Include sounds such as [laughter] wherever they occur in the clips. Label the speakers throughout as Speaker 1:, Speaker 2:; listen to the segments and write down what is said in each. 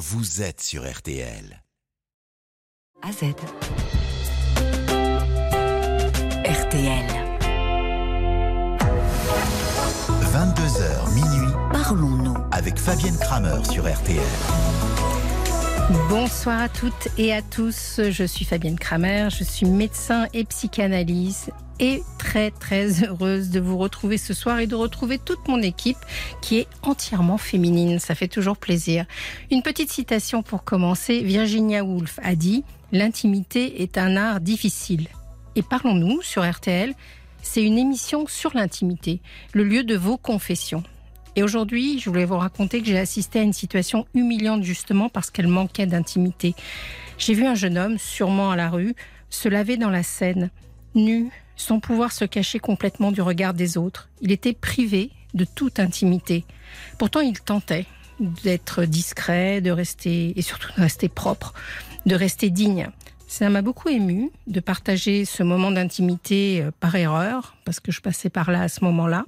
Speaker 1: vous êtes sur RTL.
Speaker 2: AZ. RTL.
Speaker 1: 22h minuit
Speaker 2: Parlons-nous.
Speaker 1: avec Fabienne Kramer sur RTL.
Speaker 3: Bonsoir à toutes et à tous. Je suis Fabienne Kramer, je suis médecin et psychanalyste et très très heureuse de vous retrouver ce soir et de retrouver toute mon équipe qui est entièrement féminine. Ça fait toujours plaisir. Une petite citation pour commencer. Virginia Woolf a dit L'intimité est un art difficile. Et parlons-nous sur RTL. C'est une émission sur l'intimité, le lieu de vos confessions. Et aujourd'hui, je voulais vous raconter que j'ai assisté à une situation humiliante justement parce qu'elle manquait d'intimité. J'ai vu un jeune homme, sûrement à la rue, se laver dans la Seine, nu, sans pouvoir se cacher complètement du regard des autres. Il était privé de toute intimité. Pourtant, il tentait d'être discret, de rester, et surtout de rester propre, de rester digne. Ça m'a beaucoup ému de partager ce moment d'intimité euh, par erreur, parce que je passais par là à ce moment-là.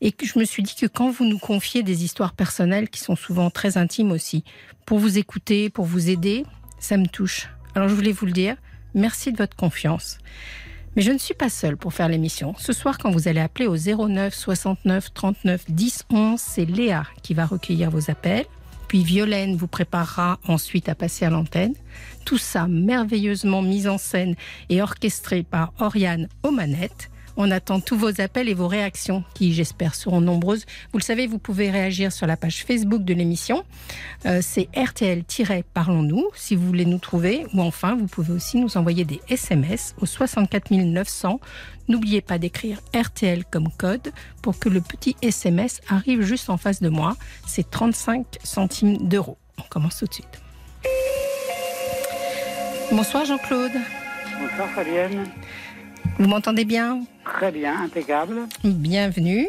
Speaker 3: Et que je me suis dit que quand vous nous confiez des histoires personnelles qui sont souvent très intimes aussi, pour vous écouter, pour vous aider, ça me touche. Alors je voulais vous le dire, merci de votre confiance. Mais je ne suis pas seule pour faire l'émission. Ce soir, quand vous allez appeler au 09 69 39 10 11, c'est Léa qui va recueillir vos appels. Puis Violaine vous préparera ensuite à passer à l'antenne. Tout ça merveilleusement mis en scène et orchestré par Oriane aux manettes. On attend tous vos appels et vos réactions, qui j'espère seront nombreuses. Vous le savez, vous pouvez réagir sur la page Facebook de l'émission. Euh, c'est RTL-Parlons-nous, si vous voulez nous trouver. Ou enfin, vous pouvez aussi nous envoyer des SMS au 64 900. N'oubliez pas d'écrire RTL comme code pour que le petit SMS arrive juste en face de moi. C'est 35 centimes d'euros. On commence tout de suite. Bonsoir Jean-Claude.
Speaker 4: Bonsoir Fabienne.
Speaker 3: Vous m'entendez bien
Speaker 4: Très bien, impeccable.
Speaker 3: Bienvenue.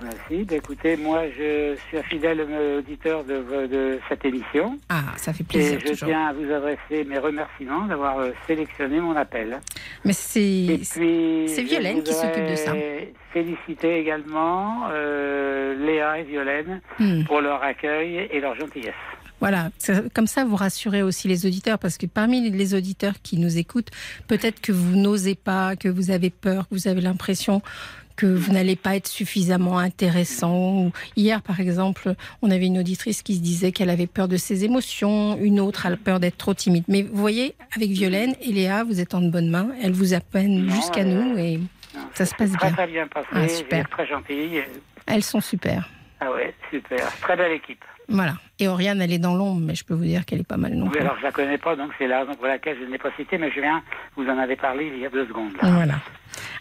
Speaker 4: Merci. Bah, écoutez, moi je suis un fidèle auditeur de, cette émission.
Speaker 3: Ah, ça fait
Speaker 4: Et
Speaker 3: plaisir
Speaker 4: je
Speaker 3: toujours.
Speaker 4: tiens à vous adresser mes remerciements d'avoir euh, sélectionné mon appel.
Speaker 3: Mais
Speaker 4: Et
Speaker 3: c'est
Speaker 4: je
Speaker 3: Violaine qui s'occupe de ça.
Speaker 4: Féliciter également euh, Léa et Violaine
Speaker 3: Hmm.
Speaker 4: pour leur accueil et leur gentillesse.
Speaker 3: Voilà, comme ça vous rassurez aussi les auditeurs parce que parmi les auditeurs qui nous écoutent, peut-être que vous n'osez pas, que vous avez peur, que vous avez l'impression que vous n'allez pas être suffisamment intéressant. Hier, par exemple, on avait une auditrice qui se disait qu'elle avait peur de ses émotions, une autre a peur d'être trop timide. Mais vous voyez, avec Violaine et Léa, vous êtes en de bonnes mains. Elles vous appellent jusqu'à nous et Ça se passe bien.
Speaker 4: Très bien passé.
Speaker 3: Ah, super.
Speaker 4: Très gentil.
Speaker 3: elles sont super.
Speaker 4: Ah ouais, super. Très belle équipe.
Speaker 3: Voilà. Et Oriane, elle est dans l'ombre, mais je peux vous dire qu'elle est pas mal non
Speaker 4: Oui, alors je la connais pas, donc c'est la raison pour laquelle je ne l'ai pas citée, mais je viens, vous en avez parlé il y a deux secondes. là.
Speaker 3: Voilà.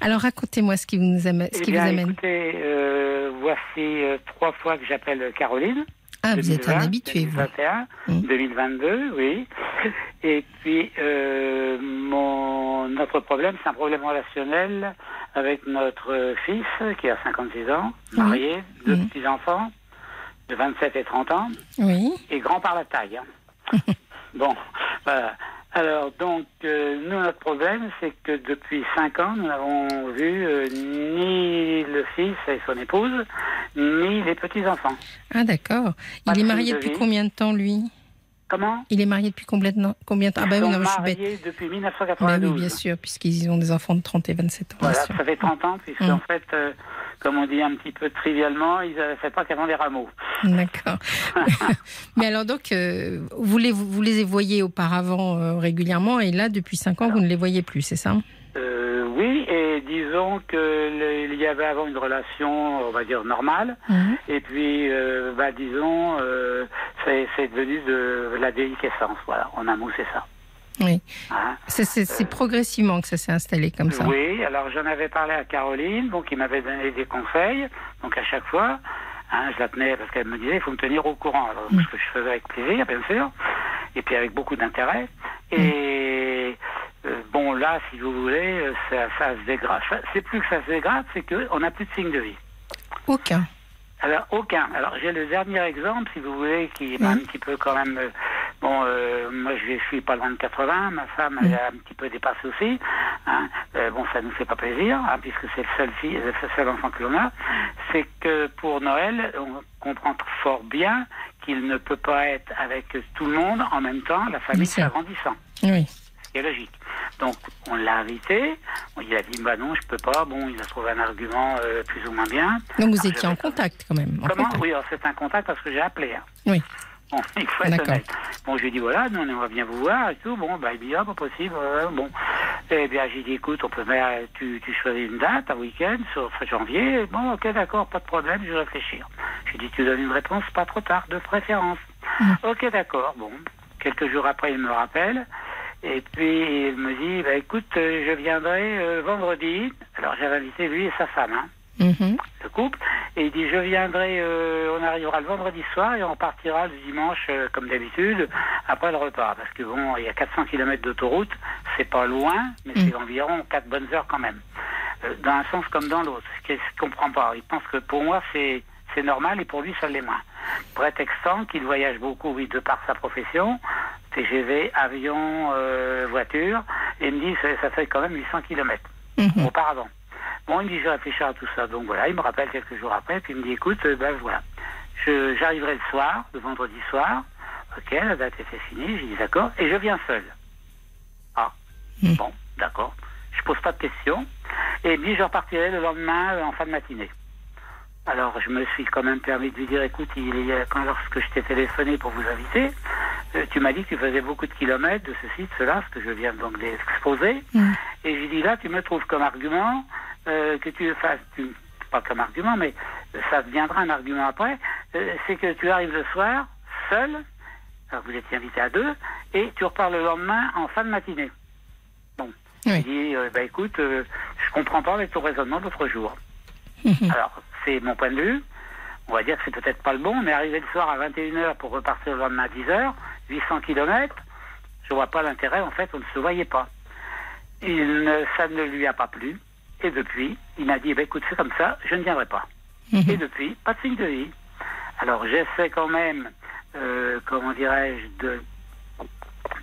Speaker 3: Alors racontez-moi ce qui vous amène. Ce
Speaker 4: Eh
Speaker 3: qui
Speaker 4: bien,
Speaker 3: vous amène.
Speaker 4: écoutez, euh, voici euh, trois fois que j'appelle Caroline.
Speaker 3: Ah, vous êtes un
Speaker 4: 2020,
Speaker 3: habitué, vous.
Speaker 4: 2021,
Speaker 3: Mm.
Speaker 4: 2022, oui. [laughs] Et puis, euh, mon, notre problème, c'est un problème relationnel avec notre fils, qui a 56 ans, marié, deux
Speaker 3: Mm.
Speaker 4: petits-enfants, de 27 et 30 ans,
Speaker 3: Oui.
Speaker 4: et grand par la taille. hein. [laughs] bon, voilà. Alors, donc, euh, nous, notre problème, c'est que depuis cinq ans, nous n'avons vu euh, ni le fils et son épouse, ni les petits-enfants.
Speaker 3: Ah, d'accord.
Speaker 4: Pas
Speaker 3: Il est marié
Speaker 4: de
Speaker 3: depuis
Speaker 4: vie.
Speaker 3: combien de temps, lui?
Speaker 4: Comment
Speaker 3: Il est marié depuis combien de temps Ah, bah
Speaker 4: Ils
Speaker 3: oui,
Speaker 4: sont
Speaker 3: non, je suis bête.
Speaker 4: depuis
Speaker 3: Bah
Speaker 4: 1992.
Speaker 3: oui, bien sûr, puisqu'ils ont des enfants de 30 et 27 ans.
Speaker 4: Voilà, ça fait 30 ans, puisque
Speaker 3: Mm.
Speaker 4: en fait, euh, comme on dit un petit peu trivialement, ils n'avaient fait pas qu'avant les rameaux.
Speaker 3: D'accord. [laughs] mais alors, donc, euh, vous, les, vous les voyez auparavant euh, régulièrement, et là, depuis 5 ans, vous ne les voyez plus, c'est ça?
Speaker 4: Euh, oui, et disons que il y avait avant une relation, on va dire, normale.
Speaker 3: Mhm.
Speaker 4: Et puis, euh, bah, disons, euh, c'est devenu de la déliquescence. Voilà, en un mot, c'est ça.
Speaker 3: Oui.
Speaker 4: Hein.
Speaker 3: C'est- progressivement que ça s'est installé comme ça.
Speaker 4: Oui, alors j'en avais parlé à Caroline, donc qui m'avait donné des conseils. Donc à chaque fois, hein, je la tenais parce qu'elle me disait il faut me tenir au courant. Alors,
Speaker 3: Mm.
Speaker 4: Ce que je faisais avec plaisir, bien sûr, et puis avec beaucoup d'intérêt. Et euh, bon, là, si vous voulez, ça, ça se dégrade. C'est plus que ça se dégrade, c'est qu'on n'a plus de signe de vie.
Speaker 3: Aucun.
Speaker 4: Alors, aucun. Alors, j'ai le dernier exemple, si vous voulez, qui est
Speaker 3: Mhm.
Speaker 4: un petit peu quand même... euh, bon, euh, moi, je suis pas loin de 80, ma femme, elle a un petit peu dépassé aussi. hein. Euh, bon, ça nous fait pas plaisir, hein, puisque c'est le seul, fille, le seul enfant que l'on a. C'est que pour Noël, on comprend fort bien qu'il ne peut pas être avec tout le monde en même temps, la famille s'agrandissant.
Speaker 3: Oui.
Speaker 4: Qui est logique. Donc, on l'a invité. Il a dit, bah non, je peux pas. Bon, il a trouvé un argument euh, plus ou moins bien.
Speaker 3: Donc vous
Speaker 4: Alors,
Speaker 3: étiez en contact quand même. en
Speaker 4: Comment
Speaker 3: contact.
Speaker 4: Oui, c'est un contact parce que j'ai appelé. hein.
Speaker 3: Oui.
Speaker 4: Bon, [laughs] il faut être
Speaker 3: D'accord.
Speaker 4: honnête. Bon, je lui ai dit, voilà, nous, on aimerait bien vous voir et tout. Bon, bah, il dit, ah, pas possible. euh, bon. Eh bien, j'ai dit, écoute, on peut mettre, tu, tu choisis une date, un week-end, sur fin janvier. Bon, ok, d'accord, pas de problème, je vais réfléchir. J'ai dit, tu donnes une réponse pas trop tard, de préférence. Ok, d'accord, bon. Quelques jours après, il me rappelle. Et puis, il me dit, bah, écoute, euh, je viendrai euh, vendredi. Alors, j'avais invité lui et sa femme, hein
Speaker 3: Mhm.
Speaker 4: le couple. Et il dit, je viendrai, euh, on arrivera le vendredi soir et on partira le dimanche, euh, comme d'habitude, après le repas. Parce que bon, il y a 400 km d'autoroute, c'est pas loin, mais c'est environ 4 bonnes heures quand même. Dans un sens comme dans l'autre. Ce qu'il ne comprend pas. Il pense que pour moi, c'est c'est normal et pour lui, ça l'est moins. Prétextant qu'il voyage beaucoup, oui, de par sa profession, TGV, avion, euh, voiture, et il me dit, ça, ça fait quand même 800 km
Speaker 3: Mhm.
Speaker 4: auparavant. Bon, il me dit, je vais réfléchir à tout ça. Donc voilà, il me rappelle quelques jours après, puis il me dit, écoute, euh, ben voilà, j'arriverai le soir, le vendredi soir. Ok, la date était finie, j'ai dit d'accord, et je viens seul. Ah,
Speaker 3: Hmm.
Speaker 4: bon, d'accord. Je pose pas de questions. Et il me dit, je repartirai le lendemain euh, en fin de matinée. Alors, je me suis quand même permis de lui dire, écoute, il est, quand lorsque je t'ai téléphoné pour vous inviter, tu m'as dit que tu faisais beaucoup de kilomètres, de ceci, de cela, ce que je viens donc d'exposer.
Speaker 3: Mm.
Speaker 4: Et j'ai dit, là, tu me trouves comme argument euh, que tu fasses, tu, pas comme argument, mais ça deviendra un argument après, euh, c'est que tu arrives le soir, seul, alors vous étiez invité à deux, et tu repars le lendemain en fin de matinée. Bon.
Speaker 3: Oui.
Speaker 4: Dit, euh, bah, écoute, euh, je comprends pas avec ton raisonnement l'autre jour.
Speaker 3: Mhm.
Speaker 4: Alors, c'est mon point de vue. On va dire que c'est peut-être pas le bon, mais arriver le soir à 21h pour repartir le lendemain à 10h, 800 km, je vois pas l'intérêt, en fait, on ne se voyait pas. Il ne, ça ne lui a pas plu. Et depuis, il m'a dit, eh ben, écoute, c'est comme ça, je ne viendrai pas.
Speaker 3: Mhm.
Speaker 4: Et depuis, pas de signe de vie. Alors, j'essaie quand même, euh, comment dirais-je, de,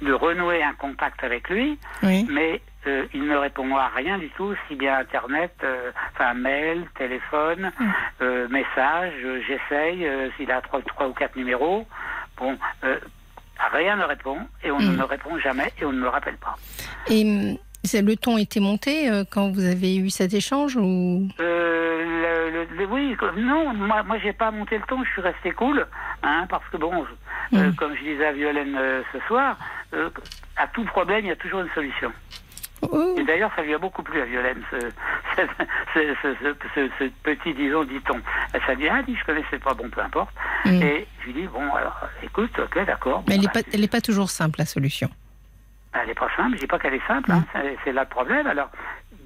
Speaker 4: de renouer un contact avec lui,
Speaker 3: Oui.
Speaker 4: mais euh, il ne répond à rien du tout, si bien Internet, euh, enfin mail, téléphone, euh, message, j'essaye, s'il a trois, trois ou quatre numéros, bon, euh, rien ne répond, et on ne répond jamais, et on ne me rappelle pas.
Speaker 3: Et c'est- le ton était monté euh, quand vous avez eu cet échange ou?
Speaker 4: Euh, le- le- le- oui, non, moi, moi j'ai pas monté le ton, je suis resté cool, hein, parce que bon, je- euh,
Speaker 3: Mm.
Speaker 4: comme je disais à Violaine euh, ce soir, à tout problème, il y a toujours une solution. Et d'ailleurs, ça lui a beaucoup plu à Violaine, [laughs] ce, ce, petit, disons, dit-on. Elle s'est dit, ah, dit, je connaissais pas, bon, peu importe.
Speaker 3: Mm.
Speaker 4: Et je lui dis, bon, alors, écoute, ok, d'accord.
Speaker 3: Mais elle n'est
Speaker 4: bah,
Speaker 3: pas,
Speaker 4: tu-
Speaker 3: toujours simple la solution.
Speaker 4: elle n'est pas simple, je dis pas qu'elle est simple, hein, c'est- c'est là le problème. Alors,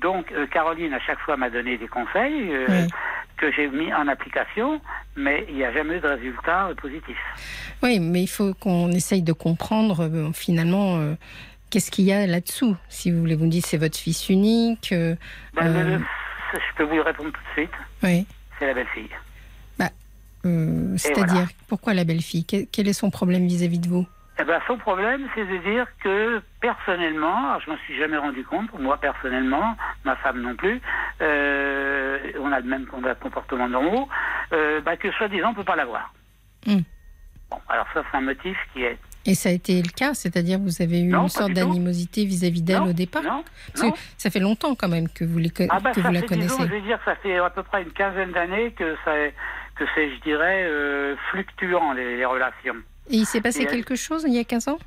Speaker 4: donc, euh, Caroline, à chaque fois, m'a donné des conseils euh,
Speaker 3: Oui.
Speaker 4: que j'ai mis en application, mais il n'y a jamais eu de résultat euh, positif.
Speaker 3: Oui, mais il faut qu'on essaye de comprendre euh, finalement euh, qu'est-ce qu'il y a là-dessous. Si vous voulez, vous me dites c'est votre fils unique. euh,
Speaker 4: Ben,
Speaker 3: euh,
Speaker 4: le- je peux vous y répondre tout de suite,
Speaker 3: oui.
Speaker 4: c'est la belle-fille.
Speaker 3: Euh, C'est-à-dire,
Speaker 4: voilà.
Speaker 3: pourquoi la belle-fille? Quel, est son problème vis-à-vis de vous?
Speaker 4: Eh ben, son problème, c'est de dire que personnellement, alors je m'en suis jamais rendu compte, moi personnellement, ma femme non plus, euh, on a le même comportement normaux, euh, bah, que soi-disant on peut pas l'avoir.
Speaker 3: Hmm.
Speaker 4: Bon, alors ça c'est un motif qui est
Speaker 3: Et ça a été le cas, c'est-à-dire vous avez eu
Speaker 4: Non,
Speaker 3: une sorte d'animosité vis-à-vis d'elle au départ
Speaker 4: non,
Speaker 3: Parce
Speaker 4: non.
Speaker 3: que ça fait longtemps quand même que vous, les
Speaker 4: Ah bah,
Speaker 3: que
Speaker 4: ça
Speaker 3: vous la
Speaker 4: disons,
Speaker 3: connaissez.
Speaker 4: je veux dire, ça fait à peu près une quinzaine d'années que ça, que c'est, je dirais, euh, fluctuant les, les relations.
Speaker 3: Et il s'est passé
Speaker 4: Et-
Speaker 3: quelque chose il y a 15 ans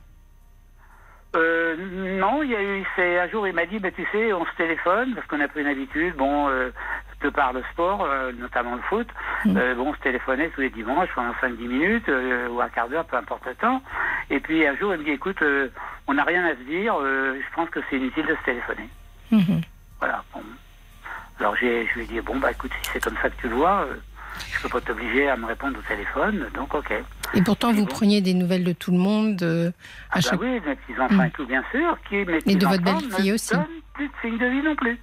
Speaker 4: Euh, non, il y a eu, c'est un jour il m'a dit, bah, tu sais, on se téléphone parce qu'on a pris une habitude, bon, euh, de par le sport, euh, notamment le foot,
Speaker 3: Mm.
Speaker 4: euh, bon, on se téléphonait tous les dimanches pendant 5-10 minutes euh, ou un quart d'heure, peu importe le temps. Et puis un jour il me dit, écoute, on n'a rien à se dire, je pense que c'est inutile de se téléphoner.
Speaker 3: Mhm.
Speaker 4: Voilà. Bon. Alors je lui ai dit, bon, bah écoute, si c'est comme ça que tu le vois, je peux pas t'obliger à me répondre au téléphone, donc ok.
Speaker 3: Et pourtant,
Speaker 4: Et
Speaker 3: vous
Speaker 4: bon.
Speaker 3: preniez des nouvelles de tout le monde euh, à
Speaker 4: Ah bah
Speaker 3: chaque
Speaker 4: oui, mes petits-enfants
Speaker 3: Mm.
Speaker 4: et tout, bien sûr, qui, mes
Speaker 3: Et de votre belle-fille
Speaker 4: ne
Speaker 3: aussi.
Speaker 4: plus de signe de vie non plus.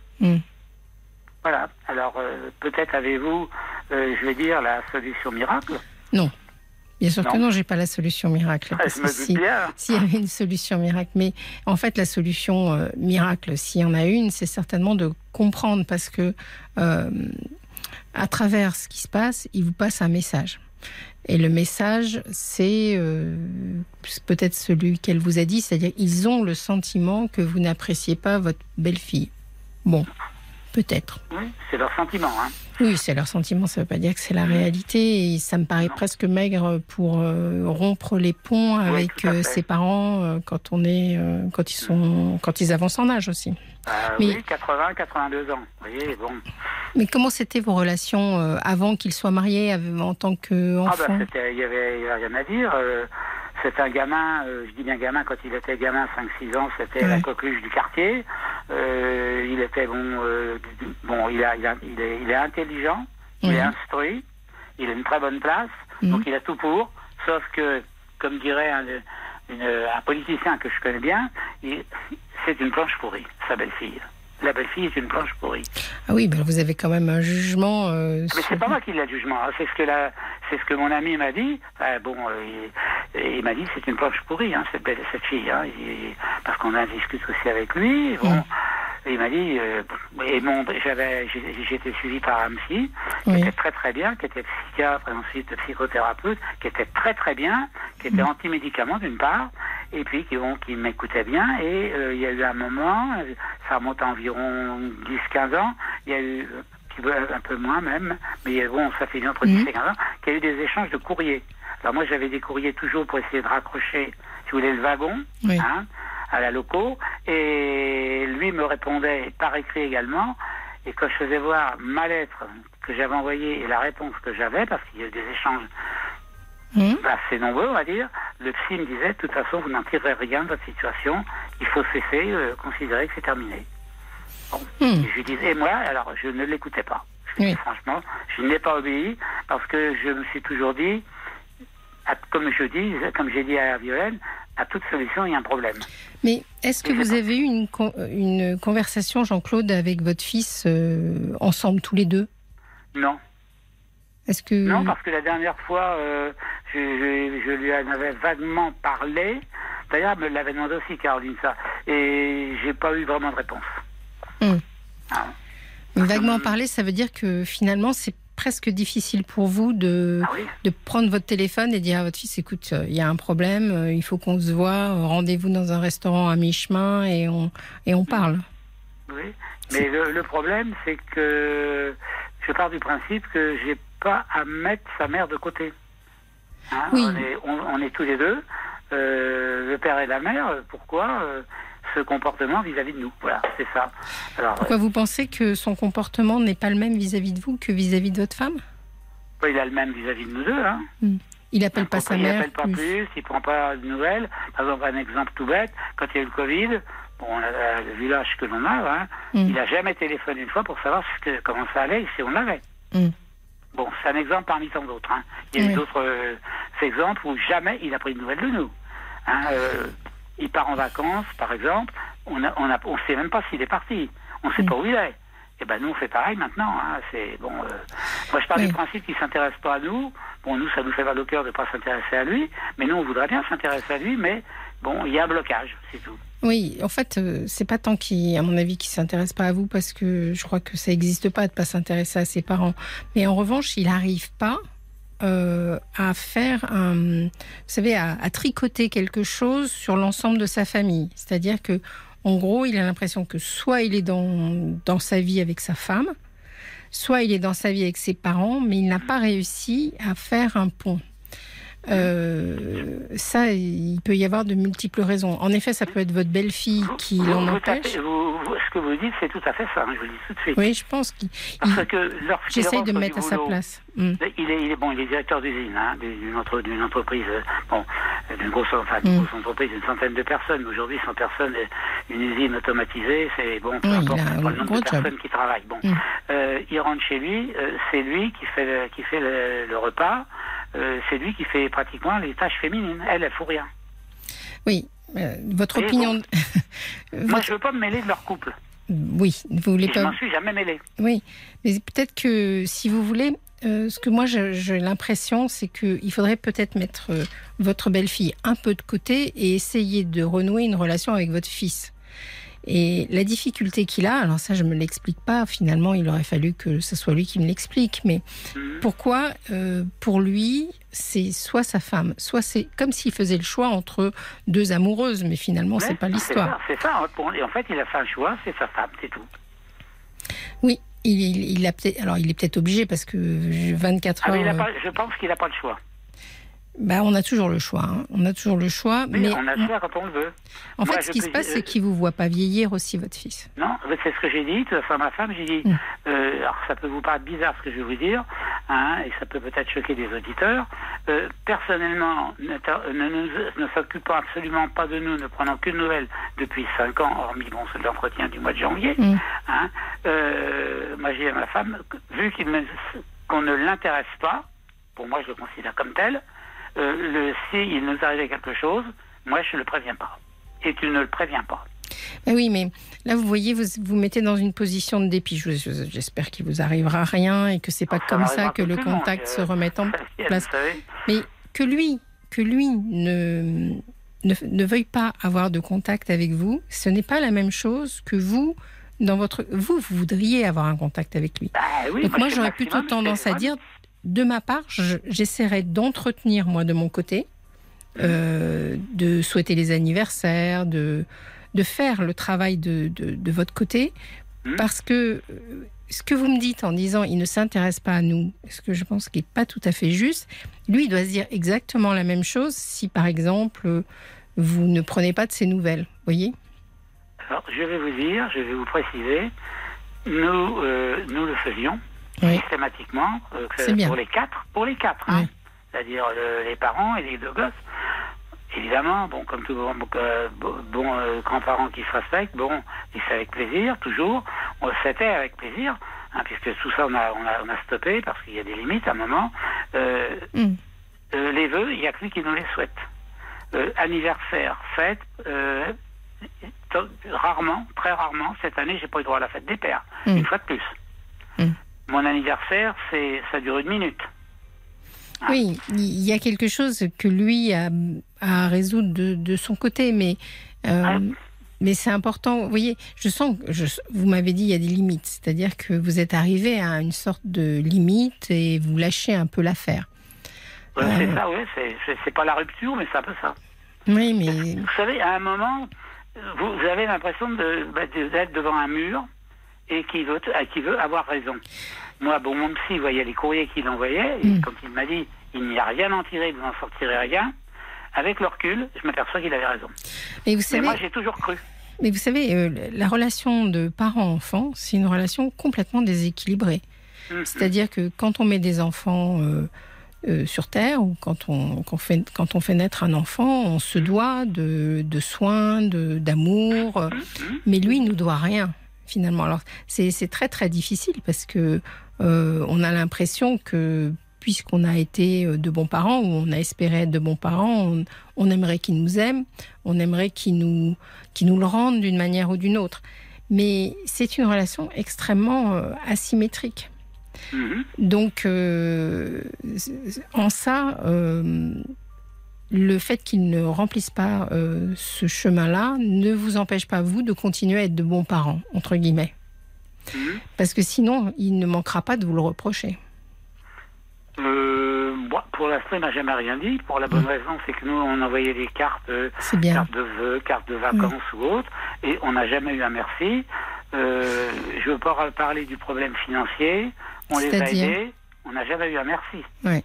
Speaker 4: Voilà. Alors, euh, peut-être avez-vous, euh, je vais dire, la solution miracle?
Speaker 3: Non. Bien sûr que
Speaker 4: Non.
Speaker 3: j'ai pas la solution miracle.
Speaker 4: Ah,
Speaker 3: parce
Speaker 4: je
Speaker 3: que
Speaker 4: me doute
Speaker 3: si,
Speaker 4: bien.
Speaker 3: s'il y avait une solution miracle, mais en fait, la solution euh, miracle, s'il y en a une, c'est certainement de comprendre parce que à travers ce qui se passe, il vous passe un message. Et le message, c'est euh, peut-être celui qu'elle vous a dit, c'est-à-dire ils ont le sentiment que vous n'appréciez pas votre belle-fille. Bon, peut-être.
Speaker 4: Oui, c'est leur sentiment. Hein.
Speaker 3: Oui, c'est leur sentiment, ça ne veut pas dire que c'est la réalité. Et ça me paraît presque maigre pour euh, rompre les ponts avec euh, ses parents euh, quand on est, quand ils sont, quand ils avancent en âge aussi.
Speaker 4: Euh,
Speaker 3: Mais-
Speaker 4: Oui, 80, 82 ans. Vous voyez, bon.
Speaker 3: Mais comment c'était vos relations euh, avant qu'ils soient mariés av- en tant
Speaker 4: Ah
Speaker 3: qu'enfant
Speaker 4: bah, c'était, il y avait, rien à dire. Euh, c'est un gamin, je dis bien gamin, quand il était gamin, 5-6 ans, c'était
Speaker 3: Ouais.
Speaker 4: la coqueluche du quartier. Il était bon, bon, il, a, il, a- il est, il est intelligent, il est
Speaker 3: Mhm.
Speaker 4: instruit, il a une très bonne place,
Speaker 3: Mhm.
Speaker 4: donc il a tout pour. Sauf que, comme dirait un, une- un politicien que je connais bien, il- c'est une planche pourrie, sa belle-fille. La belle-fille est une planche pourrie.
Speaker 3: Ah oui, ben vous avez quand même un jugement. euh,
Speaker 4: Mais
Speaker 3: sur-
Speaker 4: c'est pas moi qui l'ai le jugement. hein. C'est ce que la, c'est ce que mon ami m'a dit. Ah, bon, euh, il, il m'a dit c'est une planche pourrie, hein, cette, belle, cette fille, hein, Il- parce qu'on a discuté aussi avec lui. Bon,
Speaker 3: Mm.
Speaker 4: Il m'a dit, euh, et mon, j'avais, été suivi par un psy qui
Speaker 3: Oui.
Speaker 4: était très très bien, qui était psychiatre et ensuite psychothérapeute, qui était très très bien, qui était anti-médicament d'une part, et puis qui, bon, qui m'écoutait bien. Et euh, il y a eu un moment, ça remonte à environ 10-15 ans, il y a eu un peu- un peu moins même, mais bon, ça fait entre 10 et 15 ans, qu'il y a eu des échanges de courriers. Alors moi, j'avais des courriers toujours pour essayer de raccrocher, si vous voulez, le wagon,
Speaker 3: Oui.
Speaker 4: hein, à la loco, et lui me répondait par écrit également, et quand je faisais voir ma lettre que j'avais envoyée et la réponse que j'avais, parce qu'il y a eu des échanges
Speaker 3: Hum,
Speaker 4: assez nombreux, on va dire, le psy me disait, de toute façon, vous n'en tirerez rien de votre situation, il faut cesser, euh, considérer que c'est terminé. Bon. Et je lui disais, et moi, alors, je ne l'écoutais pas. Je dis, franchement, je n'ai pas obéi, parce que je me suis toujours dit, à- comme je dis, comme j'ai dit à Violaine, à toute solution, il y a un problème.
Speaker 3: Mais est-ce que vous avez eu une, con- une conversation, Jean-Claude, avec votre fils euh, ensemble tous les deux?
Speaker 4: Non.
Speaker 3: Est-ce que
Speaker 4: Non, parce que la dernière fois, euh, je, je- je lui en avais vaguement parlé. D'ailleurs, elle me l'avait demandé aussi, Caroline, ça. Et j'ai pas eu vraiment de réponse.
Speaker 3: Hum.
Speaker 4: Ah.
Speaker 3: vaguement parler, ça veut dire que finalement c'est presque difficile pour vous de,
Speaker 4: Ah oui
Speaker 3: de prendre votre téléphone et dire à votre fils écoute, euh, il y a un problème, euh, il faut qu'on se voit, euh, rendez-vous dans un restaurant à mi-chemin et on, et on parle.
Speaker 4: Oui. Mais le, le problème, c'est que je pars du principe que j'ai pas à mettre sa mère de côté. Hein,
Speaker 3: Oui.
Speaker 4: on, est, on, on est tous les deux, euh, le père et la mère. Pourquoi euh, ce comportement vis-à-vis de nous? Voilà, c'est ça. Alors,
Speaker 3: Pourquoi vous pensez que son comportement n'est pas le même vis-à-vis de vous que vis-à-vis de votre femme
Speaker 4: euh, il a le même vis-à-vis de nous deux. Hein.
Speaker 3: Il appelle pas sa
Speaker 4: il
Speaker 3: mère
Speaker 4: appelle pas
Speaker 3: plus.
Speaker 4: plus, il prend pas de nouvelles. Par exemple, un exemple tout bête, quand il y a eu le Covid, bon, a- le village que l'on a, hein,
Speaker 3: Mm.
Speaker 4: il a jamais téléphoné une fois pour savoir ce que, comment ça allait et si on l'avait.
Speaker 3: Mm.
Speaker 4: Bon, c'est un exemple parmi tant d'autres. hein. Il y a
Speaker 3: Oui.
Speaker 4: eu d'autres euh, exemples où jamais il a pris de nouvelles de nous. Hein, euh, il part en vacances, par exemple, on ne on a, on sait même pas s'il est parti. On sait
Speaker 3: Mm.
Speaker 4: pas où il est. Et ben nous on fait pareil maintenant. Hein. C'est bon. euh, moi je
Speaker 3: Oui.
Speaker 4: du principe qu'il s'intéresse pas à nous. Bon nous ça nous fait mal au cœur de pas s'intéresser à lui, mais nous on voudrait bien s'intéresser à lui, mais bon il y a un blocage, c'est tout.
Speaker 3: Oui, en fait, euh, c'est pas tant qu'il, à mon avis, qu'il s'intéresse pas à vous parce que je crois que ça n'existe pas de pas s'intéresser à ses parents. Mais en revanche, il n'arrive pas euh, à faire un, vous savez, à, à tricoter quelque chose sur l'ensemble de sa famille. C'est-à-dire que, en gros, il a l'impression que soit il est dans, dans sa vie avec sa femme, soit il est dans sa vie avec ses parents, mais il n'a pas réussi à faire un pont. Euh, ça, il peut y avoir de multiples raisons. En effet, ça peut être votre belle-fille qui l'en empêche.
Speaker 4: tapez- vous- vous- ce que vous dites c'est tout à fait ça. hein, je vous le dis tout de suite.
Speaker 3: Oui, je pense qu'il.
Speaker 4: Parce que
Speaker 3: J'essaye de me mettre à sa place. Mm.
Speaker 4: Il est, il est bon, il est directeur d'usine, hein, d'une entre- d'une entreprise, euh, bon, d'une grosse, enfin, d'une
Speaker 3: Mm.
Speaker 4: grosse entreprise d'une centaine de personnes. Aujourd'hui, 100 personnes, euh, une usine automatisée, c'est bon, peu
Speaker 3: Oui,
Speaker 4: importe
Speaker 3: a
Speaker 4: le nombre de
Speaker 3: job.
Speaker 4: personnes qui travaillent. Bon,
Speaker 3: Mm.
Speaker 4: Euh, il rentre chez lui, euh, c'est lui qui fait le, qui fait le, le repas, euh, c'est lui qui fait pratiquement les tâches féminines. Elle, elle fout rien.
Speaker 3: Oui, euh, votre
Speaker 4: Et
Speaker 3: opinion. [laughs]
Speaker 4: Moi,
Speaker 3: votre-
Speaker 4: je veux pas me mêler de leur couple.
Speaker 3: Oui, vous voulez
Speaker 4: Et je
Speaker 3: pas.
Speaker 4: m'en suis jamais mêlé.
Speaker 3: Oui, mais peut-être que si vous voulez, euh, ce que moi je- j'ai l'impression, c'est qu'il faudrait peut-être mettre euh, votre belle-fille un peu de côté et essayer de renouer une relation avec votre fils. Et la difficulté qu'il a, alors ça je me l'explique pas, finalement il aurait fallu que ce soit lui qui me l'explique, mais
Speaker 4: Mhm.
Speaker 3: pourquoi euh, pour lui c'est soit sa femme, soit c'est comme s'il faisait le choix entre deux amoureuses, mais finalement c'est
Speaker 4: Ouais,
Speaker 3: pas l'histoire.
Speaker 4: ça, C'est ça. Pour- Et en fait, il a fait un choix, c'est sa femme, c'est tout.
Speaker 3: Oui, il, il, il a peut-être, alors il est peut-être obligé parce que 24
Speaker 4: Ah,
Speaker 3: heures.
Speaker 4: mais il a
Speaker 3: euh,
Speaker 4: pas- je pense qu'il n'a pas le choix.
Speaker 3: Bah, on a toujours le choix. hein. On a toujours le choix.
Speaker 4: Mais,
Speaker 3: Mais,
Speaker 4: on a le choix quand on le veut.
Speaker 3: en
Speaker 4: Moi,
Speaker 3: fait, ce qui se passe, c'est qu'il vous voit pas vieillir aussi, votre fils.
Speaker 4: Non, c'est ce que j'ai dit. De toute façon, à ma femme, j'ai dit.
Speaker 3: Mm.
Speaker 4: euh, alors, ça peut vous paraître bizarre ce que je vais vous dire, hein, et ça peut peut-être choquer des auditeurs. Euh, personnellement, ne, ne, nous- ne s'occupant absolument pas de nous, ne prenant qu'une nouvelle depuis 5 ans, hormis bon, c'est l'entretien du mois de janvier.
Speaker 3: Mm.
Speaker 4: Hein, euh, moi, j'ai dit à ma femme, vu qu'on ne l'intéresse pas, pour moi, je le considère comme tel. Euh, le, si il nous arrivait quelque chose, moi, je ne le préviens pas. Et tu ne le préviens pas.
Speaker 3: Ben oui, mais là, vous voyez, vous vous mettez dans une position de dépit. Je- je- J'espère qu'il vous arrivera rien et que c'est pas
Speaker 4: Ça
Speaker 3: comme ça que le
Speaker 4: monde,
Speaker 3: contact
Speaker 4: euh,
Speaker 3: se remette en [laughs] place. Mais que lui, que lui ne, ne, ne veuille pas avoir de contact avec vous, ce n'est pas la même chose que vous. Dans votre, vous, vous voudriez avoir un contact avec lui.
Speaker 4: oui,
Speaker 3: Donc moi, j'aurais plutôt tendance à dire, de ma part, je- j'essaierai d'entretenir moi de mon côté, euh, de souhaiter les anniversaires, de, de faire le travail de, de, de votre côté,
Speaker 4: Mhm.
Speaker 3: parce que euh, ce que vous me dites en disant il ne s'intéresse pas à nous, ce que je pense qui n'est pas tout à fait juste, lui il doit se dire exactement la même chose si par exemple vous ne prenez pas de ses nouvelles, voyez?
Speaker 4: Alors, je vais vous dire, je vais vous préciser, nous, euh, nous le faisions
Speaker 3: Oui.
Speaker 4: systématiquement euh, pour les quatre, pour les quatre, hein. C'est-à-dire le- les parents et les deux gosses. Évidemment, bon, comme tout bon, euh, bon bon, euh, grands-parents qui se respectent, bon, c'est avec plaisir, toujours. On C'était avec plaisir, hein, puisque tout ça, on a, on a, on a stoppé parce qu'il y a des limites à un moment. Euh,
Speaker 3: Mm.
Speaker 4: euh, les vœux, il n'y a que lui qui nous les souhaite. Euh, anniversaire, fête, euh, to- rarement, très rarement, cette année, j'ai pas eu droit à la fête des pères,
Speaker 3: Mm.
Speaker 4: une fois de plus.
Speaker 3: Mm.
Speaker 4: Mon anniversaire, c'est ça dure une minute. Ah.
Speaker 3: Oui, il y a quelque chose que lui a, a à résoudre de, de son côté, mais, euh,
Speaker 4: Ah.
Speaker 3: mais c'est important. Vous voyez, je sens que je- vous m'avez dit il y a des limites, c'est-à-dire que vous êtes arrivé à une sorte de limite et vous lâchez un peu l'affaire.
Speaker 4: Ouais,
Speaker 3: Euh.
Speaker 4: C'est ça, oui, c'est- pas la rupture, mais c'est un peu ça.
Speaker 3: Oui, mais
Speaker 4: Vous savez, à un moment, vous, avez l'impression de- bah, d'être devant un mur et qui veut, qui veut avoir raison. Moi, bon, mon psy voyait les courriers qu'il envoyait, et
Speaker 3: Mm.
Speaker 4: quand il m'a dit il n'y a rien à en tirer, vous n'en sortirez rien, avec le recul, je m'aperçois qu'il avait raison.
Speaker 3: mais vous
Speaker 4: Mais
Speaker 3: savez,
Speaker 4: moi, j'ai toujours cru.
Speaker 3: mais vous savez, euh, la relation de parent-enfant, c'est une relation complètement déséquilibrée.
Speaker 4: Mm.
Speaker 3: C'est-à-dire que quand on met des enfants euh, euh, sur Terre ou quand on, fait, quand on fait naître un enfant, on se doit de, de soins, d'amour, euh,
Speaker 4: Mm.
Speaker 3: mais lui il nous doit rien finalement. Alors c'est, très très difficile parce que euh, on a l'impression que puisqu'on a été euh, de bons parents ou on a espéré être de bons parents, on, on aimerait qu'ils nous aiment, on aimerait qu'ils nous, qu'ils nous le rendent d'une manière ou d'une autre. Mais c'est une relation extrêmement euh, asymétrique.
Speaker 4: Mhm.
Speaker 3: Donc, euh, en ça, le fait qu'il ne remplisse pas euh, ce chemin-là ne vous empêche pas, vous, de continuer à être de bons parents, entre guillemets.
Speaker 4: Mhm.
Speaker 3: Parce que sinon, il ne manquera pas de vous le reprocher.
Speaker 4: Euh, pour l'instant, il m'a jamais rien dit. Pour la bonne raison, c'est que nous, on envoyait des cartes, euh,
Speaker 3: bien.
Speaker 4: cartes de vœux, cartes de vacances ou autres, et on n'a jamais eu un merci. Je veux pas parler du problème financier. On les a aidés. On n'a jamais eu un merci.
Speaker 3: Ouais.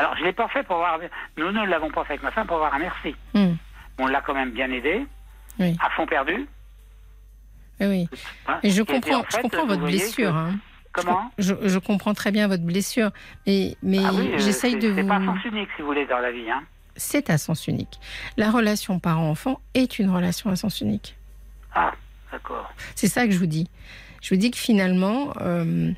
Speaker 4: Alors, je l'ai pas fait pour avoir. Nous ne l'avons pas fait avec ma femme pour avoir un merci.
Speaker 3: Hum,
Speaker 4: On l'a quand même bien aidé,
Speaker 3: Oui.
Speaker 4: à fond perdu.
Speaker 3: Oui, oui.
Speaker 4: hein.
Speaker 3: Et je comprends,
Speaker 4: en fait,
Speaker 3: je comprends votre blessure.
Speaker 4: que-
Speaker 3: hein.
Speaker 4: Comment
Speaker 3: Je, je comprends très bien votre blessure. Mais, mais
Speaker 4: Ah oui, euh,
Speaker 3: j'essaye
Speaker 4: c'est-
Speaker 3: de
Speaker 4: C'est
Speaker 3: vous.
Speaker 4: pas un sens unique, si vous voulez, dans la vie. Hein.
Speaker 3: C'est à sens unique. La relation parent-enfant est une relation à sens unique.
Speaker 4: Ah, d'accord.
Speaker 3: C'est ça que je vous dis. Je vous dis que finalement, euh,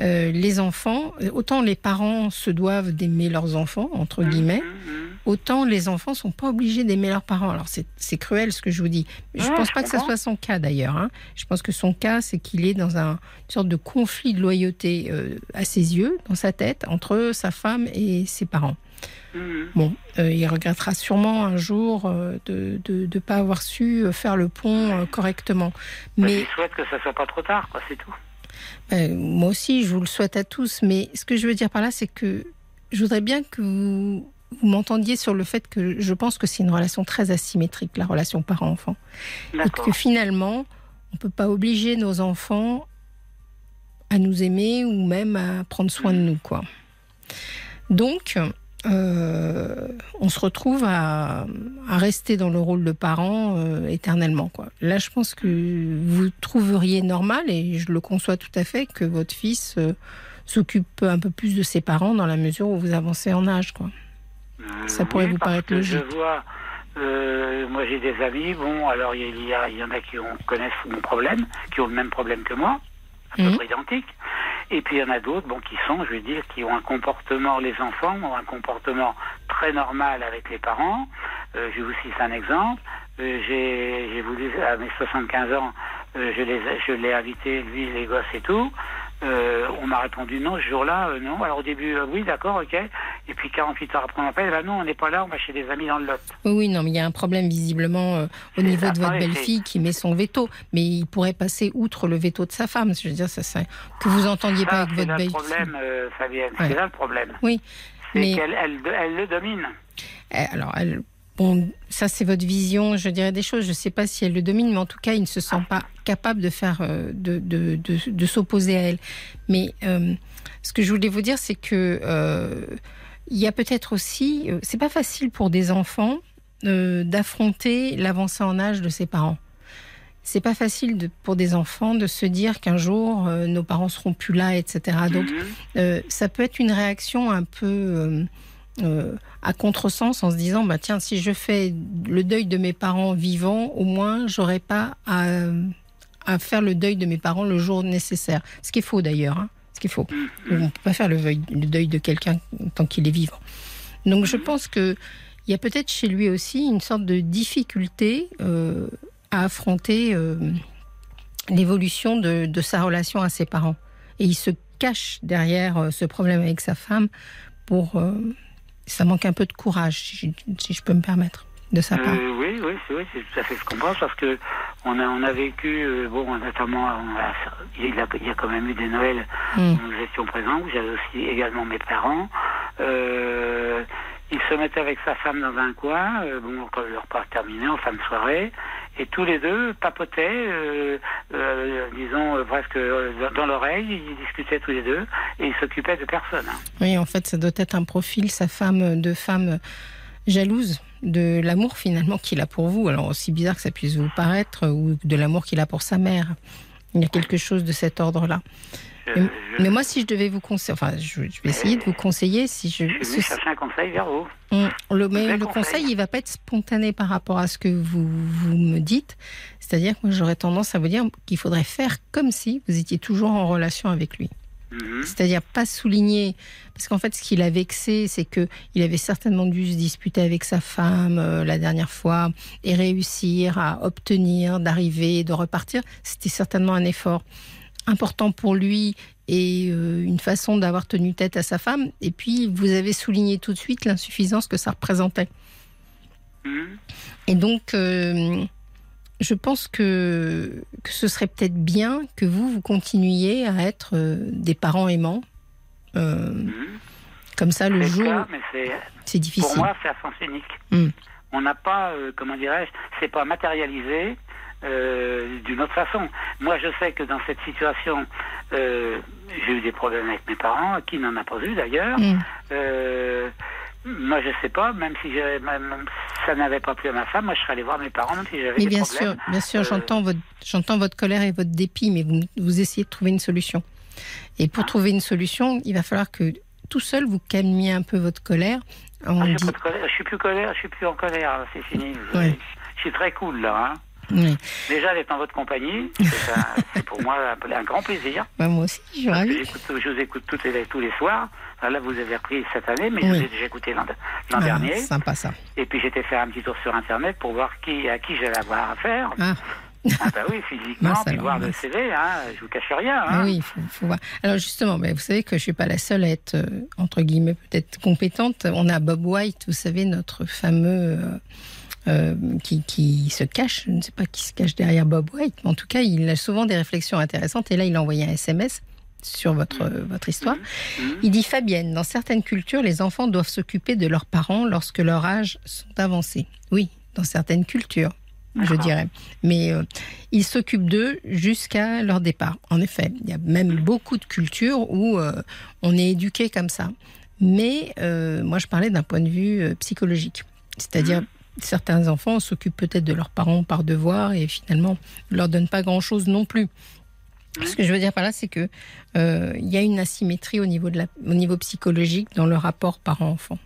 Speaker 3: euh, les enfants, autant les parents se doivent d'aimer leurs enfants, entre guillemets,
Speaker 4: Mhm, mhm.
Speaker 3: Autant les enfants sont pas obligés d'aimer leurs parents. Alors c'est cruel ce que je vous dis. Je
Speaker 4: Ouais,
Speaker 3: pense
Speaker 4: je
Speaker 3: pas que ça soit son cas d'ailleurs. hein. Je pense que son cas, c'est qu'il est dans un, une sorte de conflit de loyauté euh, à ses yeux, dans sa tête, entre sa femme et ses parents.
Speaker 4: Mhm.
Speaker 3: Bon, euh, il regrettera sûrement un jour euh, de ne pas avoir su faire le pont correctement.
Speaker 4: Bah,
Speaker 3: Mais
Speaker 4: Je souhaite que ça soit pas trop tard, c'est tout.
Speaker 3: euh, moi aussi, je vous le souhaite à tous. Mais ce que je veux dire par là, c'est que je voudrais bien que vous, vous m'entendiez sur le fait que je pense que c'est une relation très asymétrique, la relation parent-enfant. Et que finalement, on ne peut pas obliger nos enfants à nous aimer ou même à prendre soin de nous. Quoi. Donc, euh, on se retrouve à, à rester dans le rôle de parent euh, éternellement. Quoi. Là, je pense que vous trouveriez normal, et je le conçois tout à fait, que votre fils euh, s'occupe un peu plus de ses parents dans la mesure où vous avancez en âge. Quoi. Ça pourrait vous
Speaker 4: parce
Speaker 3: paraître
Speaker 4: que
Speaker 3: logique.
Speaker 4: Je vois, euh, moi j'ai des amis, bon, alors il y, a, il y en a qui ont, connaissent mon problème, qui ont le même problème que moi, à peu
Speaker 3: Mhm.
Speaker 4: près identique. Et puis il y en a d'autres, bon, qui sont, je veux dire, qui ont un comportement, les enfants ont un comportement très normal avec les parents. Euh, je vous cite un exemple. Euh, j'ai, j'ai voulu, à mes 75 ans, euh, je, les, je l'ai invité, lui, les gosses et tout. Euh, on m'a répondu non ce jour-là, euh, non. Alors au début, euh, oui, d'accord, ok. Et puis 48 heures après, on m'appelle, bah non, on n'est pas là, on va chez des amis dans le Lot.
Speaker 3: Oui, non, mais il y a un problème visiblement euh, au
Speaker 4: C'est
Speaker 3: niveau
Speaker 4: ça,
Speaker 3: de votre
Speaker 4: ouais,
Speaker 3: belle-fille qui met son veto, mais il pourrait passer outre le veto de sa femme. Je veux dire, ça, ça- que vous entendiez pas avec
Speaker 4: c'est
Speaker 3: votre
Speaker 4: là le
Speaker 3: belle-fille.
Speaker 4: problème, euh, Fabienne.
Speaker 3: Ouais.
Speaker 4: C'est là le problème.
Speaker 3: Oui,
Speaker 4: C'est
Speaker 3: mais-
Speaker 4: qu'elle elle, elle le domine.
Speaker 3: Eh, Alors, elle, bon, ça c'est votre vision, je dirais des choses. Je ne sais pas si elle le domine, mais en tout cas, il ne se sent pas capable de faire, euh, de, de, de, de s'opposer à elle. Mais euh, ce que je voulais vous dire, c'est que euh, il y a peut-être aussi, c'est pas facile pour des enfants euh, d'affronter l'avancée en âge de ses parents. C'est pas facile de- pour des enfants de se dire qu'un jour nos parents seront plus là, etc. Donc
Speaker 4: Mhm.
Speaker 3: ça peut être une réaction un peu euh, à contresens en se disant bah tiens si je fais le deuil de mes parents vivants au moins j'aurai pas à, à faire le deuil de mes parents le jour nécessaire. Ce qui est faux d'ailleurs hein, ce qui est faux. On peut pas faire le deuil, le deuil de quelqu'un tant qu'il est vivant. Donc je pense que il y a peut-être chez lui aussi une sorte de difficulté euh, à affronter euh, l'évolution de, de sa relation à ses parents. Et il se cache derrière ce problème avec sa femme pour... euh, ça manque un peu de courage, si je, si je peux me permettre, de sa part.
Speaker 4: Euh, oui, oui, c'est oui, c'est tout à fait ce qu'on pense parce que on a on a vécu euh, bon notamment on a- il y, a, il y a quand même eu des Noëls
Speaker 3: Mm.
Speaker 4: où nous étions présents où j'avais aussi également mes parents. Euh, il se mettait avec sa femme dans un coin, euh, bon quand le repas terminé en fin de soirée, et tous les deux papotaient, euh, euh, disons euh, presque dans l'oreille, ils discutaient tous les deux et ils s'occupaient de personne. hein.
Speaker 3: Oui, en fait, ça doit être un profil, sa femme, de femme jalouse de l'amour finalement qu'il a pour vous. Alors aussi bizarre que ça puisse vous paraître, ou de l'amour qu'il a pour sa mère. Il y a quelque chose de cet ordre-là. Mais,
Speaker 4: je-
Speaker 3: mais moi, si je devais vous conseiller, enfin, je, je vais essayer de vous conseiller, si je,
Speaker 4: je chercher un conseil vers vous.
Speaker 3: on- le, mais le
Speaker 4: conseil.
Speaker 3: conseil, il va pas être spontané par rapport à ce que vous, vous me dites. C'est-à-dire que moi, j'aurais tendance à vous dire qu'il faudrait faire comme si vous étiez toujours en relation avec lui.
Speaker 4: Mhm.
Speaker 3: C'est-à-dire pas souligner, parce qu'en fait, ce qui l'a vexé, c'est que il avait certainement dû se disputer avec sa femme euh, la dernière fois et réussir à obtenir, d'arriver, de repartir. C'était certainement un effort important pour lui et euh, une façon d'avoir tenu tête à sa femme. Et puis, vous avez souligné tout de suite l'insuffisance que ça représentait.
Speaker 4: Mhm.
Speaker 3: Et donc, euh, je pense que, que ce serait peut-être bien que vous, vous continuiez à être euh, des parents aimants. Euh,
Speaker 4: Mhm.
Speaker 3: comme ça, le jour,
Speaker 4: c'est
Speaker 3: c'est
Speaker 4: pour
Speaker 3: difficile.
Speaker 4: moi c'est à sens unique.
Speaker 3: Mm.
Speaker 4: On n'a pas, euh, comment dirais-je, c'est pas matérialisé euh, d'une autre façon. Moi, je sais que dans cette situation, j'ai eu des problèmes avec mes parents, qui n'en a pas eu d'ailleurs.
Speaker 3: Mm.
Speaker 4: Moi, je sais pas, même si j'avais- même ça n'avait pas plu à ma femme, moi, je serais allé voir mes parents, même si j'avais
Speaker 3: Mais
Speaker 4: des
Speaker 3: bien
Speaker 4: problèmes.
Speaker 3: sûr, bien sûr,
Speaker 4: Euh,
Speaker 3: j'entends votre, j'entends votre colère et votre dépit, mais vous, vous essayez de trouver une solution. Et pour
Speaker 4: Ah.
Speaker 3: trouver une solution, il va falloir que tout seul vous calmiez un peu votre colère. On
Speaker 4: Ah, j'ai
Speaker 3: dit,
Speaker 4: colère, je suis plus colère, je suis plus en colère, là, c'est fini.
Speaker 3: Ouais.
Speaker 4: Je suis très cool là. Hein.
Speaker 3: Oui.
Speaker 4: Déjà d'être en votre compagnie, [laughs] c'est pour moi un, grand plaisir.
Speaker 3: Bah, moi aussi, je suis ravie.
Speaker 4: je vous écoute toutes les- tous les soirs. Là, vous avez repris cette année, mais je
Speaker 3: Oui.
Speaker 4: vous ai déjà écouté l'an
Speaker 3: Ah,
Speaker 4: dernier.
Speaker 3: sympa ça.
Speaker 4: Et puis j'étais faire un petit tour sur Internet pour voir qui, à qui j'allais avoir affaire.
Speaker 3: Ah,
Speaker 4: Ah bah oui, physiquement, puis
Speaker 3: alors,
Speaker 4: voir le. CV, hein, je vous cache rien.
Speaker 3: ah
Speaker 4: Hein.
Speaker 3: oui, il faut, faut voir. Alors justement, bah, vous savez que je suis pas la seule à être, euh, entre guillemets, peut-être compétente. On a Bob White, vous savez, notre fameux... euh, euh, qui, qui se cache, je ne sais pas qui se cache derrière Bob White, mais en tout cas, il a souvent des réflexions intéressantes. Et là, il a envoyé un SMS sur votre, euh, votre histoire.
Speaker 4: Mhm.
Speaker 3: Il dit Fabienne, dans certaines cultures, les enfants doivent s'occuper de leurs parents lorsque leur âge sont avancés. Oui, dans certaines cultures, je
Speaker 4: D'accord.
Speaker 3: dirais. Mais euh, ils s'occupent d'eux jusqu'à leur départ. En effet, il y a même beaucoup de cultures où euh, on est éduqué comme ça. Mais euh, moi, je parlais d'un point de vue psychologique. C'est-à-dire, certains enfants s'occupent peut-être de leurs parents par devoir et finalement ne leur donnent pas grand-chose non plus. Ce que je veux dire par là, c'est que euh, il y a une asymétrie au niveau, de la, au niveau psychologique dans le rapport parent-enfant.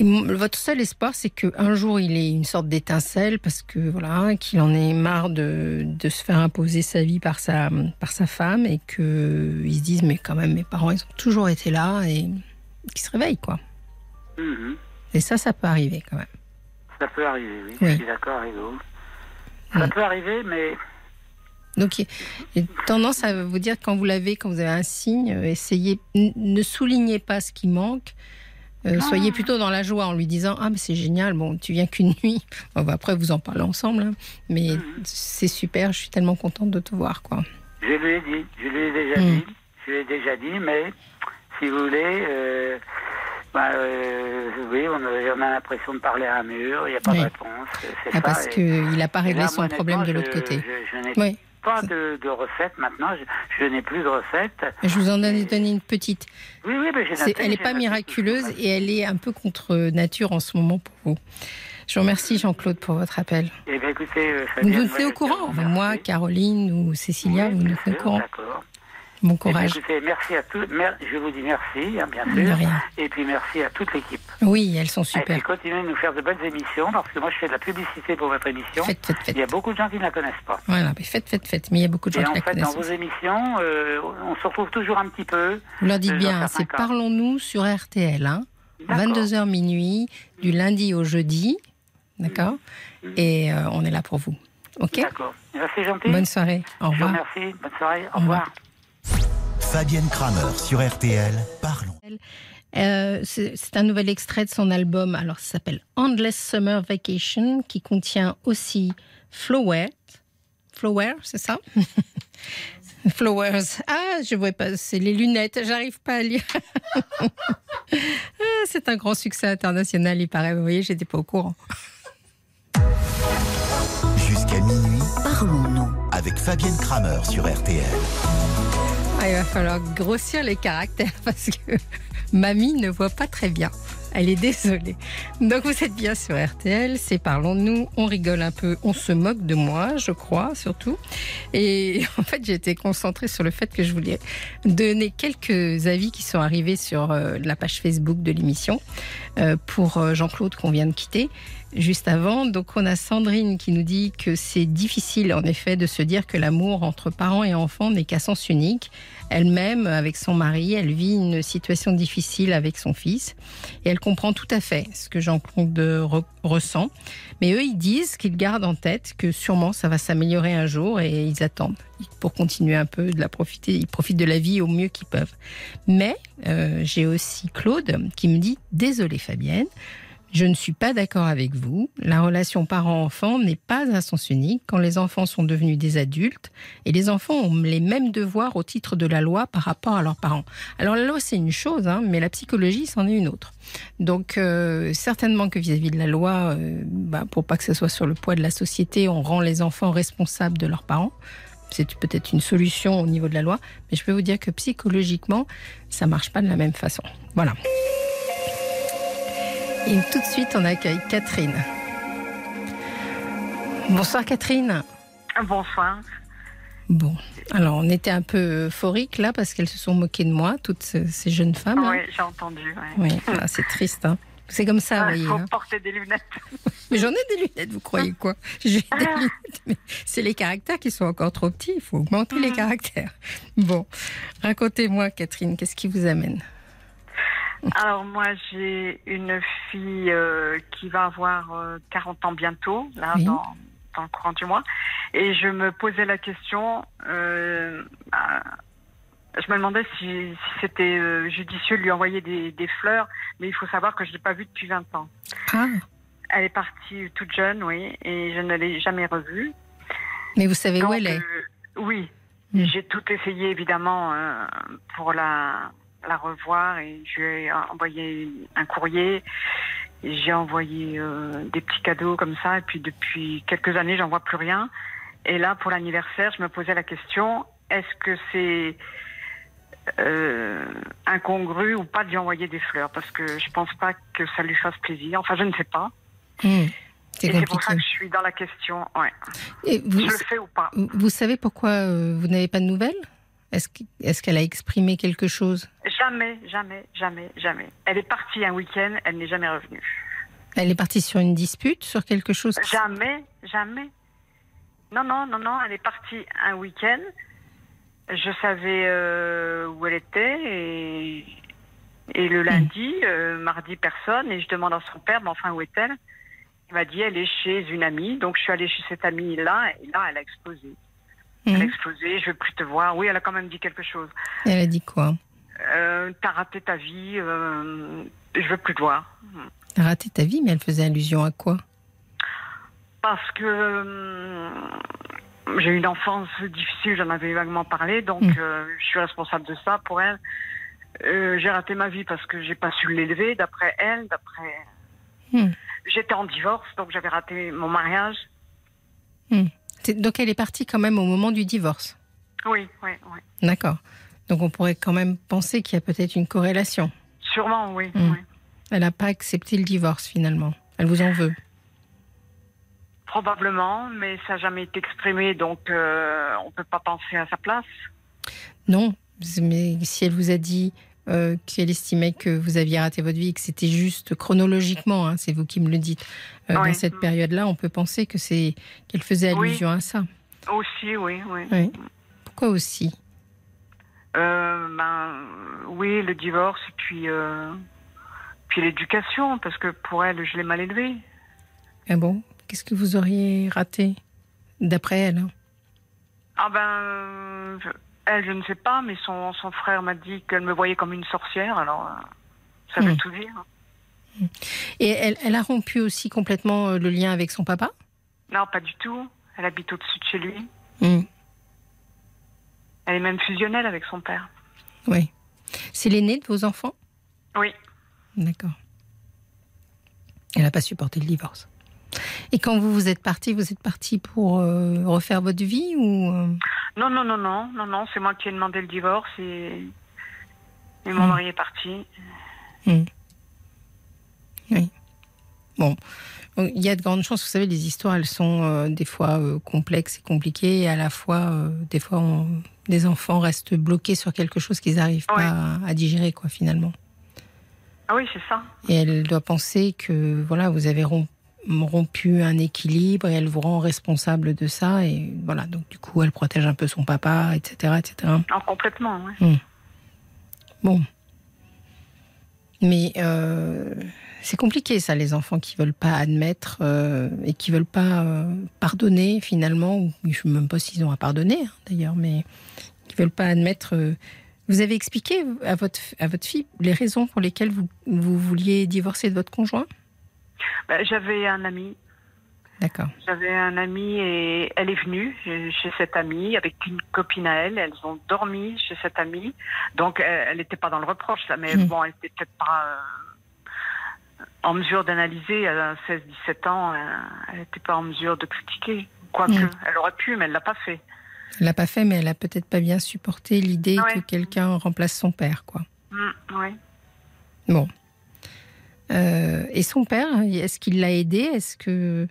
Speaker 3: Et votre seul espoir, c'est qu'un jour, il ait une sorte d'étincelle parce que voilà, qu'il en ait marre de, de se faire imposer sa vie par sa, par sa femme et qu'il se dise mais quand même mes parents ils ont toujours été là et qu'il se réveille quoi.
Speaker 4: Mhm.
Speaker 3: Et ça, ça peut arriver quand même.
Speaker 4: Ça peut arriver, oui,
Speaker 3: Oui.
Speaker 4: je suis d'accord avec vous. Ça
Speaker 3: Mm.
Speaker 4: peut arriver, mais
Speaker 3: Donc, il y a tendance à vous dire quand vous l'avez, quand vous avez un signe, euh, essayez, ne soulignez pas ce qui manque. Euh,
Speaker 4: Ah.
Speaker 3: soyez plutôt dans la joie en lui disant ah mais c'est génial bon tu viens qu'une [laughs] nuit Bon, bah, après vous en parlez ensemble hein. mais
Speaker 4: Mhm.
Speaker 3: c'est super je suis tellement contente de te voir quoi
Speaker 4: je lui ai dit, je lui ai déjà
Speaker 3: Mm.
Speaker 4: dit, je lui ai déjà dit, mais si vous voulez, euh, bah, euh, oui, on a, on a l'impression de parler à un mur, il n'y a pas
Speaker 3: Oui.
Speaker 4: de réponse.
Speaker 3: ah,
Speaker 4: ça,
Speaker 3: parce qu'il n'a pas réglé
Speaker 4: là,
Speaker 3: son problème de l'autre côté
Speaker 4: Je, je n'ai
Speaker 3: oui
Speaker 4: pas de, de recette maintenant, je, je n'ai plus de recette.
Speaker 3: je vous en ai donné une petite
Speaker 4: Oui, oui, mais
Speaker 3: elle n'est pas miraculeuse et elle est un peu contre nature en ce moment pour vous je vous remercie Jean-Claude pour votre appel
Speaker 4: Eh bien, écoutez, euh,
Speaker 3: vous nous tenez au courant moi Caroline ou Cécilia
Speaker 4: Oui,
Speaker 3: vous nous tenez au courant. Bon
Speaker 4: Eh
Speaker 3: courage
Speaker 4: écoutez, merci à tous. Je vous dis merci, hein, bien
Speaker 3: de
Speaker 4: sûr.
Speaker 3: rien
Speaker 4: Et puis merci à toute l'équipe.
Speaker 3: oui elles sont
Speaker 4: Et puis
Speaker 3: super
Speaker 4: continuez de nous faire de belles émissions, parce que moi je fais de la publicité pour votre émission.
Speaker 3: faites faites faites
Speaker 4: Il y a beaucoup de gens qui ne la connaissent pas.
Speaker 3: Voilà, mais faites, faites, faites. Mais il y a beaucoup de gens
Speaker 4: Et
Speaker 3: qui
Speaker 4: en
Speaker 3: la
Speaker 4: fait, dans
Speaker 3: connaissent.
Speaker 4: vos émissions, euh, on se retrouve toujours un petit peu.
Speaker 3: Vous leur dites
Speaker 4: dans
Speaker 3: bien, hein, c'est. Parlons-nous sur RTL, hein,
Speaker 4: D'accord.
Speaker 3: 22h minuit, du lundi au jeudi. D'accord Et euh, on est là pour vous. OK?
Speaker 4: D'accord. C'est gentil.
Speaker 3: Bonne soirée. Au
Speaker 4: Je vous
Speaker 3: revoir.
Speaker 4: remercie. Bonne soirée. Au
Speaker 3: Au revoir.
Speaker 4: revoir.
Speaker 1: Fabienne Kramer sur RTL. Parlons.
Speaker 3: Euh, c'est un nouvel extrait de son album. Alors, ça s'appelle Endless Summer Vacation, qui contient aussi Flower. Flower, c'est ça? [laughs] Flowers. Ah, je vois pas. C'est les lunettes. J'arrive pas à lire. [laughs] Ah, c'est un grand succès international, il paraît. Vous voyez, j'étais pas au courant.
Speaker 1: Jusqu'à minuit
Speaker 2: Parlons-nous.
Speaker 1: avec Fabienne Kramer sur RTL.
Speaker 3: Ah, il va falloir grossir les caractères [laughs] parce que mamie ne voit pas très bien. Elle est désolée. Donc vous êtes bien sur RTL, c'est Parlons-nous, on rigole un peu, on se moque de moi, je crois, surtout. Et [laughs] en fait, j'étais concentrée sur le fait que je voulais donner quelques avis qui sont arrivés sur euh, la page Facebook de l'émission euh, pour euh, Jean-Claude qu'on vient de quitter juste avant. Donc on a Sandrine qui nous dit que c'est difficile en effet de se dire que l'amour entre parents et enfants n'est qu'à sens unique. Elle-même, avec son mari, elle vit une situation difficile avec son fils et elle comprend tout à fait ce que Jean-Claude re- ressent. Mais eux, ils disent qu'ils gardent en tête que sûrement ça va s'améliorer un jour et ils attendent pour continuer un peu de la profiter. Ils profitent de la vie au mieux qu'ils peuvent. Mais euh, j'ai aussi Claude qui me dit Désolée Fabienne, je ne suis pas d'accord avec vous. La relation parent-enfant n'est pas un sens unique quand les enfants sont devenus des adultes et les enfants ont les mêmes devoirs au titre de la loi par rapport à leurs parents. Alors la loi c'est une chose, hein, mais la psychologie c'en est une autre. Donc euh, certainement que vis-à-vis de la loi, euh, bah, pour pas que ce soit sur le poids de la société, on rend les enfants responsables de leurs parents. C'est peut-être une solution au niveau de la loi, mais je peux vous dire que psychologiquement, ça marche pas de la même façon. Voilà. Et tout de suite, on accueille Catherine. Bonsoir Catherine.
Speaker 5: Bonsoir.
Speaker 3: Bon, alors on était un peu euphorique là parce qu'elles se sont moquées de moi, toutes ce- ces jeunes femmes. hein.
Speaker 5: Oui, j'ai entendu. ouais.
Speaker 3: Oui, ah, c'est triste. hein. C'est comme ça, vous
Speaker 5: Il
Speaker 3: voyez.
Speaker 5: faut
Speaker 3: hein.
Speaker 5: porter des lunettes. [laughs]
Speaker 3: Mais j'en ai des lunettes, vous croyez quoi? J'ai des lunettes, mais c'est les caractères qui sont encore trop petits. Il faut augmenter les caractères. Bon, racontez-moi, Catherine, qu'est-ce qui vous amène?
Speaker 5: Alors moi j'ai une fille euh, qui va avoir euh, 40 ans bientôt, là
Speaker 3: Oui.
Speaker 5: dans, dans le courant du mois, et je me posais la question, euh, bah, je me demandais si, si c'était euh, judicieux de lui envoyer des, des fleurs, mais il faut savoir que je l'ai pas vue depuis 20 ans.
Speaker 3: Ah,
Speaker 5: Elle est partie toute jeune, oui, et je ne l'ai jamais revue.
Speaker 3: mais vous savez où elle est?
Speaker 5: euh, Oui,
Speaker 3: Mm.
Speaker 5: j'ai tout essayé évidemment euh, pour la, la revoir et je lui ai envoyé un courrier. J'ai envoyé euh, des petits cadeaux comme ça et puis depuis quelques années j'en vois plus rien. Et là pour l'anniversaire je me posais la question est-ce que c'est euh, incongru ou pas de lui envoyer des fleurs? Parce que je pense pas que ça lui fasse plaisir. Enfin je ne sais pas.
Speaker 3: Hmm, C'est
Speaker 5: pour ça que je suis dans la question. Ouais.
Speaker 3: Et vous,
Speaker 5: Je le fais ou pas
Speaker 3: vous savez pourquoi euh, vous n'avez pas de nouvelles? Est-ce que- est-ce qu'elle a exprimé quelque chose?
Speaker 5: Jamais, jamais, jamais, jamais. Elle est partie un week-end, elle n'est jamais revenue.
Speaker 3: Elle est partie sur une dispute, sur quelque chose qui-
Speaker 5: Jamais, jamais. Non, non, non, non, elle est partie un week-end. Je savais euh, où elle était et, et le lundi, euh, mardi, personne. Et je demande à son père, mais enfin, où est-elle? Il m'a dit, elle est chez une amie. Donc je suis allée chez cette amie-là et là, elle a explosé. Elle a
Speaker 3: Hmm.
Speaker 5: explosé, je veux plus te voir. Oui, elle a quand même dit quelque chose.
Speaker 3: Elle a dit quoi?
Speaker 5: Euh, T'as raté ta vie, euh, je veux plus te voir.
Speaker 3: Raté ta vie, mais elle faisait allusion à quoi?
Speaker 5: Parce que euh, j'ai eu une enfance difficile, j'en avais vaguement parlé, donc
Speaker 3: Mm.
Speaker 5: euh, je suis responsable de ça pour elle. Euh, j'ai raté ma vie parce que j'ai pas su l'élever, d'après elle, d'après.
Speaker 3: Mm.
Speaker 5: J'étais en divorce, donc j'avais raté mon mariage.
Speaker 3: C'est- Donc elle est partie quand même au moment du divorce.
Speaker 5: Oui, oui, oui.
Speaker 3: D'accord. Donc on pourrait quand même penser qu'il y a peut-être une corrélation.
Speaker 5: Sûrement, oui.
Speaker 3: Mm.
Speaker 5: oui.
Speaker 3: Elle n'a pas accepté le divorce finalement. Elle vous en veut.
Speaker 5: Probablement, mais ça n'a jamais été exprimé, donc euh, on peut pas penser à sa place.
Speaker 3: Non, mais si elle vous a dit euh, qu'elle estimait que vous aviez raté votre vie, que c'était juste chronologiquement, hein, c'est vous qui me le dites, euh,
Speaker 5: Oui.
Speaker 3: dans cette période-là, on peut penser que c'est qu'elle faisait
Speaker 5: Oui.
Speaker 3: allusion à ça.
Speaker 5: Aussi, oui, oui.
Speaker 3: Oui. Pourquoi aussi?
Speaker 5: Euh, ben, oui, le divorce puis, puis l'éducation, parce que pour elle, je l'ai mal élevée.
Speaker 3: Ah bon? Qu'est-ce que vous auriez raté d'après elle?
Speaker 5: Ah ben, je- elle, je ne sais pas, mais son, son frère m'a dit qu'elle me voyait comme une sorcière, alors euh, ça veut
Speaker 3: Hmm.
Speaker 5: tout dire.
Speaker 3: Et elle, elle a rompu aussi complètement euh, le lien avec son papa?
Speaker 5: Non, pas du tout. Elle habite au-dessus de chez lui.
Speaker 3: Hmm,
Speaker 5: Elle est même fusionnelle avec son père.
Speaker 3: Oui. C'est l'aîné de vos enfants?
Speaker 5: Oui.
Speaker 3: D'accord. Elle n'a pas supporté le divorce? Et quand vous vous êtes parti, vous êtes parti pour euh, refaire votre vie ou euh,
Speaker 5: Non, non, non, non, non, non, c'est moi qui ai demandé le divorce et, et mon
Speaker 3: Hmm.
Speaker 5: mari est parti.
Speaker 3: Bon, il y a de grandes chances. Vous savez, les histoires, elles sont euh, des fois euh, complexes et compliquées, et à la fois, euh, des fois, on- des enfants restent bloqués sur quelque chose qu'ils n'arrivent
Speaker 5: Ouais.
Speaker 3: pas à, à digérer, quoi, finalement.
Speaker 5: Ah oui, c'est ça.
Speaker 3: Et elle doit penser que, voilà, vous avez rom- rompu un équilibre et elle vous rend responsable de ça. Et voilà, donc du coup, elle protège un peu son papa, etc., etc.
Speaker 5: Non, complètement, ouais.
Speaker 3: Bon. Mais euh, c'est compliqué ça, les enfants qui veulent pas admettre euh, et qui veulent pas euh, pardonner finalement, ou je sais même pas s'ils ont à pardonner hein, d'ailleurs, mais qui veulent pas admettre. Vous avez expliqué à votre, à votre fille les raisons pour lesquelles vous, vous vouliez divorcer de votre conjoint?
Speaker 5: Ben, J'avais un ami
Speaker 3: D'accord.
Speaker 5: J'avais un ami et elle est venue euh, chez cette amie avec une copine à elle. Elles ont dormi chez cette amie. Donc euh, elle n'était pas dans le reproche, là, mais
Speaker 3: Mm.
Speaker 5: bon, elle n'était peut-être pas euh, en mesure d'analyser. À 16-17 ans, euh, elle n'était pas en mesure de critiquer. Quoique,
Speaker 3: Mm.
Speaker 5: elle aurait pu, mais elle l'a pas fait.
Speaker 3: Elle l'a pas fait, mais elle a peut-être pas bien supporté l'idée
Speaker 5: Ouais.
Speaker 3: que quelqu'un remplace son père, quoi.
Speaker 5: Mm, oui.
Speaker 3: Bon. Euh, et son père, est-ce qu'il l'a aidé? Est-ce que,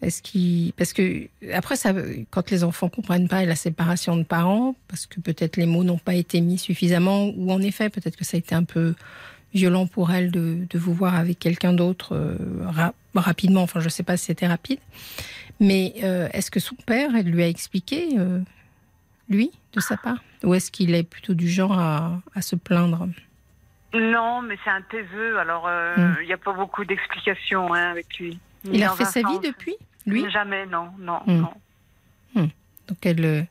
Speaker 3: est-ce qu'il, parce que après ça, quand les enfants comprennent pas la séparation de parents, parce que peut-être les mots n'ont pas été mis suffisamment, ou en effet peut-être que ça a été un peu violent pour elle de, vous voir avec quelqu'un d'autre euh, ra- rapidement. Enfin, je ne sais pas si c'était rapide. Mais euh, est-ce que son père, elle lui a expliqué, lui, de sa part? Ou est-ce qu'il est plutôt du genre à se plaindre?
Speaker 5: Non, mais c'est un taiseux, alors euh, il
Speaker 3: Mm.
Speaker 5: n'y a pas beaucoup d'explications hein, avec lui.
Speaker 3: Il a
Speaker 5: un
Speaker 3: sa vie depuis, lui?
Speaker 5: Jamais, non, non,
Speaker 3: Mm.
Speaker 5: non.
Speaker 3: Donc elle, euh,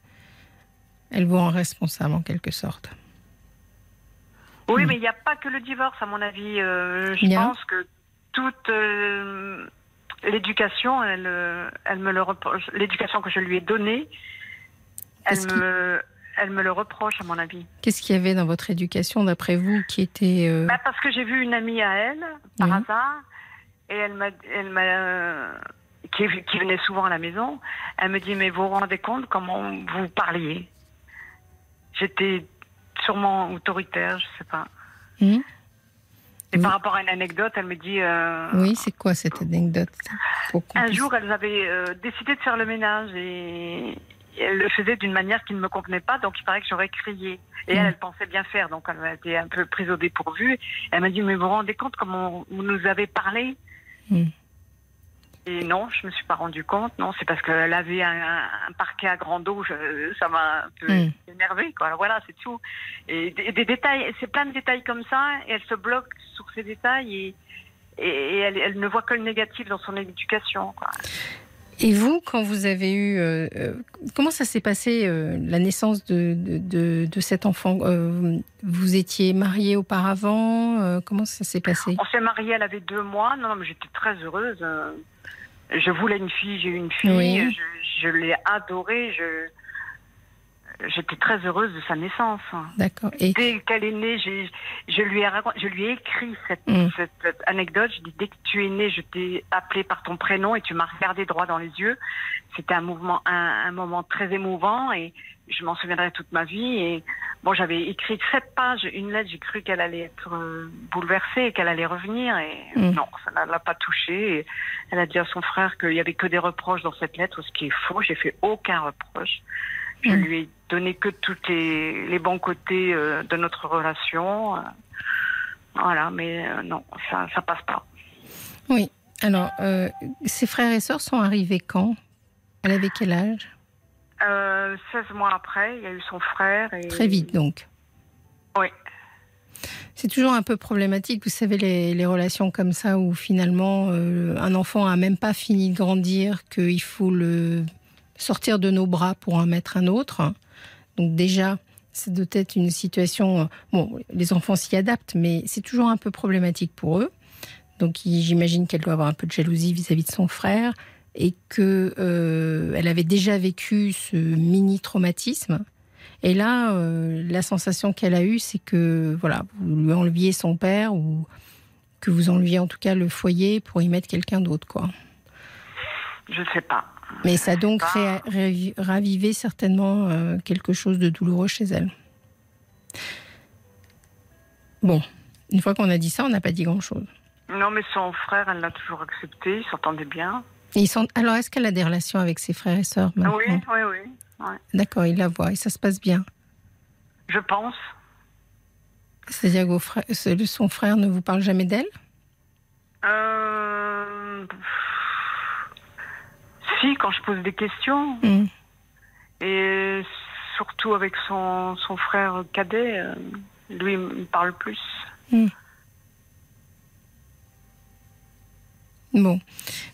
Speaker 3: elle vous rend responsable en quelque sorte.
Speaker 5: Oui, mais il n'y a pas que le divorce, à mon avis. Euh, je
Speaker 3: Il
Speaker 5: pense que toute euh, l'éducation, elle, elle me. L'éducation que je lui ai donnée, elle me, elle me le reproche, à mon avis.
Speaker 3: Qu'est-ce qu'il y avait dans votre éducation, d'après vous, qui était... euh,
Speaker 5: Bah, parce que j'ai vu une amie à elle, par
Speaker 3: Oui.
Speaker 5: hasard, et elle m'a, elle m'a, euh, qui, qui venait souvent à la maison, elle me dit mais vous vous rendez compte comment vous parliez? J'étais sûrement autoritaire, je sais pas.
Speaker 3: hmm?
Speaker 5: Et
Speaker 3: Oui.
Speaker 5: par rapport à une anecdote, elle me dit euh,
Speaker 3: Oui, c'est quoi cette anecdote
Speaker 5: un jour elles avaient décidé de faire le ménage et elle le faisait d'une manière qui ne me convenait pas, donc il paraît que j'aurais crié. Et elle,
Speaker 3: Mm.
Speaker 5: elle pensait bien faire, donc elle a été un peu prise au dépourvu. Elle m'a dit, mais vous vous rendez compte comment vous nous avez parlé?
Speaker 3: Mm.
Speaker 5: Et non, je me suis pas rendu compte. Non, c'est parce qu'elle avait un, un parquet à grande eau. je- ça m'a un peu
Speaker 3: Mm.
Speaker 5: énervé. Quoi. Voilà, c'est tout. Et des, des détails, c'est plein de détails comme ça. Et elle se bloque sur ces détails et, et, et elle, elle ne voit que le négatif dans son éducation. Quoi.
Speaker 3: Et vous, quand vous avez eu... euh, euh, comment ça s'est passé, euh, la naissance de, de, de- de cet enfant Euh, Vous étiez mariés auparavant Euh, Comment ça s'est passé?
Speaker 5: On s'est mariés, elle avait deux mois. Non, mais j'étais très heureuse. Euh, Je voulais une fille, j'ai eu une fille.
Speaker 3: Oui.
Speaker 5: Je, je l'ai adorée. Je, j'étais très heureuse de sa naissance.
Speaker 3: D'accord. Et
Speaker 5: Dès qu'elle est née, je lui ai raconté, je lui ai écrit cette,
Speaker 3: Mm.
Speaker 5: cette, anecdote. Je dis dès que tu es née, je t'ai appelé par ton prénom et tu m'as regardé droit dans les yeux. C'était un mouvement, un, un moment très émouvant et je m'en souviendrai toute ma vie. Et bon, j'avais écrit sept pages, une lettre. J'ai cru qu'elle allait être euh, bouleversée et qu'elle allait revenir. Et
Speaker 3: Mm.
Speaker 5: non, ça ne l'a pas touchée. Et elle a dit à son frère qu'il y avait que des reproches dans cette lettre, ce qui est faux. J'ai fait aucun reproche. Je
Speaker 3: Mm.
Speaker 5: lui ai donné que tous les, les bons côtés euh, de notre relation. euh, voilà, mais euh, non, ça, ça passe pas.
Speaker 3: oui. Alors, euh, ses frères et sœurs sont arrivés quand? Elle avait quel âge?
Speaker 5: Euh, 16 mois après, il y a eu son frère. Et...
Speaker 3: Très vite, donc.
Speaker 5: Oui.
Speaker 3: C'est toujours un peu problématique, vous savez, les, les relations comme ça où finalement euh, un enfant a même pas fini de grandir, qu'il faut le sortir de nos bras pour en mettre un autre. Donc déjà, c'est doit être une situation. euh, Bon, les enfants s'y adaptent, mais c'est toujours un peu problématique pour eux. Donc j'imagine qu'elle doit avoir un peu de jalousie vis-à-vis de son frère et que euh, avait déjà vécu ce mini traumatisme. Et là, euh, la sensation qu'elle a eue, c'est que voilà, vous lui enleviez son père ou que vous enleviez en tout cas le foyer pour y mettre quelqu'un d'autre, quoi.
Speaker 5: Je sais pas.
Speaker 3: Mais ça a donc ré- ravivé certainement euh, quelque chose de douloureux chez elle. Bon, une fois qu'on a dit ça, on n'a pas dit grand-chose.
Speaker 5: Non, mais son frère, elle l'a toujours accepté, ils s'entendaient bien.
Speaker 3: Ils sont... Alors, est-ce qu'elle a des relations avec ses frères et sœurs maintenant?
Speaker 5: Oui, oui, oui. ouais.
Speaker 3: D'accord, il la voit et ça se passe bien.
Speaker 5: Je pense.
Speaker 3: C'est-à-dire que son frère ne vous parle jamais d'elle?
Speaker 5: Euh... Si, quand je pose des questions,
Speaker 3: Hmm.
Speaker 5: et surtout avec son, son frère cadet, euh, lui il me parle plus.
Speaker 3: Bon.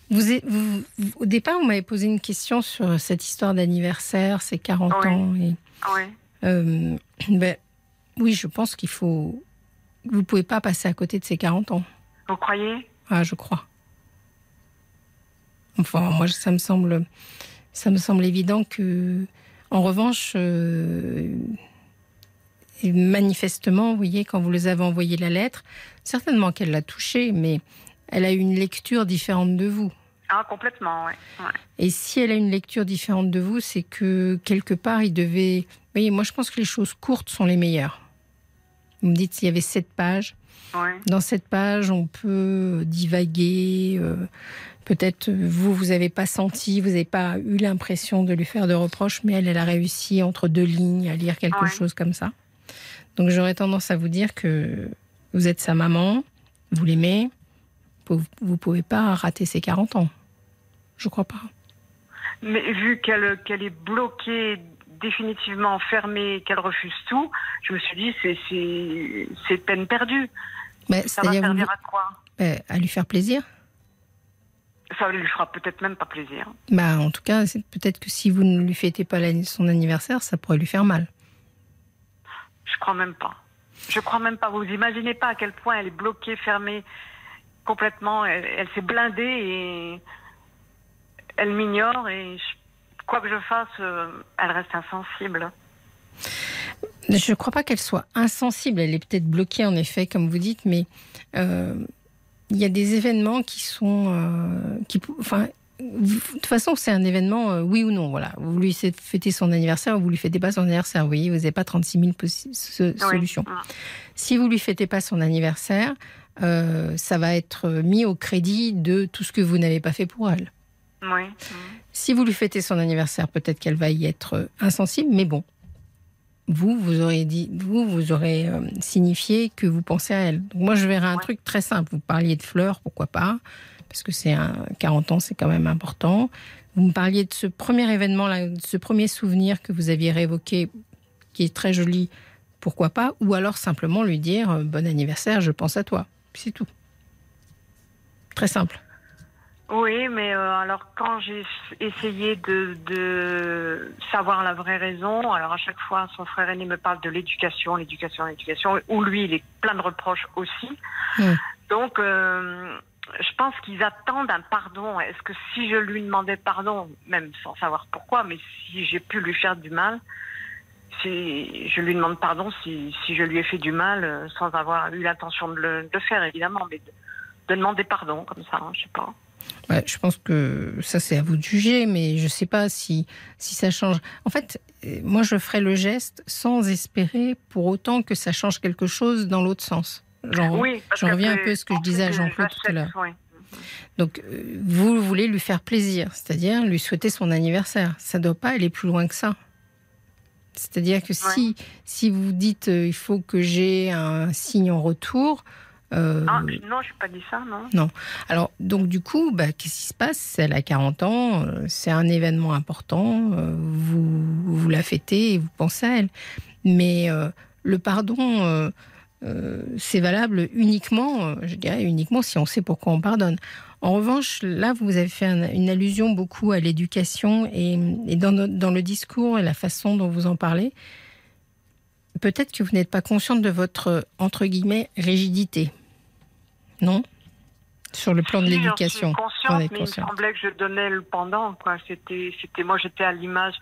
Speaker 3: Vous, vous- au départ, vous m'avez posé une question sur cette histoire d'anniversaire, ses 40
Speaker 5: Oui.
Speaker 3: ans. Et,
Speaker 5: Oui.
Speaker 3: euh, ben, oui, je pense qu'il faut. Vous ne pouvez pas passer à côté de ses 40 ans.
Speaker 5: Vous croyez?
Speaker 3: Ah, je crois. Enfin, moi, ça me semble, ça me semble évident que, en revanche, euh, manifestement, vous voyez, quand vous les avez envoyé la lettre, certainement qu'elle l'a touchée, mais elle a eu une lecture différente de vous.
Speaker 5: Ah, complètement, oui. Ouais.
Speaker 3: Et si elle a une lecture différente de vous, c'est que quelque part, il devait. Vous voyez, moi, je pense que les choses courtes sont les meilleures. Vous me dites s'il y avait sept pages.
Speaker 5: Ouais.
Speaker 3: Dans cette page, on peut divaguer. euh, Peut-être vous, vous n'avez pas senti, vous n'avez pas eu l'impression de lui faire de reproches, mais elle, elle a réussi entre deux lignes à lire quelque
Speaker 5: Ouais.
Speaker 3: chose comme ça. Donc j'aurais tendance à vous dire que Vous êtes sa maman, vous l'aimez, vous ne pouvez pas rater ses 40 ans. Je crois pas.
Speaker 5: Mais vu qu'elle qu'elle est bloquée, définitivement fermée, qu'elle refuse tout, je me suis dit, c'est- peine perdue.
Speaker 3: Mais
Speaker 5: Ça va
Speaker 3: vous-
Speaker 5: servir à quoi
Speaker 3: euh, à lui faire plaisir
Speaker 5: Ça lui fera peut-être même pas plaisir.
Speaker 3: Bah, en tout cas, peut-être que si vous ne lui fêtez pas son anniversaire, ça pourrait lui faire mal.
Speaker 5: Je crois même pas. Je crois même pas. Vous imaginez pas à quel point elle est bloquée, fermée complètement. Elle, elle s'est blindée et elle m'ignore et je- quoi que je fasse, euh, elle reste insensible.
Speaker 3: Je ne crois pas qu'elle soit insensible. Elle est peut-être bloquée, en effet, comme vous dites, mais euh, il y a des événements qui sont. euh, qui, enfin, de toute façon, c'est un événement, euh, oui ou non. Voilà. Vous lui fêtez son anniversaire ou vous lui fêtez pas son anniversaire. Vous voyez, vous n'avez pas 36 000 possi- so-
Speaker 5: Oui.
Speaker 3: solutions.
Speaker 5: Mm.
Speaker 3: Si vous lui fêtez pas son anniversaire, ça va être mis au crédit de tout ce que vous n'avez pas fait pour elle.
Speaker 5: Oui.
Speaker 3: Si vous lui fêtez son anniversaire, peut-être qu'elle va y être euh, insensible, mais bon. Vous, vous aurez dit, vous, vous aurez euh, signifié que vous pensez à elle. Donc moi, je verrais un
Speaker 5: Ouais.
Speaker 3: truc très simple. Vous parliez de fleurs, pourquoi pas Parce que c'est un 40 ans, c'est quand même important. Vous me parliez de ce premier événement, là, de ce premier souvenir que vous aviez réévoqué, qui est très joli, pourquoi pas Ou alors simplement lui dire euh, bon anniversaire, je pense à toi. C'est tout. Très simple.
Speaker 5: Oui, mais euh, alors quand j'ai essayé de, de savoir la vraie raison, alors à chaque fois son frère aîné me parle de l'éducation, l'éducation, l'éducation, où lui il est plein de reproches aussi.
Speaker 3: Mm.
Speaker 5: Donc euh, je pense qu'ils attendent un pardon. Est-ce que si je lui demandais pardon, même sans savoir pourquoi, mais si j'ai pu lui faire du mal, si je lui demande pardon si, si je lui ai fait du mal euh, sans avoir eu l'intention de le, de faire évidemment, mais de, de demander pardon comme ça, hein, je sais pas.
Speaker 3: Ouais, je pense que ça, c'est à vous de juger, mais je ne sais pas si, si ça change. En fait, euh, moi, je ferai le geste sans espérer pour autant que ça change quelque chose dans l'autre sens. Genre,
Speaker 5: Oui,
Speaker 3: j'en reviens un peu à ce que je disais à Jean-Claude tout à l'heure.
Speaker 5: oui.
Speaker 3: Donc, euh, vous voulez lui faire plaisir, c'est-à-dire lui souhaiter son anniversaire. Ça ne doit pas aller plus loin que ça. C'est-à-dire que si, si vous dites euh, il faut que j'ai un signe en retour, euh,
Speaker 5: Ah, non, je n'ai pas dit ça, non.
Speaker 3: alors, donc du coup, bah, qu'est-ce qui se passe? Elle a 40 ans, euh, c'est un événement important, euh, vous, vous la fêtez et vous pensez à elle. Mais euh, le pardon, euh, euh, c'est valable uniquement, je dirais uniquement si on sait pourquoi on pardonne. En revanche, là, vous avez fait un- une allusion beaucoup à l'éducation et, et dans, dans le discours et la façon dont vous en parlez, peut-être que vous n'êtes pas consciente de votre, entre guillemets, rigidité. Non Sur le plan de
Speaker 5: Si,
Speaker 3: l'éducation.
Speaker 5: consciente, mais il me
Speaker 3: consciente.
Speaker 5: semblait que je donnais le pendant. Quoi. C'était, c'était, moi, j'étais à l'image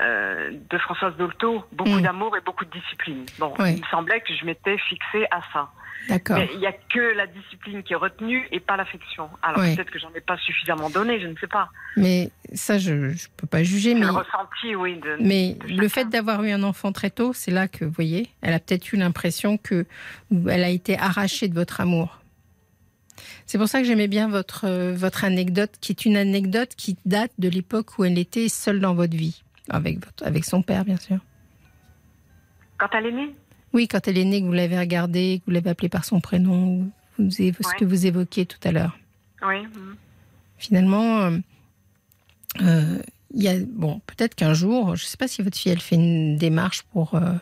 Speaker 5: euh, de Françoise Dolto, beaucoup
Speaker 3: Mm.
Speaker 5: d'amour et beaucoup de discipline. Bon, il me semblait que je m'étais fixée à ça.
Speaker 3: D'accord.
Speaker 5: Il n'y a que la discipline qui est retenue et pas l'affection. Alors peut-être que j'en ai pas suffisamment donné, je ne sais pas.
Speaker 3: Mais ça, je ne peux pas juger. Mais,
Speaker 5: le ressenti, oui. De,
Speaker 3: mais
Speaker 5: de
Speaker 3: le fait d'avoir eu un enfant très tôt, c'est là que, vous voyez, elle a peut-être eu l'impression que elle a été arrachée de votre amour. C'est pour ça que j'aimais bien votre, euh, votre anecdote, qui est une anecdote qui date de l'époque où elle était seule dans votre vie, avec, votre, avec son père, bien sûr.
Speaker 5: Quand elle est née?
Speaker 3: Oui, quand elle est née, que vous l'avez regardée, que vous l'avez appelée par son prénom, vous, ce
Speaker 5: Ouais.
Speaker 3: que vous évoquiez tout à l'heure.
Speaker 5: Oui. mm.
Speaker 3: finalement, euh, euh, il y a bon, peut-être qu'un jour, je ne sais pas si votre fille elle fait une démarche pour euh,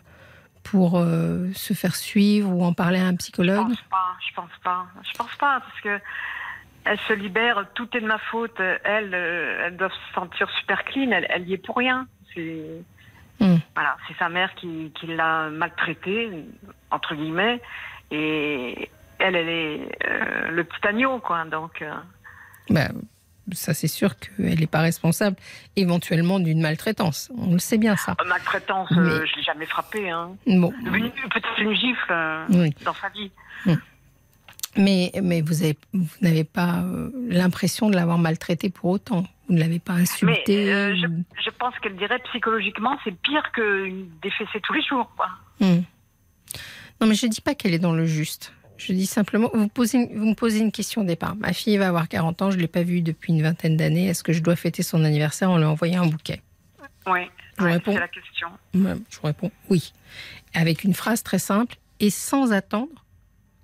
Speaker 3: pour euh, se faire suivre ou en parler à un
Speaker 5: Je
Speaker 3: psychologue.
Speaker 5: pense pas, je pense pas. Je pense pas, parce que elle se libère, tout est de ma faute. Elle, euh, elle doit se sentir super clean, elle, elle y est pour rien. C'est
Speaker 3: Hmm.
Speaker 5: voilà, c'est sa mère qui, qui l'a maltraitée, entre guillemets, et elle, elle est euh, le petit agneau, quoi. Donc, euh,
Speaker 3: Bah, ça, c'est sûr qu'elle n'est pas responsable éventuellement d'une maltraitance. On le sait bien ça.
Speaker 5: maltraitance,
Speaker 3: Mais-
Speaker 5: euh, je l'ai jamais frappée. Hein.
Speaker 3: Bon,
Speaker 5: Peut-être une gifle euh,
Speaker 3: oui.
Speaker 5: dans sa vie.
Speaker 3: Mais, mais vous avez- vous n'avez pas euh, l'impression de l'avoir maltraitée pour autant? Vous ne l'avez pas insultée?
Speaker 5: Mais euh, je, pense qu'elle dirait psychologiquement, c'est pire que des fessées tous les jours, quoi.
Speaker 3: Hmm. Non, mais je ne dis pas qu'elle est dans le juste. Je dis simplement, vous, posez, vous me posez une question au départ. Ma fille va avoir 40 ans, je ne l'ai pas vue depuis une vingtaine d'années. Est-ce que je dois fêter son anniversaire en lui envoyant un bouquet?
Speaker 5: Oui,
Speaker 3: Je réponds.
Speaker 5: c'est la question.
Speaker 3: Je vous réponds oui. Avec une phrase très simple et sans attendre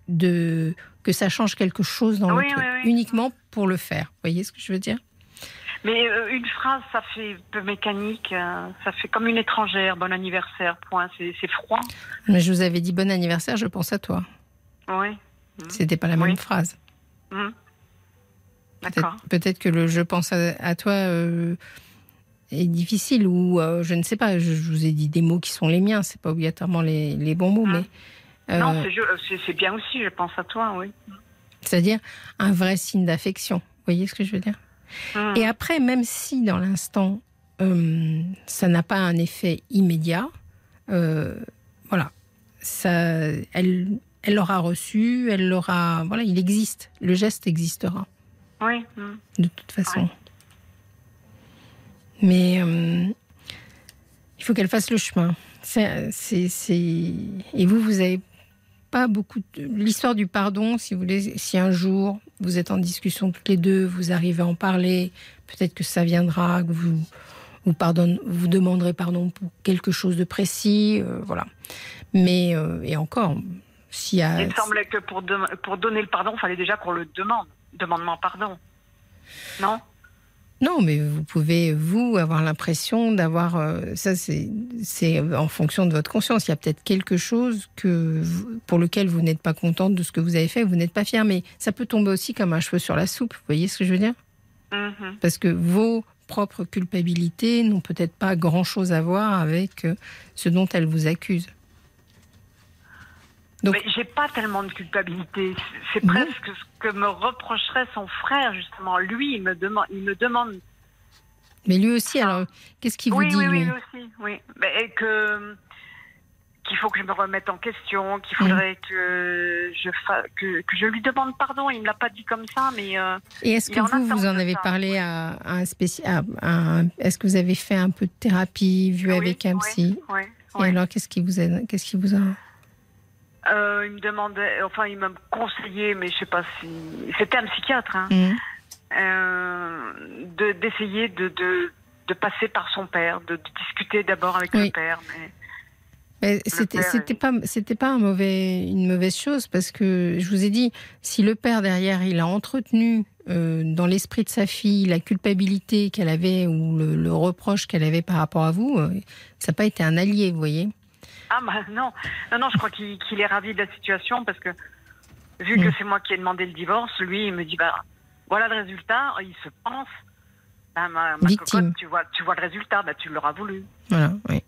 Speaker 3: de que ça change quelque chose dans
Speaker 5: Oui,
Speaker 3: le truc,
Speaker 5: oui, oui.
Speaker 3: uniquement pour le faire. Vous voyez ce que je veux dire?
Speaker 5: Mais euh, une phrase, ça fait peu mécanique, euh, ça fait comme une étrangère. Bon anniversaire, point. C'est c'est froid.
Speaker 3: Mais je vous avais dit bon anniversaire, je pense à toi.
Speaker 5: Oui.
Speaker 3: C'était pas la
Speaker 5: Oui.
Speaker 3: même phrase. Peut-être
Speaker 5: D'accord.
Speaker 3: peut-être que le je pense à, à toi euh, est difficile ou euh, je ne sais pas. Je, je vous ai dit des mots qui sont les miens. C'est pas obligatoirement les, les bons mots,
Speaker 5: Mhm.
Speaker 3: mais euh,
Speaker 5: Non, c'est bien aussi, je pense à toi, oui.
Speaker 3: c'est-à-dire un vrai signe d'affection. Vous voyez ce que je veux dire? Et après, même si dans l'instant, ça n'a pas un effet immédiat, voilà, ça, elle, elle l'aura reçu, elle l'aura, voilà, il existe, le geste existera
Speaker 5: Oui.
Speaker 3: de toute façon. Mais euh, il faut qu'elle fasse le chemin. C'est, c'est, c'est- Et vous, vous avez pas beaucoup. de- L'histoire du pardon, si vous voulez, si un jour vous êtes en discussion toutes les deux, vous arrivez à en parler, peut-être que ça viendra, que vous vous, pardonne, vous demanderez pardon pour quelque chose de précis, euh, voilà. Mais euh, et encore, s'il y a
Speaker 5: Il me semblait que pour, donner le pardon, il fallait déjà qu'on le demande. Demandement pardon. Non?
Speaker 3: Non, mais vous pouvez, vous, avoir l'impression d'avoir... euh, ça, c'est en fonction de votre conscience. Il y a peut-être quelque chose que, vous- pour lequel vous n'êtes pas contente de ce que vous avez fait, vous n'êtes pas fier, mais ça peut tomber aussi comme un cheveu sur la soupe. Vous voyez ce que je veux dire?
Speaker 5: Mhm.
Speaker 3: Parce que vos propres culpabilités n'ont peut-être pas grand-chose à voir avec euh, ce dont elle vous accuse. Donc-
Speaker 5: Mais j'ai pas tellement de culpabilité. C'est-
Speaker 3: Non.
Speaker 5: presque ce que me reprocherait son frère, justement. Lui, il me demande, il me demande
Speaker 3: Mais lui aussi, alors, qu'est-ce qu'il vous
Speaker 5: oui,
Speaker 3: dit,
Speaker 5: oui,
Speaker 3: lui
Speaker 5: oui, lui aussi, oui. Mais, et que qu'il faut que je me remette en question, qu'il
Speaker 3: Mm.
Speaker 5: faudrait que je fa... que, que je lui demande pardon. Il me l'a pas dit comme ça, mais euh,
Speaker 3: Et est-ce que vous, vous en avez
Speaker 5: ça.
Speaker 3: parlé à, à un spécial Est-ce que vous avez fait un peu de thérapie, vu
Speaker 5: Oui,
Speaker 3: avec un psy
Speaker 5: oui.
Speaker 3: Et alors, qu'est-ce qui vous a, qu'est-ce qui vous a
Speaker 5: Euh, il me demandait, enfin, il m'a conseillé, mais je sais pas si c'était un psychiatre, hein,
Speaker 3: Mhm.
Speaker 5: euh, de d'essayer de, de de passer par son père, de, de discuter d'abord avec
Speaker 3: Oui.
Speaker 5: le père. Mais...
Speaker 3: Mais C'était, pas, c'était pas un mauvais, une mauvaise chose parce que je vous ai dit, si le père derrière, il a entretenu euh, dans l'esprit de sa fille la culpabilité qu'elle avait ou le, le reproche qu'elle avait par rapport à vous, euh, ça n'a pas été un allié, vous voyez.
Speaker 5: Ah bah non, non, non, je crois qu'il est ravi de la situation parce que vu que
Speaker 3: Mm.
Speaker 5: c'est moi qui ai demandé le divorce, lui, il me dit bah voilà le résultat. Il se pense, bah, ma, ma cocotte, tu vois, tu vois le résultat, bah tu l'auras voulu.
Speaker 3: Voilà, oui.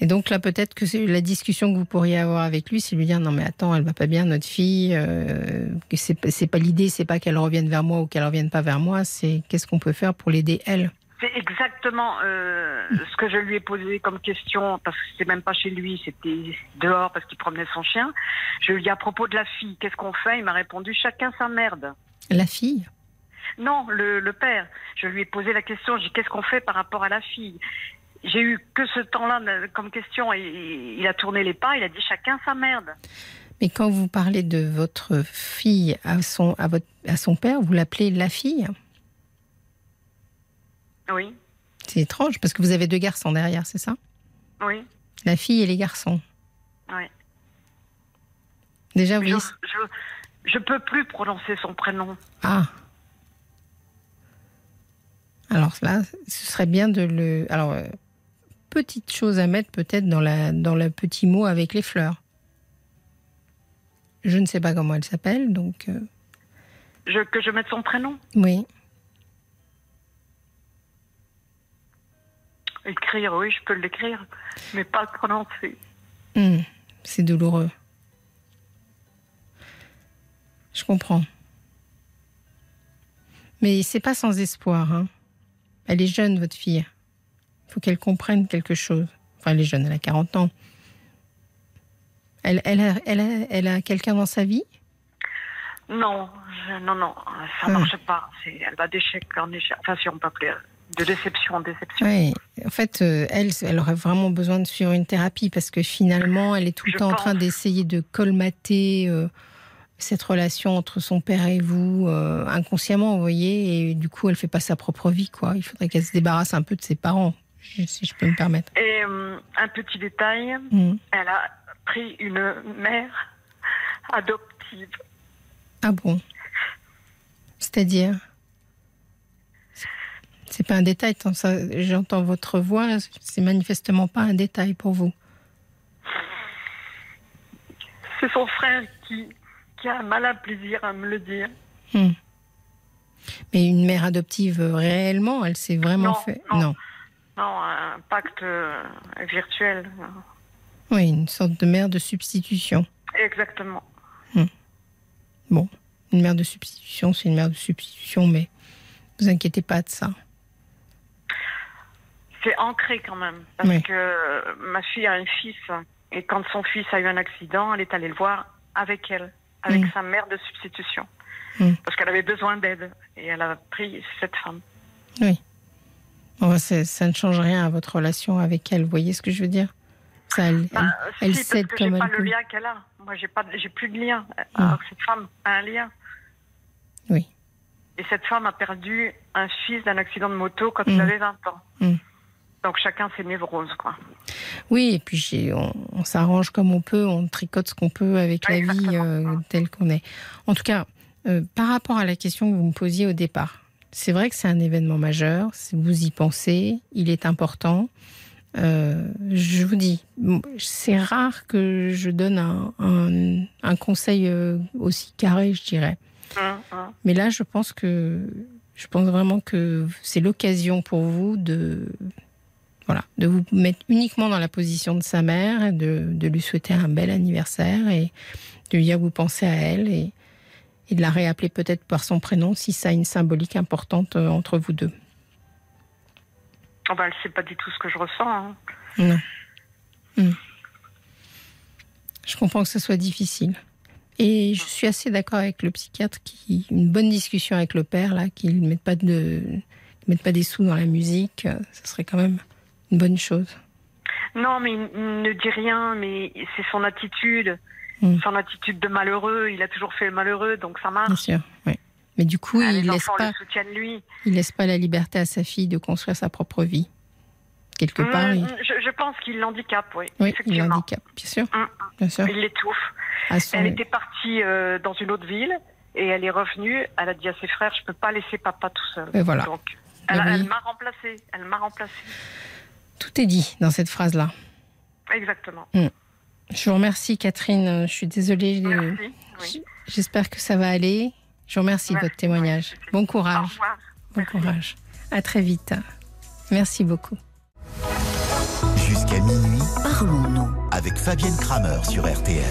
Speaker 3: Et donc là, peut-être que c'est la discussion que vous pourriez avoir avec lui, c'est lui dire non mais attends, elle va pas bien, notre fille. Euh, c'est pas l'idée, c'est pas qu'elle revienne vers moi ou qu'elle revienne pas vers moi, c'est qu'est-ce qu'on peut faire pour l'aider elle?
Speaker 5: C'est exactement euh, ce que je lui ai posé comme question, parce que c'était même pas chez lui, c'était dehors parce qu'il promenait son chien. Je lui ai dit à propos de la fille, qu'est-ce qu'on fait? Il m'a répondu chacun sa merde.
Speaker 3: La fille?
Speaker 5: Non, le, le père. Je lui ai posé la question, j'ai dit qu'est-ce qu'on fait par rapport à la fille? J'ai eu que ce temps-là euh, comme question et il a tourné les pas, il a dit chacun sa merde.
Speaker 3: Mais quand vous parlez de votre fille à son, à votre, à son père, vous l'appelez la fille?
Speaker 5: Oui,
Speaker 3: C'est étrange parce que vous avez deux garçons derrière, c'est ça?
Speaker 5: Oui,
Speaker 3: La fille et les garçons.
Speaker 5: oui.
Speaker 3: Déjà, oui.
Speaker 5: je, je peux plus prononcer son prénom.
Speaker 3: Ah. Alors là, ce serait bien de le. Alors, euh, petite chose à mettre peut-être dans, la, dans le petit mot avec les fleurs. Je ne sais pas comment elle s'appelle, donc euh,
Speaker 5: Je, que je mette son prénom?
Speaker 3: oui.
Speaker 5: Écrire, oui, je peux l'écrire, mais pas le prononcer.
Speaker 3: Hmm, c'est douloureux. Je comprends. Mais c'est pas sans espoir. hein. Elle est jeune, votre fille. Il faut qu'elle comprenne quelque chose. Enfin, elle est jeune, elle a 40 ans. Elle, elle a, elle a, elle a quelqu'un dans sa vie?
Speaker 5: Non, non, non, ça
Speaker 3: Ah.
Speaker 5: marche pas. Elle va d'échec en échec. Enfin, si on peut appeler de déception en déception.
Speaker 3: Oui. En fait, euh, elle, elle aurait vraiment besoin de suivre une thérapie parce que finalement, elle est tout le
Speaker 5: Je
Speaker 3: temps en train d'essayer de colmater euh, cette relation entre son père et vous euh, inconsciemment, vous voyez, et du coup, elle fait pas sa propre vie, quoi. Il faudrait qu'elle se débarrasse un peu de ses parents, si je peux me permettre.
Speaker 5: Et un petit détail,
Speaker 3: Mhm.
Speaker 5: elle a pris une mère adoptive.
Speaker 3: Ah bon? C'est-à-dire? C'est pas un détail, tant ça, j'entends votre voix, c'est manifestement pas un détail pour vous.
Speaker 5: C'est son frère qui, qui a un malin plaisir à me le dire.
Speaker 3: Hmm. Mais une mère adoptive, euh, réellement, elle s'est vraiment
Speaker 5: Non,
Speaker 3: fait.
Speaker 5: non. Non, un pacte euh, virtuel.
Speaker 3: Oui, une sorte de mère de substitution.
Speaker 5: Exactement.
Speaker 3: Bon, une mère de substitution, c'est une mère de substitution, mais vous inquiétez pas de ça.
Speaker 5: C'est ancré quand même. Parce
Speaker 3: Oui.
Speaker 5: que euh, ma fille a un fils. Et quand son fils a eu un accident, elle est allée le voir avec elle, avec
Speaker 3: Mm.
Speaker 5: sa mère de substitution.
Speaker 3: Mm.
Speaker 5: Parce qu'elle avait besoin d'aide. Et elle a pris cette femme.
Speaker 3: Bon, c'est- ça ne change rien à votre relation avec elle, vous voyez ce que je veux dire? Ça, elle,
Speaker 5: Bah,
Speaker 3: elle
Speaker 5: si,
Speaker 3: cède
Speaker 5: parce que j'ai
Speaker 3: comme
Speaker 5: pas
Speaker 3: elle
Speaker 5: le lien qu'elle a. Moi, j'ai pas, j'ai plus de lien.
Speaker 3: Mm.
Speaker 5: Alors que cette femme a un lien.
Speaker 3: Oui.
Speaker 5: Et cette femme a perdu un fils d'un accident de moto quand
Speaker 3: Mm.
Speaker 5: il avait 20 ans.
Speaker 3: Mm.
Speaker 5: Donc chacun ses névroses, quoi.
Speaker 3: Oui, et puis on, on s'arrange comme on peut, on tricote ce qu'on peut avec la vie euh, telle qu'on est. En tout cas, euh, par rapport à la question que vous me posiez au départ, c'est vrai que c'est un événement majeur, vous y pensez, il est important. Euh, je vous dis, c'est rare que je donne un, un- un conseil aussi carré, je dirais.
Speaker 5: Hum, hum.
Speaker 3: Mais là, je pense que je pense vraiment que c'est l'occasion pour vous de voilà, de vous mettre uniquement dans la position de sa mère, de, de lui souhaiter un bel anniversaire et de lui dire que vous pensez à elle et, et de la réappeler peut-être par son prénom si ça a une symbolique importante euh, entre vous deux.
Speaker 5: Oh, bah, elle sait pas du tout ce que je ressens. hein.
Speaker 3: Non. Hmm. Je comprends que ce soit difficile. Et je suis assez d'accord avec le psychiatre qui une bonne discussion avec le père là, qu'il ne mette pas de mette pas des sous dans la musique, euh, ce serait quand même une bonne chose.
Speaker 5: Non, mais il ne dit rien, mais c'est son attitude.
Speaker 3: Mm.
Speaker 5: Son attitude de malheureux. Il a toujours fait le malheureux, donc ça
Speaker 3: Bien
Speaker 5: marche.
Speaker 3: sûr, oui. Mais du coup,
Speaker 5: Ah,
Speaker 3: il laisse pas
Speaker 5: le soutiennent lui.
Speaker 3: il laisse pas la liberté à sa fille de construire sa propre vie. Quelque part,
Speaker 5: Mm,
Speaker 3: il,
Speaker 5: je, je pense qu'il l'handicape, oui.
Speaker 3: oui, il l'handicape, bien sûr,
Speaker 5: Mm,
Speaker 3: bien sûr.
Speaker 5: Il l'étouffe.
Speaker 3: Son-
Speaker 5: Elle était partie euh, dans une autre ville et elle est revenue. Elle a dit à ses frères Je peux pas laisser papa tout seul.
Speaker 3: Et voilà.
Speaker 5: Donc, elle,
Speaker 3: Ah oui.
Speaker 5: elle m'a remplacée. Elle m'a remplacée.
Speaker 3: Tout est dit dans cette phrase-là.
Speaker 5: Exactement.
Speaker 3: Je vous remercie, Catherine. Je suis désolée.
Speaker 5: Merci. Oui.
Speaker 3: J- J'espère que ça va aller. Je vous remercie de votre témoignage.
Speaker 5: oui.
Speaker 3: Bon
Speaker 5: Au
Speaker 3: courage.
Speaker 5: revoir.
Speaker 3: Bon
Speaker 5: Merci.
Speaker 3: courage. À très vite. Merci beaucoup.
Speaker 1: Jusqu'à minuit,
Speaker 2: Parlons-nous.
Speaker 1: avec Fabienne Kramer sur RTL.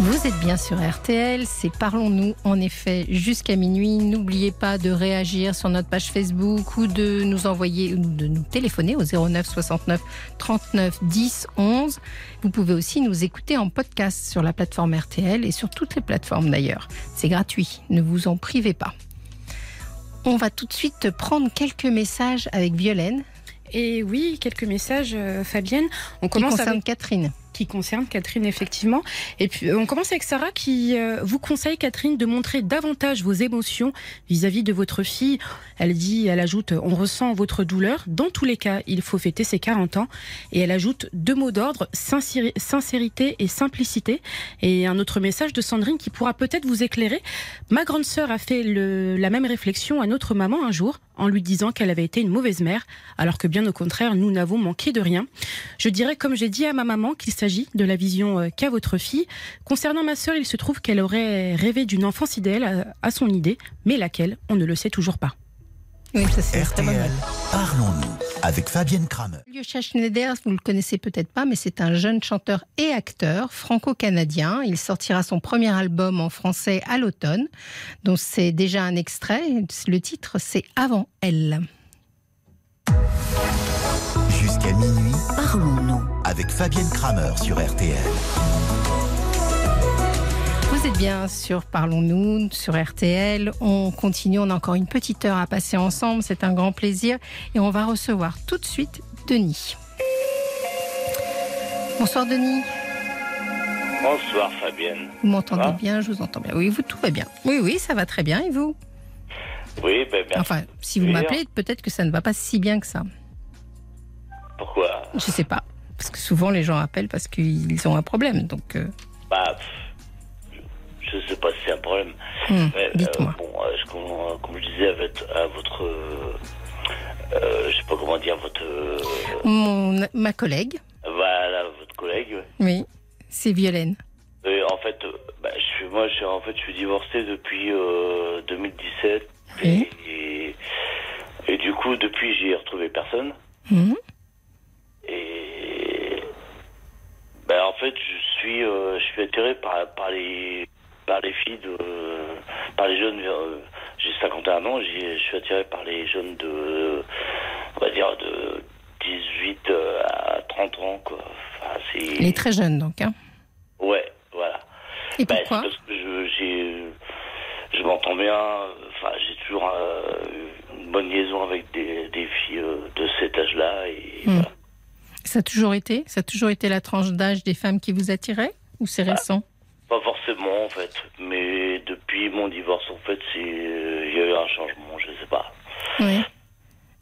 Speaker 3: Vous êtes bien sur RTL, c'est Parlons-nous en effet jusqu'à minuit. N'oubliez pas de réagir sur notre page Facebook ou de nous envoyer ou de nous téléphoner au 09 69 39 10 11. Vous pouvez aussi nous écouter en podcast sur la plateforme RTL et sur toutes les plateformes d'ailleurs. C'est gratuit, ne vous en privez pas. On va tout de suite prendre quelques messages avec Violaine
Speaker 6: Et oui, quelques messages, euh, Fabienne. On
Speaker 3: qui
Speaker 6: commence avec
Speaker 3: Catherine.
Speaker 6: Qui concerne Catherine effectivement. Et puis euh, on commence avec Sarah qui euh, vous conseille Catherine de montrer davantage vos émotions vis-à-vis de votre fille. Elle dit, elle ajoute, on ressent votre douleur. Dans tous les cas, il faut fêter ses 40 ans. Et elle ajoute deux mots d'ordre sincéri- sincérité et simplicité. Et un autre message de Sandrine qui pourra peut-être vous éclairer. Ma grande sœur a fait le- la même réflexion à notre maman un jour en lui disant qu'elle avait été une mauvaise mère, alors que bien au contraire, nous n'avons manqué de rien. Je dirais, comme j'ai dit à ma maman, qu'il s'agit de la vision euh, qu'a votre fille. Concernant ma sœur, il se trouve qu'elle aurait rêvé d'une enfance idéale à, son idée, mais laquelle, on ne le sait toujours pas.
Speaker 3: Oui, ça c'est
Speaker 1: RTL, parlons-nous avec Fabienne Kramer.
Speaker 3: Yosha Schneider, vous le connaissez peut-être pas, mais c'est un jeune chanteur et acteur franco-canadien. Il sortira son premier album en français à l'automne, dont c'est déjà un extrait. Le titre, c'est Avant elle.
Speaker 1: Jusqu'à minuit,
Speaker 2: Parlons-nous.
Speaker 1: avec Fabienne Kramer sur RTL.
Speaker 3: Vous êtes bien sur Parlons-nous, sur RTL. On continue, on a encore une petite heure à passer ensemble. C'est un grand plaisir. Et on va recevoir tout de suite Denis. Bonsoir Denis.
Speaker 7: Bonsoir Fabienne.
Speaker 3: Vous m'entendez bien? Je vous entends bien. Oui, vous, tout va bien. Oui, oui, ça va très bien. Et vous?
Speaker 7: Oui, ben merci.
Speaker 3: Enfin, si vous m'appelez, peut-être que ça ne va pas si bien que ça.
Speaker 7: Pourquoi?
Speaker 3: Je sais pas. Parce que souvent, les gens appellent parce qu'ils ont un problème. Donc, euh,
Speaker 7: Bah, pff, c'est un problème.
Speaker 3: Hum,
Speaker 7: Mais, euh,
Speaker 3: Dites-moi.
Speaker 7: bon, euh, je- comme, comme je disais à votre, à votre euh, euh, je sais pas comment dire, votre, euh,
Speaker 3: Mon, ma collègue,
Speaker 7: voilà, votre collègue.
Speaker 3: oui, c'est Violaine.
Speaker 7: Et en fait, euh, bah, je suis, moi, je en fait, je suis divorcé depuis euh, 2017.
Speaker 3: Oui.
Speaker 7: Et, et du coup, depuis, j'ai retrouvé personne.
Speaker 3: Hum,
Speaker 7: Et ben en fait, je suis, euh, je suis attiré par, par les par les filles de par les jeunes. euh, j'ai 51 ans, je suis attiré par les jeunes de on va dire de 18 euh, à 30 ans quoi. Enfin,
Speaker 3: est très jeune donc. Hein.
Speaker 7: ouais, voilà.
Speaker 3: Et
Speaker 7: Ben,
Speaker 3: pourquoi
Speaker 7: parce que je je m'entends bien. Enfin, j'ai toujours euh, une bonne liaison avec des, des filles euh, de cet âge-là et
Speaker 3: Hmm.
Speaker 7: voilà.
Speaker 3: Ça a toujours été Ça a toujours été la tranche d'âge des femmes qui vous attiraient Ou c'est
Speaker 7: Bah,
Speaker 3: récent?
Speaker 7: Pas forcément en fait, mais depuis mon divorce en fait, c'est il y a eu un changement, je sais pas.
Speaker 3: Oui.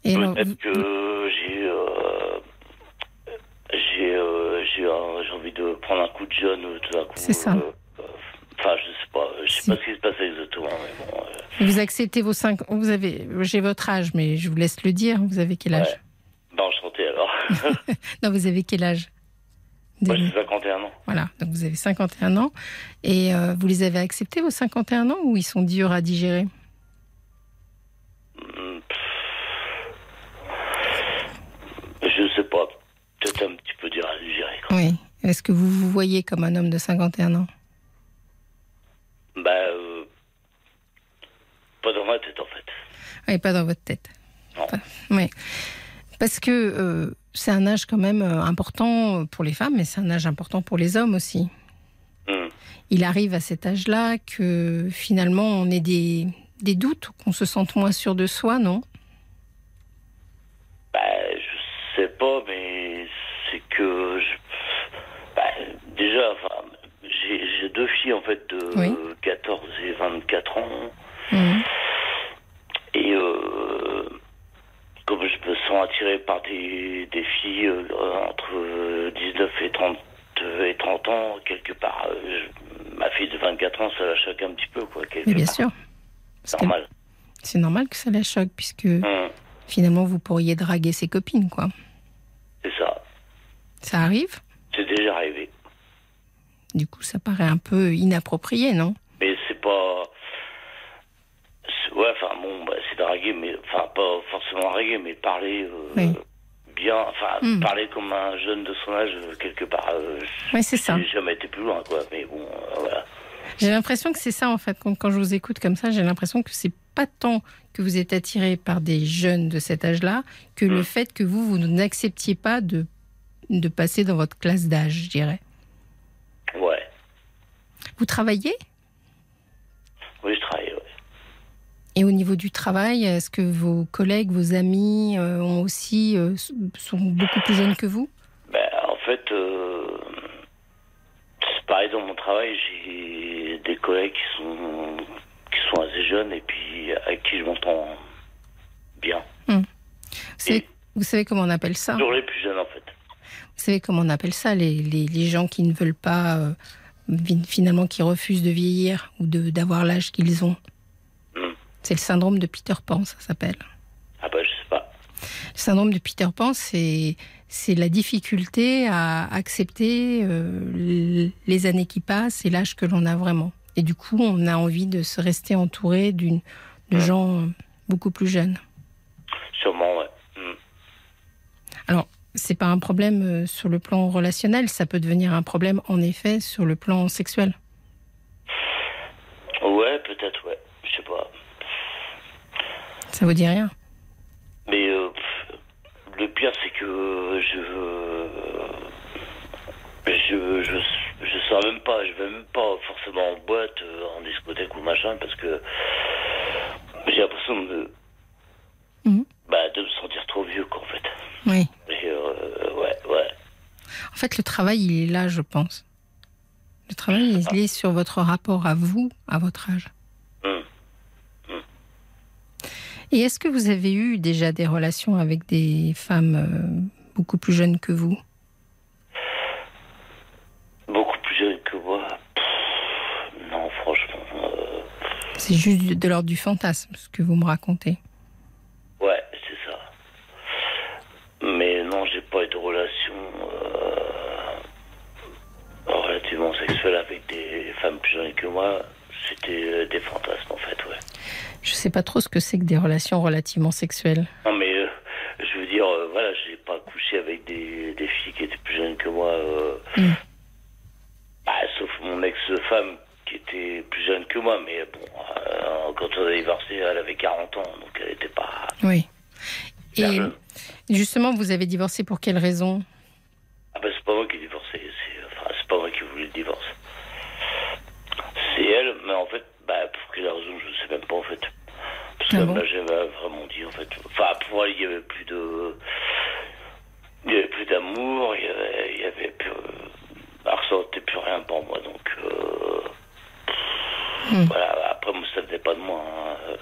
Speaker 7: Peut-être que j'ai euh, j'ai euh, j'ai envie de prendre un coup de jeune euh, tout d'un coup.
Speaker 3: C'est ça.
Speaker 7: euh, Enfin, je sais pas, je sais
Speaker 3: Si.
Speaker 7: pas ce qui se passe exactement, mais bon. euh,
Speaker 3: vous acceptez vos cinq. Vous avez. J'ai votre âge, mais je vous laisse le dire. Vous avez quel âge?
Speaker 7: Ouais. ben enchanté alors. [laughs]
Speaker 3: Non, vous avez quel âge?
Speaker 7: Moi j'ai 51 ans.
Speaker 3: Voilà, donc vous avez 51 ans. Et euh, vous les avez acceptés, vos 51 ans, ou ils sont durs à digérer?
Speaker 7: Hmm. Je sais pas, peut-être un petit peu dur à digérer. quoi.
Speaker 3: Oui. Est-ce que vous vous voyez comme un homme de 51 ans?
Speaker 7: Bah, euh, pas dans ma tête en fait.
Speaker 3: Oui, pas dans votre tête.
Speaker 7: Non.
Speaker 3: Pas- Oui. Parce que euh, c'est un âge quand même euh, important pour les femmes, mais c'est un âge important pour les hommes aussi.
Speaker 7: Hmm.
Speaker 3: Il arrive à cet âge-là que finalement on ait des, des doutes, qu'on se sente moins sûr de soi, non?
Speaker 7: Bah, je sais pas, mais c'est que je... bah, déjà, enfin, j'ai deux filles en fait de
Speaker 3: Oui.
Speaker 7: 14 et 24 ans,
Speaker 3: Mhm.
Speaker 7: et euh, comme je me sens attiré par des, des filles euh, entre 19 et 30 et 30 ans, quelque part, euh, je- ma fille de 24 ans, ça la choque un petit peu, quoi.
Speaker 3: Mais bien
Speaker 7: part.
Speaker 3: sûr. Que
Speaker 7: Normal.
Speaker 3: c'est normal que ça la choque, puisque
Speaker 7: Hum,
Speaker 3: finalement vous pourriez draguer ses copines, quoi.
Speaker 7: c'est ça.
Speaker 3: Ça arrive
Speaker 7: C'est déjà arrivé.
Speaker 3: Du coup, ça paraît un peu inapproprié, non?
Speaker 7: Mais c'est pas. Ouais, enfin bon, bah, c'est draguer, mais enfin pas forcément draguer, mais parler euh,
Speaker 3: Oui.
Speaker 7: bien, enfin
Speaker 3: Hmm.
Speaker 7: parler comme un jeune de son âge euh, quelque part. euh,
Speaker 3: Oui, c'est ça.
Speaker 7: J'ai jamais été plus loin, quoi. Mais bon, euh, voilà.
Speaker 3: J'ai l'impression que c'est ça, en fait. Quand, quand je vous écoute comme ça, j'ai l'impression que c'est pas tant que vous êtes attiré par des jeunes de cet âge-là que le
Speaker 7: Mm.
Speaker 3: fait que vous, vous n'acceptiez pas de, de passer dans votre classe d'âge, je dirais.
Speaker 7: Ouais.
Speaker 3: Vous travaillez?
Speaker 7: Oui, je travaille.
Speaker 3: Et au niveau du travail, est-ce que vos collègues, vos amis euh, ont aussi, euh, sont beaucoup plus jeunes que vous?
Speaker 7: Ben, en fait, euh, c'est pareil dans mon travail. J'ai des collègues qui sont qui sont assez jeunes et puis avec qui je m'entends bien.
Speaker 3: vous savez, vous savez comment on appelle ça?
Speaker 7: Toujours les plus jeunes, en fait.
Speaker 3: Vous savez comment on appelle ça, les, les, les gens qui ne veulent pas, euh, finalement, qui refusent de vieillir ou de- d'avoir l'âge qu'ils ont? C'est le syndrome de Peter Pan, ça s'appelle.
Speaker 7: Ah bah, je sais pas.
Speaker 3: Le syndrome de Peter Pan, c'est c'est la difficulté à accepter euh, les années qui passent et l'âge que l'on a vraiment. Et du coup, on a envie de se rester entouré d'une de
Speaker 7: Ouais.
Speaker 3: gens beaucoup plus jeunes.
Speaker 7: Sûrement, ouais. Hmm.
Speaker 3: Alors, c'est pas un problème euh, sur le plan relationnel, ça peut devenir un problème en effet sur le plan sexuel.
Speaker 7: Ouais, peut-être, ouais. Je sais pas.
Speaker 3: Ça vous dit rien
Speaker 7: Mais euh, le pire, c'est que je. Je, je, je sors même pas, je vais même pas forcément en boîte, euh, en discothèque ou machin, parce que j'ai l'impression de,
Speaker 3: Mhm.
Speaker 7: bah, de me sentir trop vieux, quoi, en fait.
Speaker 3: Oui.
Speaker 7: Et euh, ouais, ouais.
Speaker 3: En fait, le travail, il est là, je pense. Le travail, il est sur votre rapport à vous, à votre âge.
Speaker 7: Hum.
Speaker 3: Et est-ce que vous avez eu déjà des relations avec des femmes euh, beaucoup plus jeunes que vous?
Speaker 7: Beaucoup plus jeune que moi? Pff, non, franchement.
Speaker 3: C'est juste de l'ordre du fantasme, ce que vous me racontez.
Speaker 7: Ouais, c'est ça. Mais non, j'ai pas eu de relation euh, relativement sexuelle avec des femmes plus jeunes que moi. C'était euh, des fantasmes en fait, ouais.
Speaker 3: Je sais pas trop ce que c'est que des relations relativement sexuelles.
Speaker 7: Non mais euh, je veux dire, euh, voilà, j'ai pas couché avec des, des filles qui étaient plus jeunes que moi. euh,
Speaker 3: Mm.
Speaker 7: bah, sauf mon ex-femme qui était plus jeune que moi, mais bon, quand on a divorcé, elle avait 40 ans, donc elle était pas...
Speaker 3: Oui. Et
Speaker 7: jeune.
Speaker 3: justement, vous avez divorcé pour quelle raison?
Speaker 7: Ah bah c'est pas moi qui ai divorcé, c'est enfin, c'est pas moi qui voulais le divorce. C'est elle, mais en fait, bah, pour quelle raison, je sais même pas en fait. Parce
Speaker 3: Ah
Speaker 7: qu'elle
Speaker 3: bon
Speaker 7: m'a jamais vraiment dit en fait. Enfin, pour elle, il y avait plus de. Il y avait plus d'amour, il y avait, il y avait plus. Elle ressentait plus rien pour moi, donc. euh,
Speaker 3: Hmm.
Speaker 7: Voilà, après, moi, ça venait pas de moi. hein.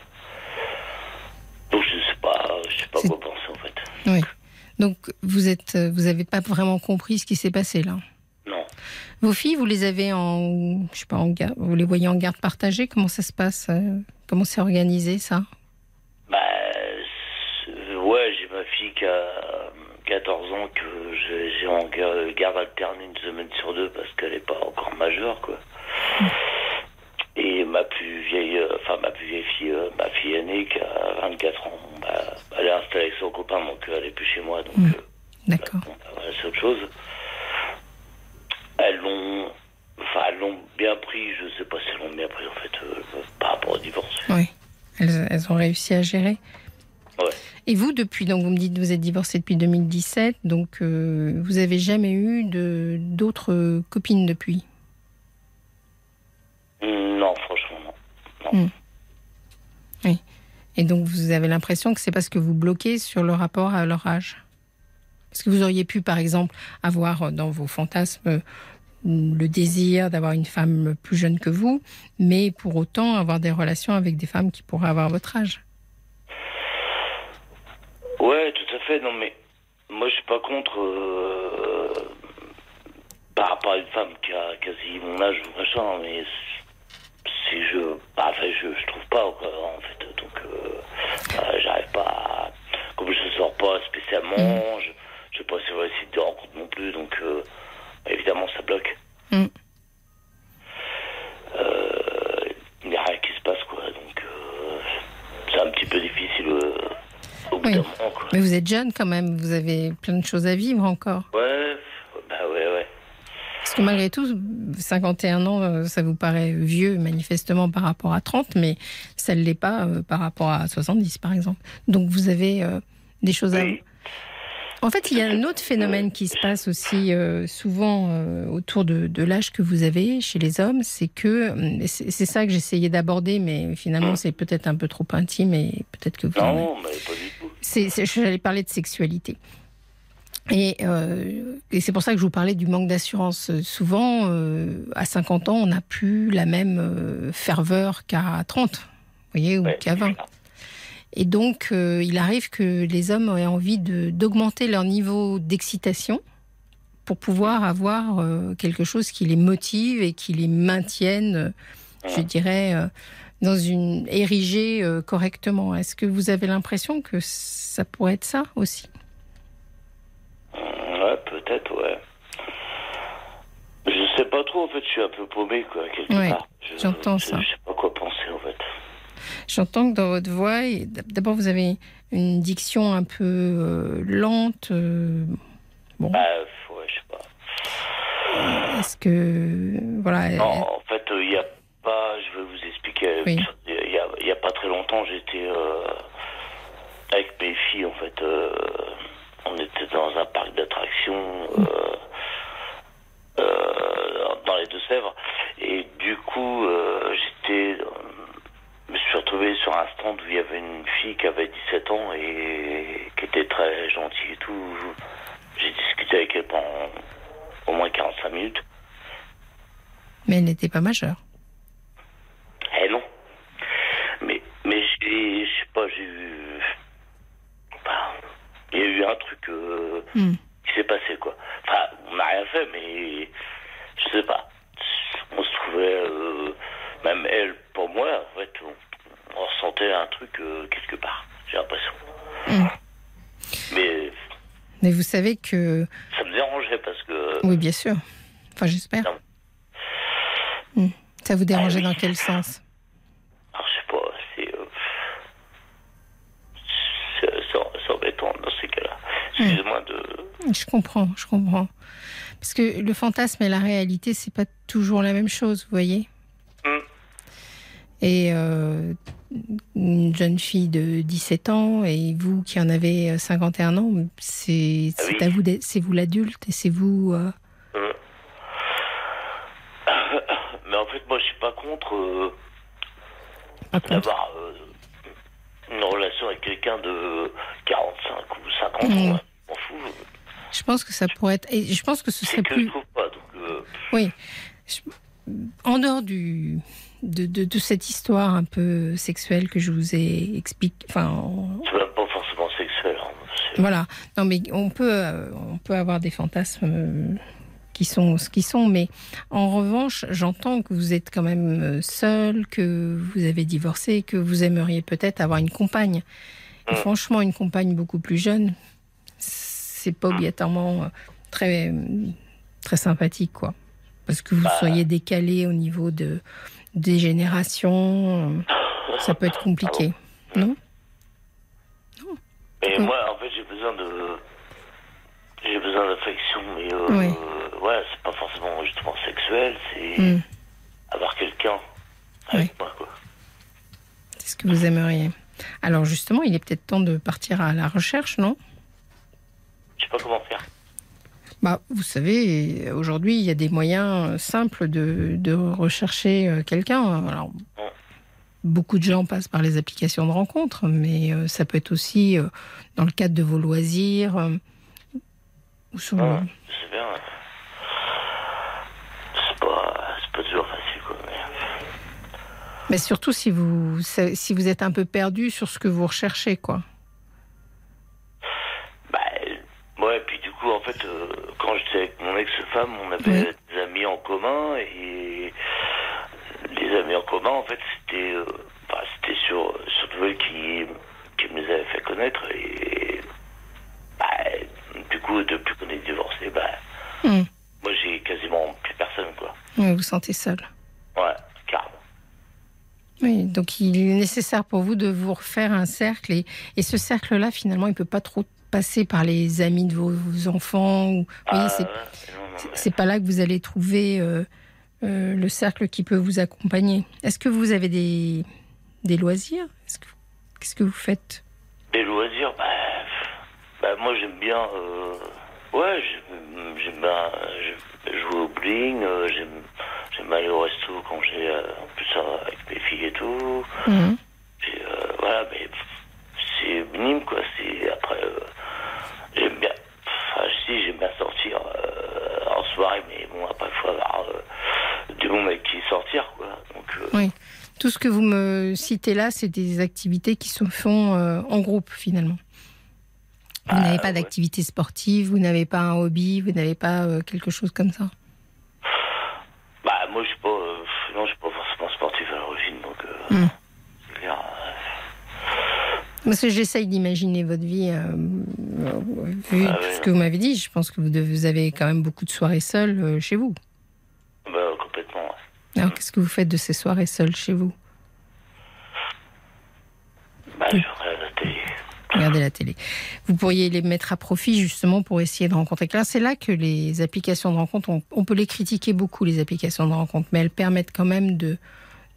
Speaker 7: Donc, je sais pas, je sais pas quoi penser en fait.
Speaker 3: Oui. Donc vous êtes, vous avez pas vraiment compris ce qui s'est passé là. Vos filles, vous les avez en, je sais pas, en garde, vous les voyez en garde partagée? Comment ça se passe euh, Comment c'est organisé ça?
Speaker 7: Bah, c'est- ouais, j'ai ma fille qui a 14 ans que j'ai en ga- garde alternée une semaine sur deux parce qu'elle n'est pas encore majeure, quoi. Et ma plus vieille, euh, enfin ma plus vieille fille, euh, ma fille aînée qui a 24 ans, bah, elle est installée avec son copain, donc euh, elle est plus chez moi, donc
Speaker 3: Mm.
Speaker 7: euh,
Speaker 3: D'accord.
Speaker 7: bon, bah, c'est autre chose. Elles l'ont, enfin elles l'ont bien pris, je sais pas si elles l'ont bien pris en fait, euh, par rapport au divorce.
Speaker 3: Oui. Elles, elles ont réussi à gérer.
Speaker 7: Ouais.
Speaker 3: Et vous, depuis, donc vous me dites que vous êtes divorcé depuis 2017, donc euh, vous avez jamais eu de d'autres copines depuis?
Speaker 7: Mm, Non, franchement non.
Speaker 3: Et donc vous avez l'impression que c'est parce que vous bloquez sur le rapport à leur âge? Parce que vous auriez pu, par exemple, avoir euh, dans vos fantasmes euh, le désir d'avoir une femme plus jeune que vous, mais pour autant avoir des relations avec des femmes qui pourraient avoir votre âge?
Speaker 7: Ouais, tout à fait. Non, mais moi, je suis pas contre euh, par rapport à une femme qui a quasi mon âge ou machin, mais si je, bah, enfin, je, je trouve pas en fait. Donc, euh, euh, j'arrive pas. À, comme je sors pas spécialement, je, je sais pas sur le site de rencontre non plus, donc euh, évidemment, ça bloque.
Speaker 3: Mm.
Speaker 7: Euh, Il n'y a rien qui se passe, quoi. Donc, euh, c'est un petit peu difficile au bout
Speaker 3: Oui.
Speaker 7: d'un moment, quoi.
Speaker 3: Mais vous êtes jeune quand même, vous avez plein de choses à vivre encore.
Speaker 7: Ouais, bah ouais, ouais.
Speaker 3: Parce que malgré tout, 51 ans, ça vous paraît vieux manifestement par rapport à 30, mais ça ne l'est pas par rapport à 70 par exemple. Donc vous avez euh, des choses à...
Speaker 7: Oui.
Speaker 3: En fait, il y a un autre phénomène qui se passe aussi euh, souvent euh, autour de, de l'âge que vous avez chez les hommes, c'est que hum, c'est ça que j'essayais d'aborder, mais finalement c'est peut-être un peu trop intime et peut-être que vous. en-
Speaker 7: Non, mais pas du tout.
Speaker 3: c'est, j'allais parler de sexualité. Et, euh, et c'est pour ça que je vous parlais du manque d'assurance. Souvent, à 50 ans, on n'a plus la même ferveur qu'à 30, vous voyez, ou
Speaker 7: Ouais,
Speaker 3: qu'à 20. Et donc, euh, il arrive que les hommes aient envie d'augmenter leur niveau d'excitation pour pouvoir avoir euh, quelque chose qui les motive et qui les maintienne, euh, je dirais, euh, dans une érigée correctement. Est-ce que vous avez l'impression que ça pourrait être ça aussi?
Speaker 7: Ouais, peut-être, ouais. Je sais pas trop, en fait, je suis un peu paumé, quoi, quelque
Speaker 3: Ouais,
Speaker 7: part. Je-
Speaker 3: j'entends
Speaker 7: je-
Speaker 3: ça.
Speaker 7: Je sais pas quoi penser.
Speaker 3: J'entends que dans votre voix, d'abord vous avez une diction un peu euh, lente. euh, bon,
Speaker 7: Bah, ouais, je sais pas.
Speaker 3: est-ce que voilà
Speaker 7: Non, en fait, il y a pas, je vais vous expliquer.
Speaker 3: Oui.
Speaker 7: Il y, a, y a pas très longtemps, j'étais euh, avec mes filles, en fait. euh, on était dans un parc d'attractions euh, euh, dans les Deux-Sèvres. Et du coup, euh, j'étais. Je me suis retrouvé sur un stand où il y avait une fille qui avait 17 ans et qui était très gentille et tout. J'ai discuté avec elle pendant au moins 45 minutes.
Speaker 3: mais elle n'était pas majeure.
Speaker 7: Eh non. Mais, mais j'ai, je sais pas, j'ai eu. Il y a eu un truc euh,
Speaker 3: Hmm.
Speaker 7: qui s'est passé, quoi. Enfin, on n'a rien fait, mais je sais pas. On se trouvait. euh, même elle, pour moi, en fait, on, on ressentait un truc euh, quelque part, j'ai l'impression.
Speaker 3: Mm.
Speaker 7: Mais
Speaker 3: Mais vous savez que.
Speaker 7: ça me dérangeait parce que.
Speaker 3: Oui, bien sûr. Enfin, j'espère. Hmm. Ça vous dérangeait
Speaker 7: Ah oui.
Speaker 3: dans quel sens?
Speaker 7: Alors, je sais pas, c'est. euh, c'est embêtant dans ces cas-là. Excusez-moi de.
Speaker 3: Je comprends, je comprends. Parce que le fantasme et la réalité, c'est pas toujours la même chose, vous voyez? Et euh, une jeune fille de 17 ans et vous qui en avez euh, 51 ans, c'est
Speaker 7: Ah oui.
Speaker 3: à vous, c'est vous l'adulte et c'est vous. euh,
Speaker 7: Euh. [coughs] Mais en fait, moi, je suis pas contre euh,
Speaker 3: pas contre.
Speaker 7: d'avoir euh, une relation avec quelqu'un de 45 ou 50
Speaker 3: Mhm.
Speaker 7: ans. Je m'en fous.
Speaker 3: Je pense que ça pourrait être. Et je pense que ce serait
Speaker 7: que je
Speaker 3: plus.
Speaker 7: trouve pas. Donc, euh,
Speaker 3: Oui. Je- En dehors du, de, de, de cette histoire un peu sexuelle que je vous ai expliqué. Enfin, en-
Speaker 7: c'est même pas forcément sexuel. hein.
Speaker 3: Voilà. Non, mais on peut, euh, on peut avoir des fantasmes euh, qui sont ce qu'ils sont. Mais en revanche, j'entends que vous êtes quand même euh, seul, que vous avez divorcé, que vous aimeriez peut-être avoir une compagne. Et
Speaker 7: Mm.
Speaker 3: franchement, une compagne beaucoup plus jeune, c'est pas obligatoirement euh, très, très sympathique, quoi. Parce que vous
Speaker 7: Bah.
Speaker 3: seriez décalé au niveau de, des générations. euh, Ça peut être compliqué. Non?
Speaker 7: Mais
Speaker 3: Mm.
Speaker 7: moi, en fait, j'ai besoin de. J'ai besoin d'affection, mais. Euh,
Speaker 3: Oui.
Speaker 7: euh, ouais, c'est pas forcément justement sexuel, c'est
Speaker 3: Mm.
Speaker 7: avoir quelqu'un avec moi, quoi.
Speaker 3: C'est ce que vous aimeriez. Alors justement, il est peut-être temps de partir à la recherche, non?
Speaker 7: Je sais pas comment faire.
Speaker 3: Bah, vous savez, aujourd'hui, il y a des moyens euh, simples de, de rechercher euh, quelqu'un. Alors, beaucoup de gens passent par les applications de rencontres, mais euh, ça peut être aussi dans le cadre de vos loisirs. ou sur-
Speaker 7: Ouais, sais bien. C'est pas, c'est pas toujours facile, quoi. Mais...
Speaker 3: Mais surtout si vous, si vous êtes un peu perdu sur ce que vous recherchez, quoi.
Speaker 7: Bah, euh, ouais, puis du coup, en fait, euh, quand j'étais avec mon ex-femme, on avait
Speaker 3: Oui.
Speaker 7: des amis en commun et les amis en commun, en fait, c'était, euh, bah, c'était sur, surtout elle qui, qui me les avait fait connaître et bah, du coup, depuis qu'on est divorcés, bah,
Speaker 3: Hmm.
Speaker 7: moi j'ai quasiment plus personne, quoi.
Speaker 3: Ouais, vous sentez seul. Oui, donc il est nécessaire pour vous de vous refaire un cercle. Et, et ce cercle-là, finalement, il ne peut pas trop passer par les amis de vos, vos enfants. Ou, vous voyez,
Speaker 7: Ah,
Speaker 3: c'est pas là que vous allez trouver euh, euh, le cercle qui peut vous accompagner. Est-ce que vous avez des, des loisirs? Est-ce que- Qu'est-ce que vous faites?
Speaker 7: Des loisirs, bah, bah, moi j'aime bien, euh, ouais, j'aime bien jouer au bowling, euh, j'aime aller au resto quand j'ai, euh, en plus euh, avec mes filles et tout.
Speaker 3: Mhm.
Speaker 7: Euh, voilà, mais c'est minime quoi, c'est après, euh, j'aime bien, enfin si, j'aime bien sortir en soirée, mais bon, après il faut avoir du monde avec qui sortir quoi. Donc,
Speaker 3: Oui. Tout ce que vous me citez là, c'est des activités qui se font en groupe, finalement. Vous n'avez pas
Speaker 7: ouais.
Speaker 3: d'activité sportive, vous n'avez pas un hobby, vous n'avez pas euh, quelque chose comme ça?
Speaker 7: bah, moi je suis pas, euh, non, je suis pas forcément sportif à l'origine, donc, euh,
Speaker 3: Hmm.
Speaker 7: c'est clair, euh,
Speaker 3: Parce que j'essaye d'imaginer votre vie, euh, euh, vu
Speaker 7: Ah
Speaker 3: tout ce que vous m'avez dit. Je pense que vous, devez- vous avez quand même beaucoup de soirées seules euh, chez vous.
Speaker 7: Bah, complètement. ouais.
Speaker 3: Alors, qu'est-ce que vous faites de ces soirées seules chez vous?
Speaker 7: Bah, je.
Speaker 3: Regardez la télé. Vous pourriez les mettre à profit justement pour essayer de rencontrer quelqu'un. C'est là que les applications de rencontre, on, peut les critiquer beaucoup, les applications de rencontre, mais elles permettent quand même de,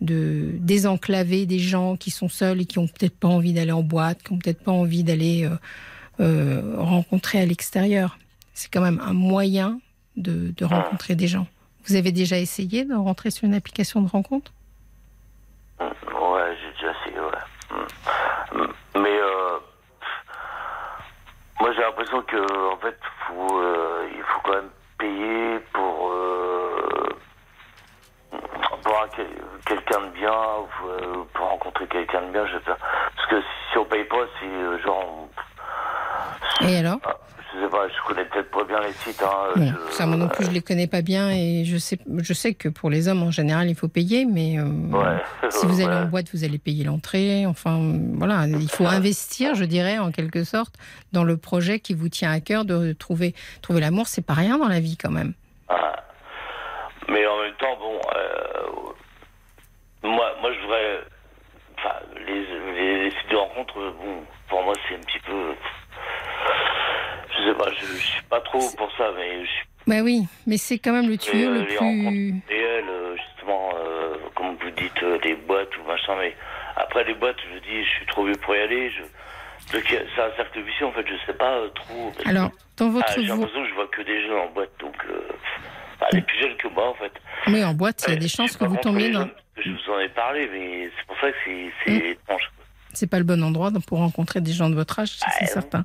Speaker 3: désenclaver des gens qui sont seuls et qui ont peut-être pas envie d'aller en boîte, qui ont peut-être pas envie d'aller euh, euh, rencontrer à l'extérieur. C'est quand même un moyen de, rencontrer des gens. Vous avez déjà essayé de rentrer sur une application de rencontre?
Speaker 7: Ouais, j'ai déjà essayé, ouais. Mm. Mais, euh, moi j'ai l'impression que, en fait, faut, euh, il faut quand même payer pour, euh, pour quelqu'un de bien, ou, euh, pour rencontrer quelqu'un de bien, je sais pas. Parce que si on paye pas, c'est genre,
Speaker 3: Et alors?
Speaker 7: Ah, je sais pas, je connais peut-être pas bien les sites. Hein,
Speaker 3: Bon,
Speaker 7: je-
Speaker 3: ça, moi non plus, je les connais pas bien et je sais, je sais que pour les hommes, en général, il faut payer, mais euh,
Speaker 7: Ouais.
Speaker 3: si vous allez [laughs]
Speaker 7: Ouais.
Speaker 3: en boîte, vous allez payer l'entrée. Enfin, voilà, il faut investir, je dirais, en quelque sorte, dans le projet qui vous tient à cœur de trouver, trouver l'amour. C'est pas rien dans la vie, quand même.
Speaker 7: Ah. Mais en même temps, bon, euh, moi, moi, je voudrais. Enfin, les, les, les sites de rencontres, bon, pour moi, c'est un petit peu. Je sais pas, je, je suis pas trop pour ça, mais je suis.
Speaker 3: Bah oui, mais c'est quand même le tuyau
Speaker 7: euh,
Speaker 3: le
Speaker 7: les
Speaker 3: plus.
Speaker 7: rencontres réelles, euh, justement, euh, comme vous dites, euh, des boîtes ou machin, mais après les boîtes, je dis, je suis trop vieux pour y aller. Je... Donc, c'est un cercle vicieux, en fait, je sais pas euh, trop.
Speaker 3: Alors, dans
Speaker 7: Ah,
Speaker 3: votre
Speaker 7: j'ai
Speaker 3: vo-
Speaker 7: l'impression que je vois que des jeunes en boîte, donc. Enfin, les plus jeunes que moi, en fait.
Speaker 3: oui, en boîte, il y a des chances que vous tombiez dans.
Speaker 7: Je vous en ai parlé, mais c'est pour ça que c'est c'est
Speaker 3: Mm.
Speaker 7: étrange.
Speaker 3: c'est pas le bon endroit pour rencontrer des gens de votre âge, c'est
Speaker 7: Ouais.
Speaker 3: certain.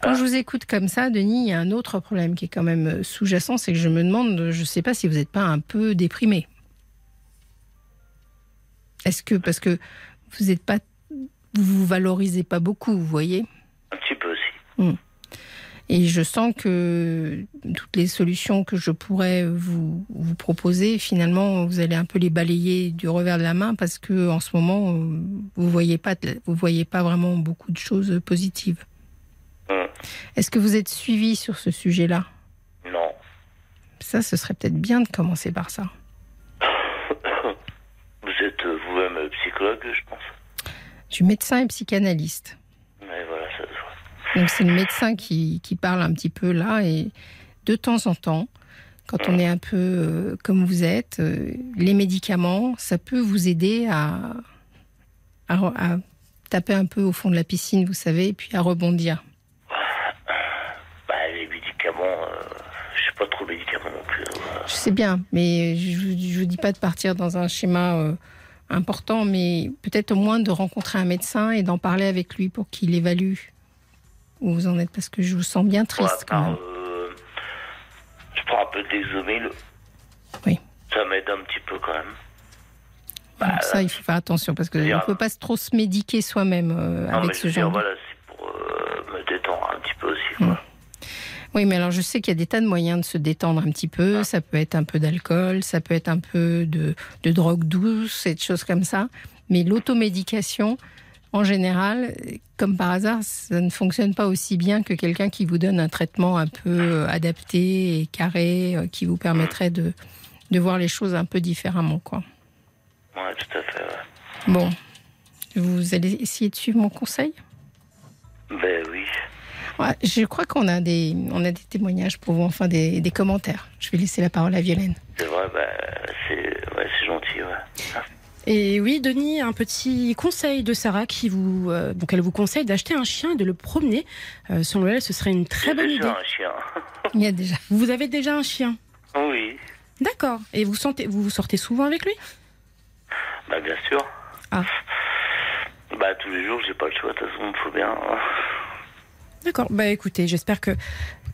Speaker 3: Quand je vous écoute comme ça, Denis, il y a un autre problème qui est quand même sous-jacent, c'est que je me demande, je sais pas si vous n'êtes pas un peu déprimé. Est-ce que parce que vous n'êtes pas, vous vous valorisez pas beaucoup, vous voyez?
Speaker 7: Un petit peu aussi.
Speaker 3: Et je sens que toutes les solutions que je pourrais vous, vous proposer, finalement, vous allez un peu les balayer du revers de la main parce que en ce moment, vous voyez pas, vous voyez pas vraiment beaucoup de choses positives. Est-ce que vous êtes suivi sur ce sujet-là?
Speaker 7: Non.
Speaker 3: Ça, ce serait peut-être bien de commencer par ça. [coughs]
Speaker 7: Vous êtes euh, vous-même euh, psychologue, je pense.
Speaker 3: Je suis médecin et psychanalyste.
Speaker 7: Mais voilà, ça se voit.
Speaker 3: Donc c'est le médecin qui, qui parle un petit peu là et de temps en temps, quand on est un peu euh, comme vous êtes, euh, les médicaments, ça peut vous aider à, à, à taper un peu au fond de la piscine, vous savez, et puis à rebondir.
Speaker 7: Bah, les médicaments, euh, je suis pas trop médicaments non plus. hein.
Speaker 3: Je sais bien, mais je ne vous dis pas de partir dans un schéma euh, important, mais peut-être au moins de rencontrer un médecin et d'en parler avec lui pour qu'il évalue où vous en êtes, parce que je vous sens bien triste quand même.
Speaker 7: euh, je prends un peu d'exomil.
Speaker 3: Oui.
Speaker 7: Ça m'aide un petit peu quand même.
Speaker 3: Donc ça, il faut faire attention parce qu'on ne peut pas trop se médiquer soi-même euh,
Speaker 7: mais
Speaker 3: avec
Speaker 7: je
Speaker 3: ce
Speaker 7: veux dire,
Speaker 3: genre. de-
Speaker 7: voilà, c'est pour euh, me détendre un petit peu aussi, quoi.
Speaker 3: Oui, mais alors je sais qu'il y a des tas de moyens de se détendre un petit peu. Ça peut être un peu d'alcool, ça peut être un peu de, de drogue douce et de choses comme ça. Mais l'automédication, en général, comme par hasard, ça ne fonctionne pas aussi bien que quelqu'un qui vous donne un traitement un peu euh, adapté et carré, euh, qui vous permettrait de, de voir les choses un peu différemment. Quoi.
Speaker 7: Ouais, tout à fait, ouais.
Speaker 3: Bon, vous allez essayer de suivre mon conseil?
Speaker 7: Ben oui.
Speaker 3: Ouais, je crois qu'on a des, on a des témoignages pour vous, enfin des, des commentaires. Je vais laisser la parole à Violaine.
Speaker 7: C'est vrai, ben, c'est ouais, gentil, ouais.
Speaker 6: Et oui, Denis, un petit conseil de Sarah qui vous, euh, donc elle vous conseille d'acheter un chien et de le promener. Euh, selon elle, ce serait une très bonne
Speaker 7: déjà
Speaker 6: idée.
Speaker 7: un chien. [laughs]
Speaker 3: Il y a déjà.
Speaker 6: Vous avez déjà un chien,
Speaker 7: oui,
Speaker 6: d'accord. Et vous sentez, vous vous sortez souvent avec lui?
Speaker 7: Bah bien sûr.
Speaker 6: Ah.
Speaker 7: Bah tous les jours, j'ai pas le choix, de toute façon, il faut bien.
Speaker 6: D'accord. Bah écoutez, j'espère que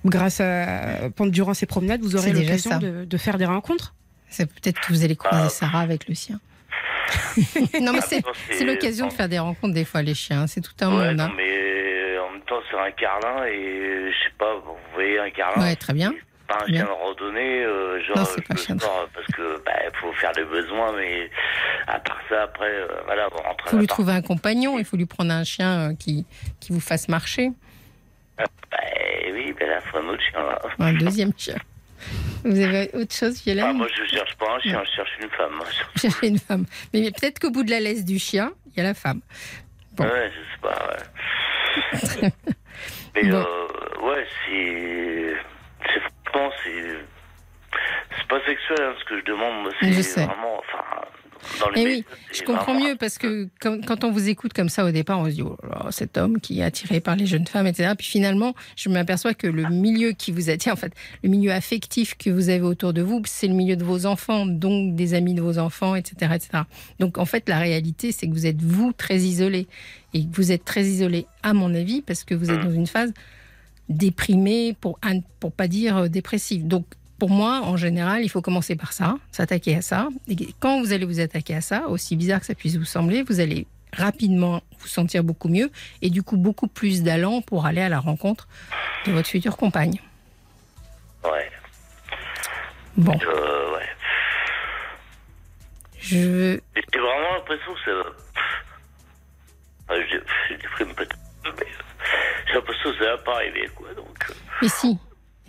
Speaker 6: grâce à pendant durant ces promenades, vous aurez l'occasion de, de faire des rencontres.
Speaker 3: C'est peut-être que vous allez croiser
Speaker 7: Ah.
Speaker 3: Sarah avec le sien. [laughs] non, mais c'est, l'occasion de faire des rencontres des fois, les chiens. C'est tout un
Speaker 7: Ouais,
Speaker 3: monde.
Speaker 7: non,
Speaker 3: hein.
Speaker 7: mais en même temps, c'est un carlin et je sais pas, vous voyez un carlin.
Speaker 3: Ouais, très bien.
Speaker 7: Pas un
Speaker 3: Bien.
Speaker 7: chien de randonnée, euh, genre
Speaker 3: Non, pas chien
Speaker 7: parce que bah faut faire les besoins, mais à part ça, après, euh, voilà, on rentre
Speaker 3: Il faut lui trouver un compagnon, il faut lui prendre un chien euh, qui, qui vous fasse marcher.
Speaker 7: Bah oui, ben là, faut un autre chien là.
Speaker 3: Un deuxième chien. Vous avez autre chose, Violaine
Speaker 7: moi, je cherche pas un chien, je cherche une femme.
Speaker 3: Vous [laughs] cherchez une femme. Mais, mais peut-être qu'au bout de la laisse du chien, il y a la femme. Bon.
Speaker 7: Ouais, je sais pas, ouais. [laughs] Mais
Speaker 3: Bon.
Speaker 7: euh, ouais, c'est. C'est franchement, c'est. C'est pas sexuel hein, ce que je demande, moi,
Speaker 3: Je
Speaker 7: c'est vraiment. Enfin, dans
Speaker 3: Et
Speaker 7: médias,
Speaker 3: oui, je comprends
Speaker 7: vraiment-
Speaker 3: mieux parce que quand, quand on vous écoute comme ça au départ, on se dit oh là cet homme qui est attiré par les jeunes femmes, etc. Puis finalement, je m'aperçois que le milieu qui vous attire, en fait, le milieu affectif que vous avez autour de vous, c'est le milieu de vos enfants, donc des amis de vos enfants, etc., etc. Donc en fait, la réalité, c'est que vous êtes vous très isolé et que vous êtes très isolé, à mon avis, parce que vous êtes dans une phase déprimée, pour pour pas dire euh, dépressive. Donc pour moi, en général, il faut commencer par ça, s'attaquer à ça. Et quand vous allez vous attaquer à ça, aussi bizarre que ça puisse vous sembler, vous allez rapidement vous sentir beaucoup mieux et du coup beaucoup plus d'allant pour aller à la rencontre de votre future compagne.
Speaker 7: Ouais.
Speaker 3: Bon,
Speaker 7: Euh, ouais.
Speaker 3: je
Speaker 7: J'ai vraiment l'impression que ça j'ai mais euh, j'ai l'impression que ça va pas arriver, quoi. Donc, euh,
Speaker 3: Mais si,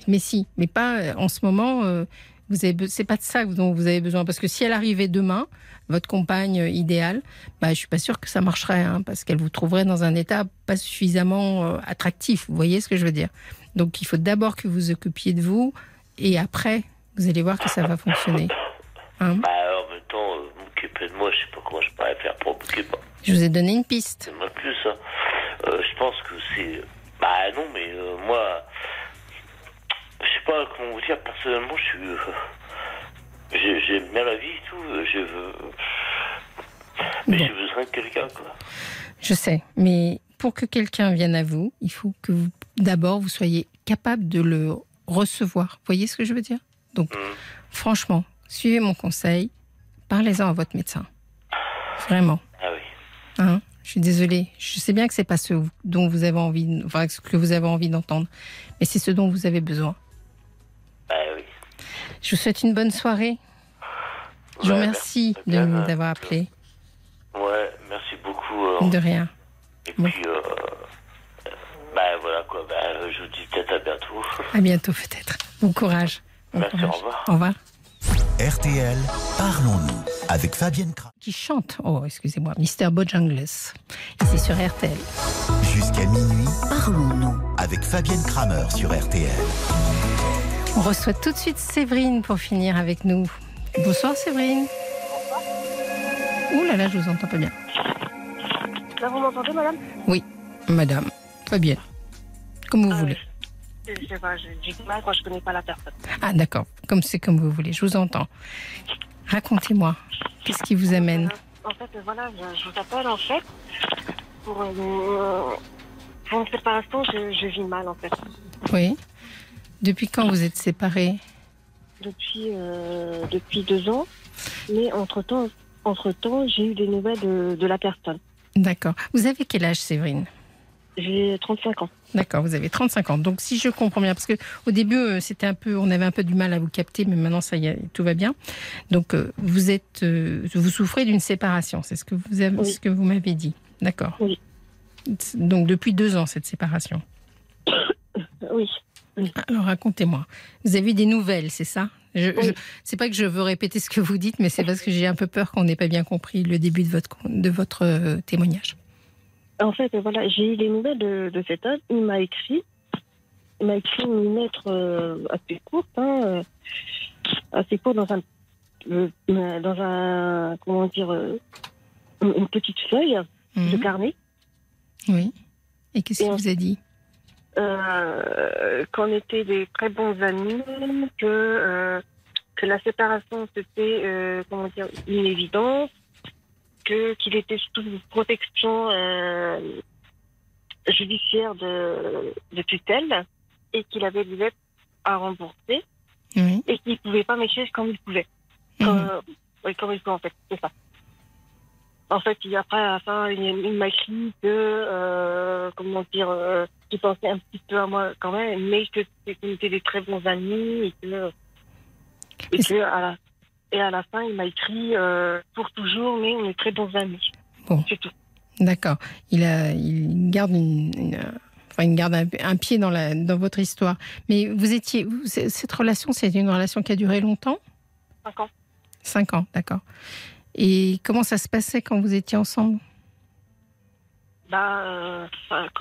Speaker 3: mais si, mais pas euh, en ce moment. euh, vous avez, c'est pas de ça dont vous avez besoin, parce que si elle arrivait demain, votre compagne euh, idéale, bah, je suis pas sûre que ça marcherait, hein, parce qu'elle vous trouverait dans un état pas suffisamment attractif. Vous voyez ce que je veux dire? Donc, il faut d'abord que vous occupiez de vous, et après, vous allez voir que ça va fonctionner. Hein?
Speaker 7: Bah, en même temps, euh, m'occuper de moi, je sais pas comment je pourrais faire pour m'occuper moi.
Speaker 3: je vous ai donné une piste.
Speaker 7: C'est même plus, hein. Euh, je pense que c'est. Bah, non, mais euh, moi. Je sais pas comment vous dire, personnellement, je suis. euh, j'ai- J'aime bien la vie et tout. euh, Je veux. Mais
Speaker 3: Bon.
Speaker 7: j'ai besoin de quelqu'un, quoi.
Speaker 3: Je sais, mais pour que quelqu'un vienne à vous, il faut que vous, d'abord vous soyez capable de le recevoir. Vous voyez ce que je veux dire? Donc,
Speaker 7: Mhm.
Speaker 3: franchement, suivez mon conseil, parlez-en à votre médecin. Vraiment.
Speaker 7: Ah oui.
Speaker 3: Hein? Je suis désolée. Je sais bien que c'est pas ce dont vous avez envie, enfin, ce que vous avez envie d'entendre, mais c'est ce dont vous avez besoin. Je vous souhaite une bonne soirée. Je vous remercie
Speaker 7: merci
Speaker 3: de
Speaker 7: bien,
Speaker 3: nous
Speaker 7: euh,
Speaker 3: d'avoir appelé.
Speaker 7: Ouais, merci beaucoup. euh,
Speaker 3: De rien.
Speaker 7: Et
Speaker 3: bon.
Speaker 7: puis, euh, bah voilà quoi. Bah, euh, je vous dis peut-être à bientôt.
Speaker 3: À bientôt peut-être. Bon courage. Bon
Speaker 7: Merci,
Speaker 3: courage.
Speaker 7: au revoir.
Speaker 3: Au revoir.
Speaker 1: RTL, parlons-nous avec Fabienne Kramer.
Speaker 3: qui chante. Oh, excusez-moi, Mr. Bojangles. Et c'est sur RTL.
Speaker 1: Jusqu'à minuit,
Speaker 2: Parlons-nous.
Speaker 1: avec Fabienne Kramer sur RTL.
Speaker 3: On reçoit tout de suite Séverine pour finir avec nous. Bonsoir Séverine. Ouh là là, je vous entends pas bien.
Speaker 8: Là, vous m'entendez, madame?
Speaker 3: Oui, madame. Fabienne. Comme vous
Speaker 8: Ah,
Speaker 3: voulez.
Speaker 8: Je je sais pas, j'ai j'ai du mal quand je connais pas la personne.
Speaker 3: Ah d'accord, comme c'est comme vous voulez, je vous entends. Racontez-moi, qu'est-ce qui vous amène?
Speaker 8: Euh, En fait, voilà, je, je vous appelle en fait pour, euh, pour une séparation, je, je vis mal en fait.
Speaker 3: Oui. Depuis quand vous êtes séparés
Speaker 8: Depuis, euh, depuis deux ans, mais entre-temps, entre-temps, j'ai eu des nouvelles de, de la personne.
Speaker 3: D'accord. Vous avez quel âge Séverine?
Speaker 8: J'ai 35 ans.
Speaker 3: D'accord, vous avez 35 ans. Donc si je comprends bien, parce que au début euh, c'était un peu, on avait un peu du mal à vous capter, mais maintenant ça y est, tout va bien. Donc euh, vous êtes, vous souffrez d'une séparation, c'est ce que vous avez,
Speaker 8: Oui.
Speaker 3: ce que vous m'avez dit. D'accord.
Speaker 8: Oui.
Speaker 3: Donc depuis deux ans cette séparation. [coughs]
Speaker 8: Oui.
Speaker 3: Alors racontez-moi. Vous avez eu des nouvelles, c'est ça? Je,
Speaker 8: Oui.
Speaker 3: je- C'est pas que je veux répéter ce que vous dites, mais c'est parce que j'ai un peu peur qu'on n'ait pas bien compris le début de votre de votre euh, témoignage.
Speaker 8: En fait, voilà, j'ai eu des nouvelles de, de cet homme. Il m'a écrit. Il m'a écrit une lettre euh, assez courte, hein, euh, assez courte dans un, euh, dans un, comment dire, euh, une petite feuille de
Speaker 3: Mhm.
Speaker 8: carnet.
Speaker 3: Oui. Et qu'est-ce qu'il vous a dit?
Speaker 8: Euh, qu'on était des très bons amis, que, euh, que la séparation c'était, euh, comment dire, une évidence, que qu'il était sous protection euh, judiciaire de, de tutelle et qu'il avait des dettes à rembourser et qu'il pouvait pas m'écrire comme il pouvait.
Speaker 3: Mhm.
Speaker 8: Comme, oui, comme il peut en fait, c'est ça. En fait, il, après, à la fin, il, il m'a écrit que, euh, comment dire, euh, qu'il pensait un petit peu à moi quand même, mais que c'était qu'on était des très bons amis et que, et que à la, et à la fin, il m'a écrit euh, pour toujours, mais on est très bons amis.
Speaker 3: Bon.
Speaker 8: C'est tout.
Speaker 3: D'accord. Il, a, il garde, une, une- enfin, il garde un, un pied dans, la, dans votre histoire. Mais vous étiez, vous- cette relation, c'est une relation qui a duré longtemps?
Speaker 8: Cinq ans.
Speaker 3: Cinq ans, d'accord. Et comment ça se passait quand vous étiez ensemble?
Speaker 8: Bah, euh,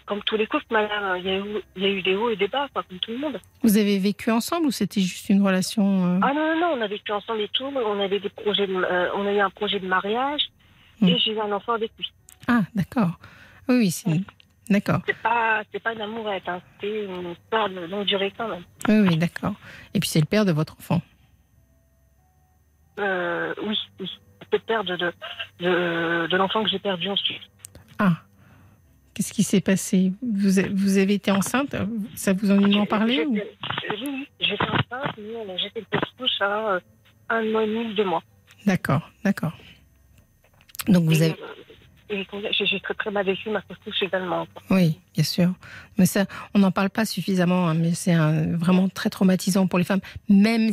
Speaker 8: comme tous les couples, madame, il y, a eu, il y a eu des hauts et des bas, quoi, comme tout le monde.
Speaker 3: Vous avez vécu ensemble ou c'était juste une relation euh,
Speaker 8: Ah non, non, non, on a vécu ensemble et tout. On avait des projets, de- euh, on a eu un projet de mariage
Speaker 3: Mm.
Speaker 8: et j'ai eu un enfant avec lui.
Speaker 3: Ah, d'accord. Oui, oui, c'est... D'accord.
Speaker 8: C'est pas, c'est pas une amourette, hein. c'était une histoire de longue durée quand même.
Speaker 3: Oui, oui, d'accord. Et puis c'est le père de votre enfant?
Speaker 8: Euh, oui, oui. De, de, de, l'enfant que j'ai perdu ensuite.
Speaker 3: Ah. Qu'est-ce qui s'est passé? Vous, a- vous avez été enceinte? Ça vous en en parlé
Speaker 8: Oui, oui, j'étais enceinte, mais on a jeté le à euh, un mois et demi, deux mois.
Speaker 3: D'accord, d'accord. Donc vous
Speaker 8: Et,
Speaker 3: avez...
Speaker 8: euh, j'ai très très mal vécu ma fausse couche également.
Speaker 3: Oui, bien sûr. Mais ça, on n'en parle pas suffisamment, hein, mais c'est vraiment très traumatisant pour les femmes. Même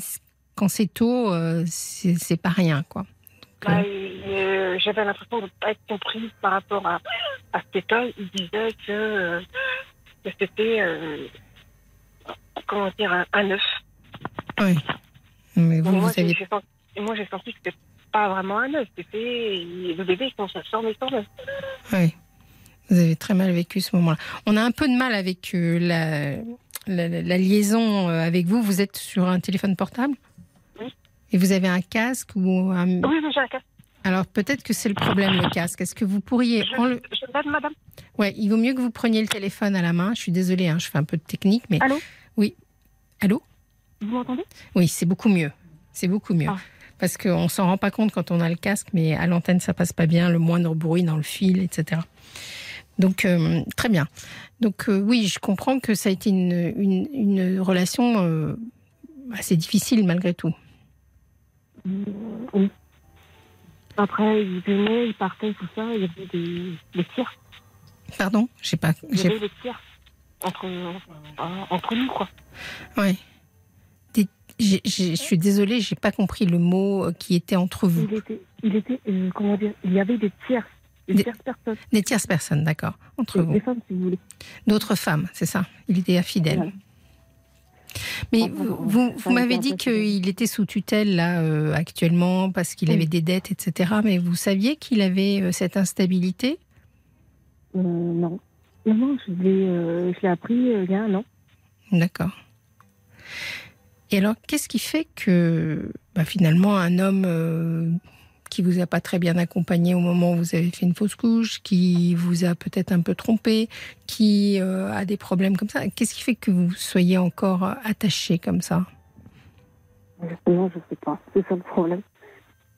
Speaker 3: quand c'est tôt, euh, c'est pas rien, quoi.
Speaker 8: Bah,
Speaker 3: euh,
Speaker 8: J'avais l'impression de ne pas être comprise par rapport à, à cette école. Il disait que, euh, que c'était, euh, comment dire, un, un œuf.
Speaker 3: oui. Mais vous, vous
Speaker 8: moi, j'ai-
Speaker 3: aviez
Speaker 8: j'ai senti, moi, j'ai senti que c'était pas vraiment un œuf. C'était le bébé, il commence à sortir sans œuf.
Speaker 3: Oui. Vous avez très mal vécu ce moment-là. On a un peu de mal avec la, la, la- liaison avec vous. Vous êtes sur un téléphone portable? Et vous avez un casque ou un...
Speaker 8: Oui, oui, j'ai un cas.
Speaker 3: Alors peut-être que c'est le problème, le casque. Est-ce que vous pourriez...
Speaker 8: Je,
Speaker 3: enle-
Speaker 8: je le donne, madame.
Speaker 3: Ouais, il vaut mieux que vous preniez le téléphone à la main. Je suis désolée, hein, je fais un peu de technique, mais...
Speaker 8: Allô
Speaker 3: Oui. Allô
Speaker 8: Vous m'entendez?
Speaker 3: Oui, c'est beaucoup mieux. C'est beaucoup mieux.
Speaker 8: Ah.
Speaker 3: Parce qu'on s'en rend pas compte quand on a le casque, mais à l'antenne, ça passe pas bien, le moindre bruit dans le fil, etc. Donc, euh, très bien. Donc, euh, oui, je comprends que ça a été une, une, une relation euh, assez difficile malgré tout.
Speaker 8: Oui. Après, il venait, il partait, tout ça. Il y avait des, des tirs.
Speaker 3: Pardon? J'ai pas.
Speaker 8: Il y avait des tirs entre, euh, entre nous, quoi.
Speaker 3: J'ai- Je suis désolée, j'ai pas compris le mot euh, qui était entre vous.
Speaker 8: Il était, il était euh, comment dire, il y avait des tiers, des,
Speaker 3: Des-
Speaker 8: tierces personnes,
Speaker 3: Des tierces personnes, d'accord, entre vous.
Speaker 8: des femmes, si vous voulez.
Speaker 3: D'autres femmes, c'est ça? Il était infidèle.
Speaker 8: Voilà.
Speaker 3: Mais
Speaker 8: Enfin,
Speaker 3: vous, vous
Speaker 8: a
Speaker 3: m'avez dit qu'il était sous tutelle là euh, actuellement parce qu'il
Speaker 8: Oui.
Speaker 3: avait des dettes, etc. Mais vous saviez qu'il avait euh, cette instabilité?
Speaker 8: Euh, non. Non, je l'ai, appris il y a un an.
Speaker 3: D'accord. Et alors, qu'est-ce qui fait que bah, finalement un homme qui vous a pas très bien accompagné au moment où vous avez fait une fausse couche, qui vous a peut-être un peu trompé, qui euh, a des problèmes comme ça, qu'est-ce qui fait que vous soyez encore euh, attaché comme ça?
Speaker 8: Non, je sais pas. C'est ça le problème.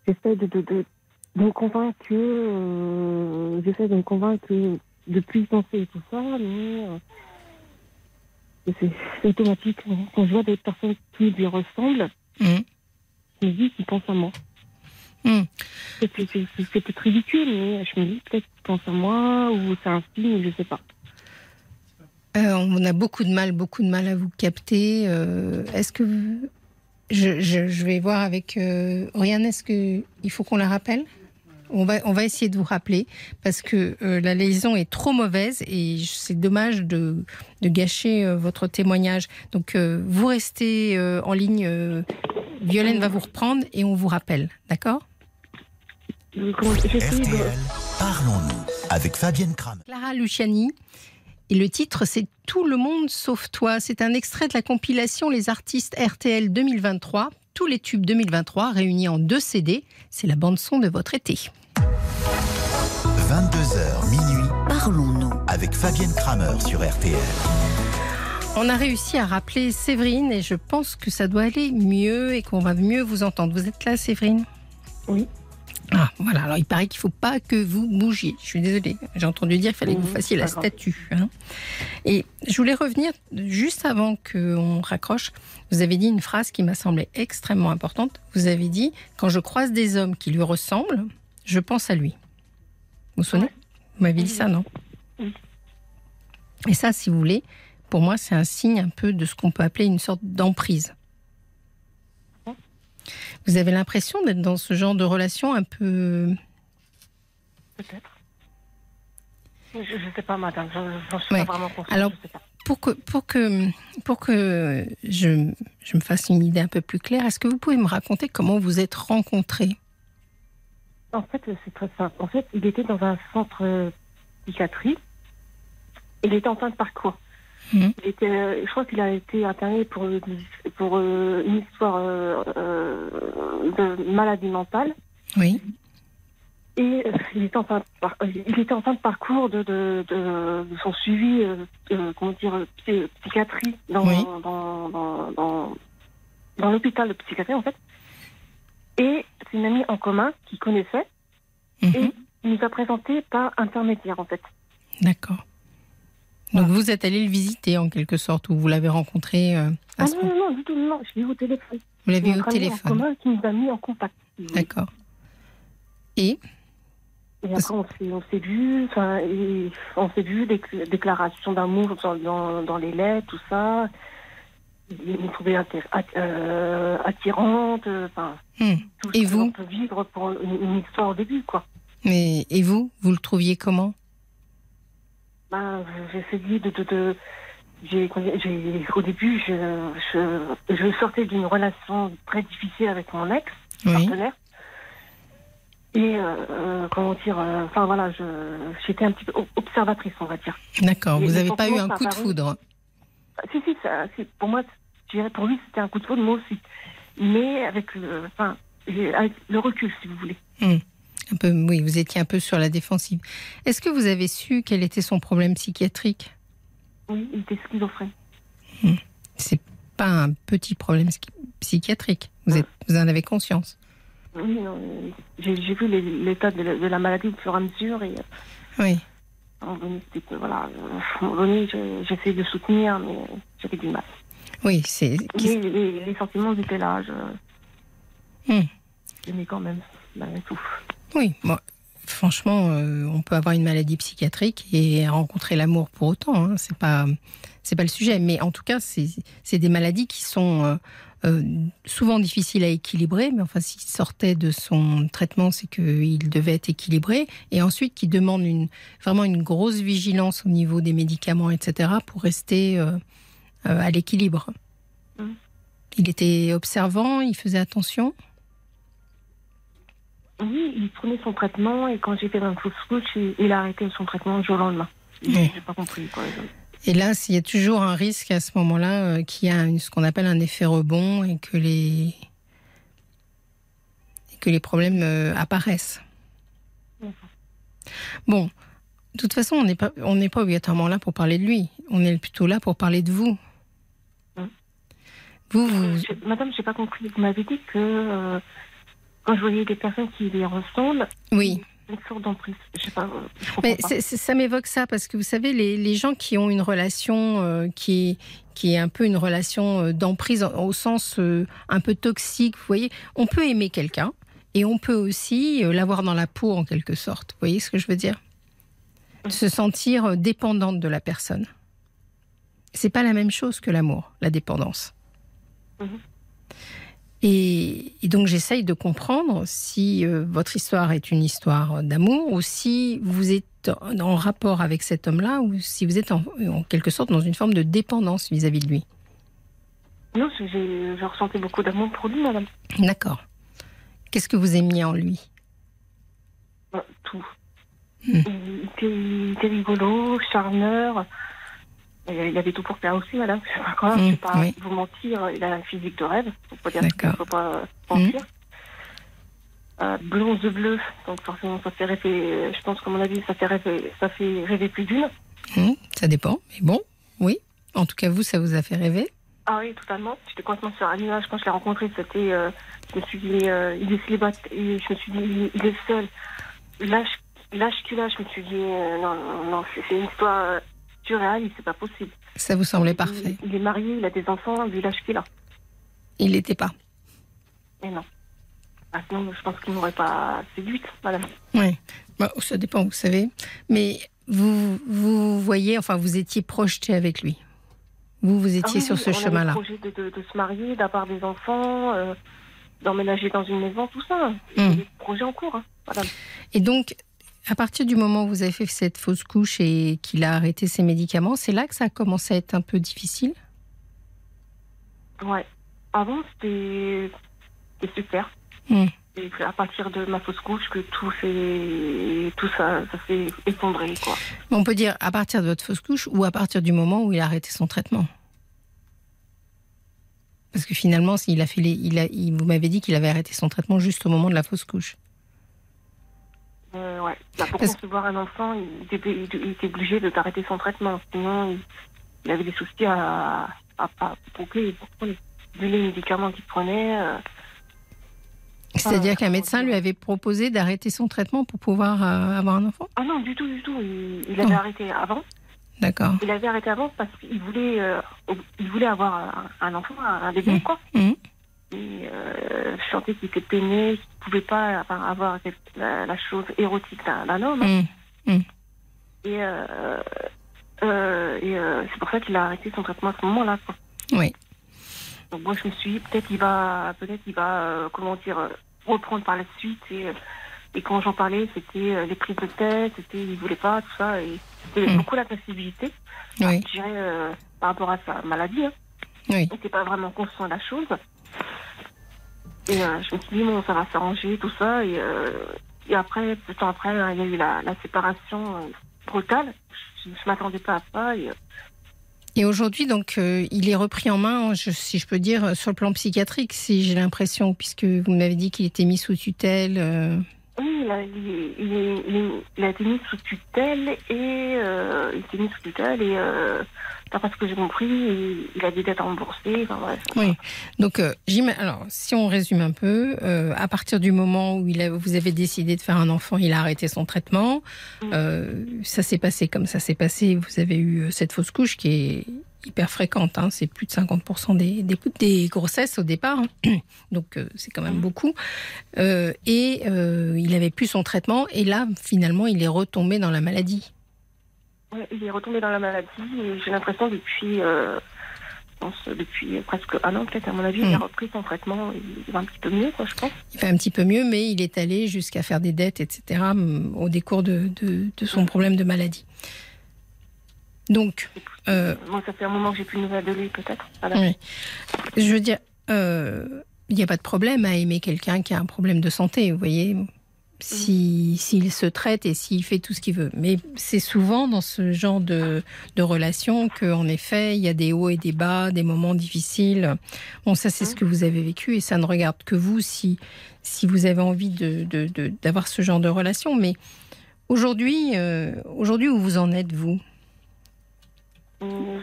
Speaker 8: J'essaie de, de, de, de me convaincre que. euh, j'essaie de me convaincre que depuis penser et tout ça, mais. euh, c'est, automatique. Quand je vois des personnes qui lui ressemblent,
Speaker 3: Hum.
Speaker 8: je me dis qu'ils pensent à moi.
Speaker 3: Hum.
Speaker 8: C'est, peut-être ridicule, mais je me dis peut-être qu'ils pensent à moi ou c'est un signe, je sais pas.
Speaker 3: Euh, on a beaucoup de mal, beaucoup de mal à vous capter. Euh, est-ce que vous- je, je- je vais voir avec euh, Oriane. Est-ce que il faut qu'on la rappelle? On va, on va essayer de vous rappeler parce que euh, la liaison est trop mauvaise et c'est dommage de, de gâcher votre témoignage. Donc vous restez en ligne. Violaine va vous reprendre et on vous rappelle, d'accord
Speaker 8: Je- comment- j'essaie de-
Speaker 1: RTL, parlons-nous avec Fabienne Kramer.
Speaker 3: Clara Luciani. Et le titre, c'est Tout le monde sauf toi. C'est un extrait de la compilation Les artistes RTL 2023. Tous les tubes 2023 réunis en deux CD. C'est la bande-son de votre été.
Speaker 1: 22h minuit
Speaker 2: Parlons-nous.
Speaker 1: avec Fabienne Kramer sur RTL.
Speaker 3: On a réussi à rappeler Séverine et je pense que ça doit aller mieux et qu'on va mieux vous entendre. Vous êtes là, Séverine?
Speaker 8: Oui.
Speaker 3: Ah, voilà. Alors, il paraît qu'il ne faut pas que vous bougiez. Je suis désolée. J'ai entendu dire qu'il fallait que vous
Speaker 8: Mhm,
Speaker 3: fassiez la statue. hein. Et je voulais revenir juste avant qu'on raccroche. Vous avez dit une phrase qui m'a semblé extrêmement importante. Vous avez dit Quand je croise des hommes qui lui ressemblent, je pense à lui. Vous vous souvenez? Vous m'avez dit ça, non?
Speaker 8: Oui.
Speaker 3: Et ça, si vous voulez, pour moi, c'est un signe un peu de ce qu'on peut appeler une sorte d'emprise. Vous avez l'impression d'être dans ce genre de relation un peu.
Speaker 8: Peut-être. Je ne sais pas, madame. Je ne suis
Speaker 3: Ouais.
Speaker 8: pas vraiment consciente.
Speaker 3: Alors,
Speaker 8: je sais pas.
Speaker 3: Pour que, pour que, pour que je, je me fasse une idée un peu plus claire, est-ce que vous pouvez me raconter comment vous êtes rencontrés?
Speaker 8: En fait, c'est très simple. En fait, il était dans un centre euh, psychiatrie. Il était en fin de parcours.
Speaker 3: Mhm.
Speaker 8: Il était, je crois qu'il a été interné pour, euh, une histoire euh, euh, de maladie mentale.
Speaker 3: Oui.
Speaker 8: Et il, était en fin de par- parcours de, de, de, de son suivi, euh, comment dire, psy- psychiatrie dans,
Speaker 3: Oui.
Speaker 8: dans, dans, dans, dans l'hôpital de psychiatrie, en fait. Et c'est une amie en commun qui connaissait.
Speaker 3: Mhm.
Speaker 8: Et il nous a présenté par intermédiaire, en fait.
Speaker 3: D'accord. Donc vous êtes allé le visiter en quelque sorte, ou vous l'avez rencontré euh, à
Speaker 8: Ah
Speaker 3: ce
Speaker 8: non, non, non, du tout, non, je l'ai eu au téléphone.
Speaker 3: Vous l'avez au
Speaker 8: ami En
Speaker 3: téléphone.
Speaker 8: commun qui nous a mis en contact.
Speaker 3: D'accord. Et
Speaker 8: Et après, on s'est, on vu, enfin, on s'est vu, des déclarations d'amour dans, dans, dans les lettres, tout ça. Il me trouvait euh, attirante, euh, enfin,
Speaker 3: Hmm.
Speaker 8: tout
Speaker 3: Et vous
Speaker 8: l'on peut vivre pour une, une histoire au début, quoi.
Speaker 3: Mais, et vous, vous le trouviez comment?
Speaker 8: Ben, j'ai essayé de, de, de- j'ai, au début, je, je, je sortais d'une relation très difficile avec mon ex
Speaker 3: Oui.
Speaker 8: partenaire. Et euh, euh, comment dire, euh, enfin voilà, je, j'étais un petit peu observatrice, on va dire.
Speaker 3: D'accord. Vous n'avez pas eu un coup de foudre
Speaker 8: Si, si, ça, pour moi, je dirais pour lui, c'était un coup de foudre, moi aussi. Mais avec enfin, avec le recul, si vous voulez.
Speaker 3: Un peu, oui, vous étiez un peu sur la défensive. Est-ce que vous avez su quel était son problème psychiatrique?
Speaker 8: Oui, il était schizophrène.
Speaker 3: C'est pas un petit problème psychiatrique. Vous, êtes, vous en avez conscience?
Speaker 8: Oui, euh, j'ai, vu l'état de, la- de la maladie au fur et à mesure et
Speaker 3: Oui.
Speaker 8: à un moment donné, voilà, j'essayais de soutenir, mais j'avais du mal.
Speaker 3: Oui, c'est.
Speaker 8: Mais les, les sentiments étaient là, je,
Speaker 3: Hmm.
Speaker 8: j'aimais quand même, malgré tout.
Speaker 3: Oui, franchement, euh, on peut avoir une maladie psychiatrique et rencontrer l'amour pour autant. Hein, c'est pas, c'est pas le sujet. Mais en tout cas, c'est, des maladies qui sont euh, euh, souvent difficiles à équilibrer. Mais enfin, s'il sortait de son traitement, c'est qu'il devait être équilibré. Et ensuite, qui demande une, vraiment une grosse vigilance au niveau des médicaments, etc., pour rester à l'équilibre.
Speaker 8: Mhm.
Speaker 3: Il était observant, il faisait attention.
Speaker 8: Oui, il prenait son traitement et quand j'ai fait un fausse couche, il, a arrêté son traitement du jour au lendemain.
Speaker 3: Oui.
Speaker 8: J'ai pas compris, quoi.
Speaker 3: Et là, il y a toujours un risque à ce moment-là euh, qu'il y a une- ce qu'on appelle un effet rebond et que les, et que les problèmes euh, apparaissent. Bon, de toute façon, on n'est pas, on n'est pas obligatoirement là pour parler de lui. On est plutôt là pour parler de vous.
Speaker 8: Hum.
Speaker 3: Vous, vous,
Speaker 8: Je- Madame, j'ai pas compris. Vous m'avez dit que euh, quand je voyais des personnes qui les ressemblent,
Speaker 3: oui.
Speaker 8: une sorte d'emprise. Je sais pas, euh, je
Speaker 3: Mais
Speaker 8: pas.
Speaker 3: ça m'évoque ça parce que vous savez, les, les gens qui ont une relation euh, qui, est, qui est un peu une relation euh, d'emprise au, sens euh, un peu toxique, vous voyez, on peut aimer quelqu'un et on peut aussi l'avoir dans la peau en quelque sorte. Vous voyez ce que je veux dire? Se sentir dépendante de la personne. C'est pas la même chose que l'amour, la dépendance.
Speaker 8: Mhm.
Speaker 3: Et, et donc j'essaye de comprendre si euh, votre histoire est une histoire d'amour ou si vous êtes en, rapport avec cet homme-là ou si vous êtes en, en quelque sorte dans une forme de dépendance vis-à-vis de lui.
Speaker 8: Non, je ressentais beaucoup d'amour pour lui, madame.
Speaker 3: D'accord. Qu'est-ce que vous aimiez en lui?
Speaker 8: Euh, Tout. Il, était, il était rigolo, charmeur. Il avait tout pour faire aussi, madame.
Speaker 3: Hmm,
Speaker 8: je vais pas
Speaker 3: oui.
Speaker 8: vous mentir. Il a un physique de rêve. Faut pas dire,
Speaker 3: D'accord.
Speaker 8: faut pas euh, mentir. Euh, blonde de bleu, donc forcément ça fait rêver. Je pense qu'à mon avis ça fait rêver, ça fait rêver plus d'une.
Speaker 3: Hmm, Ça dépend, mais bon, oui. En tout cas, vous, ça vous a fait rêver?
Speaker 8: Ah oui, totalement. J'étais complètement sur un nuage quand je l'ai rencontré. C'était, euh, je me suis dit, euh, il est célibataire. et Je me suis dit, il, il est seul. L'âge, l'âge qu'il a, je me suis dit, euh, non, non, non, c'est, c'est une histoire c'est pas possible.
Speaker 3: Ça vous semblait parfait
Speaker 8: Il, est marié, il a des enfants, vu l'âge qu'il a.
Speaker 3: Il l'était pas.
Speaker 8: Mais non. Ah, sinon, je pense qu'il m'aurait pas séduite, madame.
Speaker 3: Oui. Bon, ça dépend, vous savez. Mais vous, vous voyez, enfin, vous étiez projeté avec lui. Vous, vous
Speaker 8: Ah
Speaker 3: étiez
Speaker 8: oui,
Speaker 3: sur ce chemin-là.
Speaker 8: projet de, de, de se marier, d'avoir des enfants, euh, d'emménager dans une maison, tout ça.
Speaker 3: Hmm.
Speaker 8: des projets en cours, hein, madame.
Speaker 3: Et donc, à partir du moment où vous avez fait cette fausse couche et qu'il a arrêté ses médicaments, c'est là que ça a commencé à être un peu difficile?
Speaker 8: Ouais. Avant, c'était super.
Speaker 3: Hmm.
Speaker 8: Et à partir de ma fausse couche, que tout tout ça, ça s'est effondré, quoi.
Speaker 3: On peut dire à partir de votre fausse couche ou à partir du moment où il a arrêté son traitement? Parce que finalement, s'il a fait les, il a, il- vous m'avez dit qu'il avait arrêté son traitement juste au moment de la fausse couche.
Speaker 8: Euh, ouais. Bah, pour
Speaker 3: Parce-
Speaker 8: concevoir un enfant, il était, il était- obligé de d'arrêter son traitement. Sinon, il, avait des soucis à, à, à boucler. Vu les médicaments qu'il prenait, euh,
Speaker 3: C'est-à-dire
Speaker 8: Ah,
Speaker 3: qu'un médecin lui avait proposé d'arrêter son traitement pour pouvoir euh, avoir un enfant?
Speaker 8: Ah non, du tout, du tout. Il, il avait
Speaker 3: Oh.
Speaker 8: arrêté avant.
Speaker 3: D'accord.
Speaker 8: Il avait arrêté avant parce qu'il voulait, euh, il voulait avoir un, un enfant, un bébé,
Speaker 3: Mm.
Speaker 8: quoi.
Speaker 3: Mhm.
Speaker 8: Et, euh, je sentais qu'il était peiné, qu'il ne pouvait pas avoir, avoir la, la chose érotique d'un homme. hein.
Speaker 3: Mm.
Speaker 8: Et, euh, euh, et euh, c'est pour ça qu'il a arrêté son traitement à ce moment-là. quoi.
Speaker 3: Oui.
Speaker 8: Donc moi je me suis dit peut-être il va peut-être il va comment dire reprendre par la suite et et quand j'en parlais c'était les prises de tête c'était il voulait pas tout ça et c'était
Speaker 3: Mm.
Speaker 8: beaucoup d'agressivité
Speaker 3: Oui.
Speaker 8: je dirais par rapport à sa maladie hein.
Speaker 3: Oui.
Speaker 8: il n'était pas vraiment conscient de la chose et euh, je me suis dit bon ça va s'arranger tout ça. Et euh, et après peu de temps après hein, il y a eu la, séparation euh, brutale. Je, je m'attendais pas à ça. Et euh,
Speaker 3: aujourd'hui, donc, euh, il est repris en main, si je peux dire, euh, sur le plan psychiatrique, si j'ai l'impression, puisque vous m'avez dit qu'il était mis sous tutelle.
Speaker 8: Oui, il a, il, il a été mis sous tutelle et euh, il a été mis sous tutelle et euh, d'après ce que j'ai compris, il, il a des dettes à rembourser. Enfin, bref.
Speaker 3: Oui. Donc, euh, alors, si on résume un peu, euh, à partir du moment où il a- vous avez décidé de faire un enfant, il a arrêté son traitement.
Speaker 8: Mm.
Speaker 3: Euh, ça s'est passé comme ça s'est passé. Vous avez eu euh, cette fausse couche qui est hyper fréquente. hein. C'est plus de 50% des, des, des grossesses au départ. hein. [clears throat] Donc, euh, c'est quand même beaucoup. Euh, et euh, il avait plus son traitement. Et là, finalement, il est retombé dans la maladie.
Speaker 8: Ouais, il est retombé dans la maladie et j'ai l'impression depuis, je pense, depuis presque un an peut-être à mon avis, il a
Speaker 3: Mm.
Speaker 8: repris son traitement. Il va un petit peu mieux, quoi, je pense.
Speaker 3: Il fait un petit peu mieux, mais il est allé jusqu'à faire des dettes, etc., mm, au décours de, de, de son problème de maladie. Donc, euh,
Speaker 8: Moi, ça fait un moment que j'ai plus de nouvelles de lui, peut-être. Voilà.
Speaker 3: oui. je veux dire, euh, il n'y a pas de problème à aimer quelqu'un qui a un problème de santé, vous voyez, si- s'il se traite et s'il fait tout ce qu'il veut. Mais c'est souvent dans ce genre de, de relation qu'en effet, il y a des hauts et des bas, des moments difficiles. Bon, ça, c'est ce que vous avez vécu et ça ne regarde que vous si, si vous avez envie de- de- de- d'avoir ce genre de relation. Mais aujourd'hui, euh, aujourd'hui où vous en êtes, vous?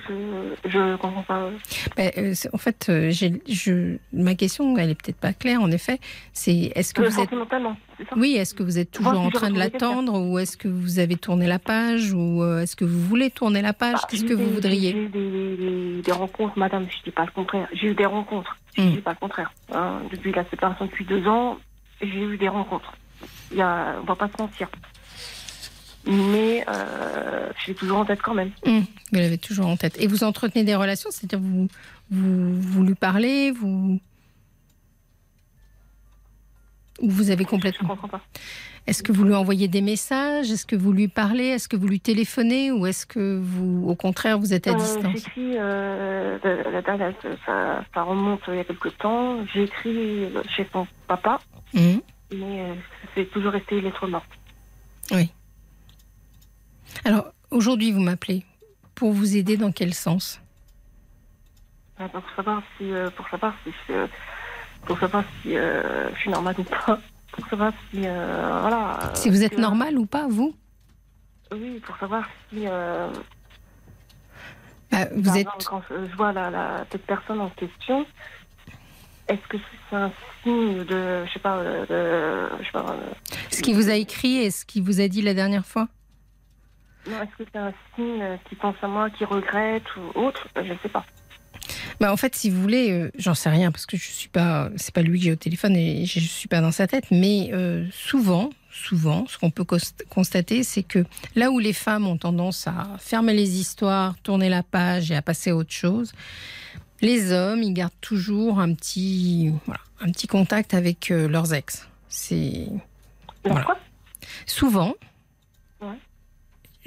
Speaker 8: Je, je comprends pas.
Speaker 3: Ben, euh, En fait, euh, je, ma question, elle est peut-être pas claire, en effet. C'est est-ce que
Speaker 8: Euh,
Speaker 3: vous êtes Oui, est-ce que vous êtes toujours en train de l'attendre ou est-ce que vous avez tourné la page ou est-ce que vous voulez tourner la page?
Speaker 8: Bah,
Speaker 3: Qu'est-ce que vous voudriez?
Speaker 8: J'ai eu des, des- des rencontres, madame, je dis pas le contraire. J'ai eu des rencontres, je
Speaker 3: Mm.
Speaker 8: dis pas le contraire. Hein, depuis la séparation depuis deux ans, j'ai eu des rencontres. Il y a, on va pas se mentir. Mais euh, je l'ai toujours en tête quand même.
Speaker 3: Hum, Vous l'avez toujours en tête. Et vous entretenez des relations, c'est-à-dire vous, vous, vous lui parlez, vous... Ou vous avez
Speaker 8: Je
Speaker 3: complètement...
Speaker 8: comprends pas.
Speaker 3: Est-ce que vous lui envoyez des messages? Est-ce que vous lui parlez? Est-ce que vous lui téléphonez? Ou est-ce que vous, au contraire, vous êtes à
Speaker 8: Euh,
Speaker 3: distance?
Speaker 8: J'écris, euh, la, la date, ça, ça remonte il y a quelques temps. J'ai écrit chez son papa,
Speaker 3: Hum.
Speaker 8: mais euh, c'est toujours resté lettre morte.
Speaker 3: Alors, aujourd'hui, vous m'appelez. Pour vous aider dans quel sens?
Speaker 8: Euh, Pour savoir si, euh, pour savoir si, euh, pour savoir si euh, je suis normale ou pas. Pour savoir si, voilà.
Speaker 3: Si vous êtes
Speaker 8: que-
Speaker 3: normal ou pas, vous?
Speaker 8: Oui, pour savoir si.
Speaker 3: Bah, Vous
Speaker 8: par
Speaker 3: êtes...
Speaker 8: exemple, quand je vois la, la, cette personne en question, est-ce que c'est un signe de, je sais pas, de, je sais pas.
Speaker 3: Ce qu'il vous a écrit et ce qu'il vous a dit la dernière fois?
Speaker 8: Non, est-ce que c'est un signe euh, qui pense à moi, qui regrette ou autre? Euh, Je ne sais pas.
Speaker 3: Bah en fait, si vous voulez, euh, j'en sais rien parce que je suis pas, c'est pas lui que j'ai au téléphone et je suis pas dans sa tête. Mais euh, souvent, souvent, ce qu'on peut cons- constater, c'est que là où les femmes ont tendance à fermer les histoires, tourner la page et à passer à autre chose, les hommes, ils gardent toujours un petit, voilà, un petit contact avec leurs ex. C'est Voilà. Souvent,
Speaker 8: Ouais.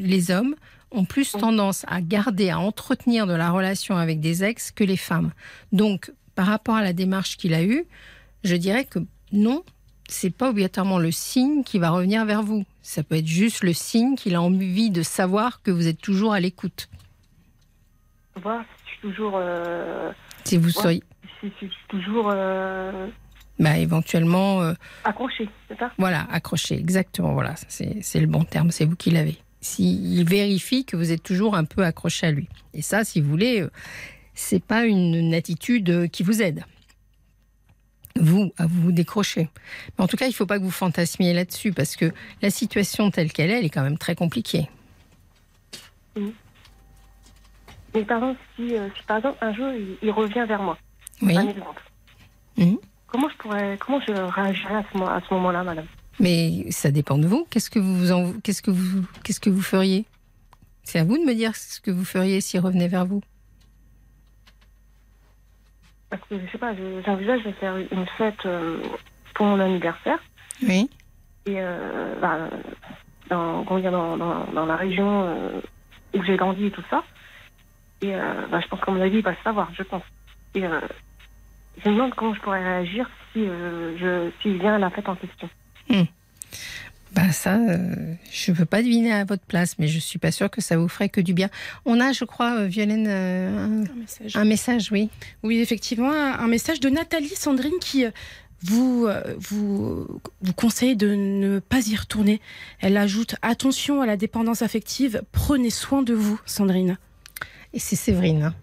Speaker 3: Les hommes ont plus tendance à garder, à entretenir de la relation avec des ex que les femmes. Donc, par rapport à la démarche qu'il a eue, je dirais que non, c'est pas obligatoirement le signe qui va revenir vers vous. Ça peut être juste le signe qu'il a envie de savoir que vous êtes toujours à l'écoute.
Speaker 8: Voir si je suis toujours, euh,
Speaker 3: Si vous
Speaker 8: Ouais.
Speaker 3: seriez,
Speaker 8: si, je suis toujours euh,
Speaker 3: bah, éventuellement, euh,
Speaker 8: accrochée, c'est ça?
Speaker 3: Voilà, accroché, exactement. Voilà, c'est le bon terme, c'est vous qui l'avez. S'il vérifie que vous êtes toujours un peu accroché à lui. Et ça, si vous voulez, euh, c'est pas une, une attitude euh, qui vous aide. Vous, à vous décrocher. Mais en tout cas, il ne faut pas que vous fantasmiez là-dessus parce que la situation telle qu'elle est, elle est quand même très compliquée.
Speaker 8: Mais par exemple, si, euh, si par exemple un jour il, il revient vers moi,
Speaker 3: Oui.
Speaker 8: un exemple,
Speaker 3: Mhm.
Speaker 8: Comment je pourrais, comment je réagirais à ce, mo- à ce moment-là, madame?
Speaker 3: Mais ça dépend de vous. Qu'est-ce que vous, en- qu'est-ce que vous, qu'est-ce que vous feriez? C'est à vous de me dire ce que vous feriez s'il revenait vers vous.
Speaker 8: Parce que je sais pas, je- j'envisage de faire une fête euh, pour mon anniversaire
Speaker 3: Oui.
Speaker 8: et euh, bah, dans, dans, dans, dans la région euh, où j'ai grandi et tout ça. Et euh, bah, je pense qu'à mon avis, il va savoir, je pense. Et euh, je me demande comment je pourrais réagir si je s'il vient à la fête en question.
Speaker 3: Bah ça, euh, je ne peux pas deviner à votre place, mais je suis pas sûre que ça vous ferait que du bien. On a, je crois, euh, Violaine, euh, un,
Speaker 6: Un message.
Speaker 3: un message, oui.
Speaker 6: Oui, effectivement, un, un message de Nathalie Sandrine qui vous, vous, vous conseille de ne pas y retourner. Elle ajoute attention à la dépendance affective, prenez soin de vous, Sandrine.
Speaker 3: Et c'est Séverine. hein.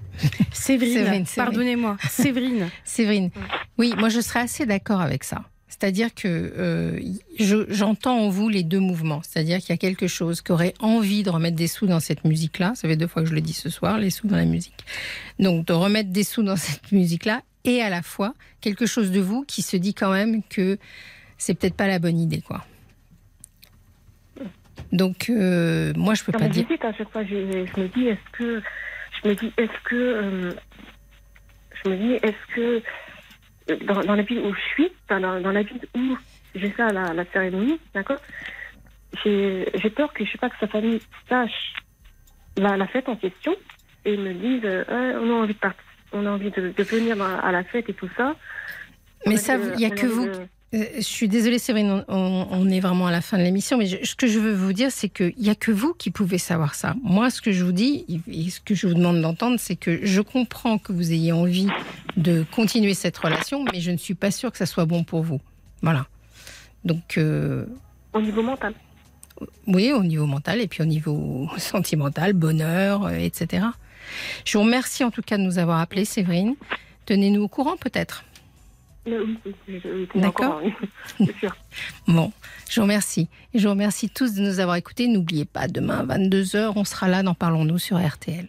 Speaker 6: Séverine, [laughs]
Speaker 3: Séverine, Séverine.
Speaker 6: pardonnez-moi, Séverine. [laughs]
Speaker 3: Séverine. Oui, moi je serais assez d'accord avec ça. C'est-à-dire que euh, je- j'entends en vous les deux mouvements. C'est-à-dire qu'il y a quelque chose qui aurait envie de remettre des sous dans cette musique-là. Ça fait deux fois que je le dis ce soir, les sous dans la musique. Donc de remettre des sous dans [laughs] cette musique-là et à la fois quelque chose de vous qui se dit quand même que c'est peut-être pas la bonne idée, quoi. Donc euh, moi je peux
Speaker 8: Dans
Speaker 3: pas dire.
Speaker 8: visite, à chaque fois, je, je me dis, est-ce que, je me dis, est-ce que, euh, je me dis, est-ce que, dans, dans la ville où je suis, dans, dans la ville où j'ai fait la, la cérémonie, d'accord, j'ai peur que, je sais pas, que sa famille sache la, la fête en question et me dise, euh, on a envie de partir, on a envie de, de venir à, à la fête et tout ça.
Speaker 3: Mais ça, il y a que vous.
Speaker 8: de-
Speaker 3: Euh, Je suis désolée, Séverine, on, est vraiment à la fin de l'émission, mais je- ce que je veux vous dire, c'est qu'il n'y a que vous qui pouvez savoir ça. Moi, ce que je vous dis, et ce que je vous demande d'entendre, c'est que je comprends que vous ayez envie de continuer cette relation, mais je ne suis pas sûre que ça soit bon pour vous. Voilà. Donc, euh,
Speaker 8: Au niveau mental.
Speaker 3: oui, au niveau mental et puis au niveau [laughs] sentimental, bonheur, euh, etc. Je vous remercie en tout cas de nous avoir appelés, Séverine. Tenez-nous au courant peut-être. D'accord. Bon, je vous remercie. Et je vous remercie tous de nous avoir écoutés. N'oubliez pas, demain, 22h, on sera là dans Parlons-nous sur RTL.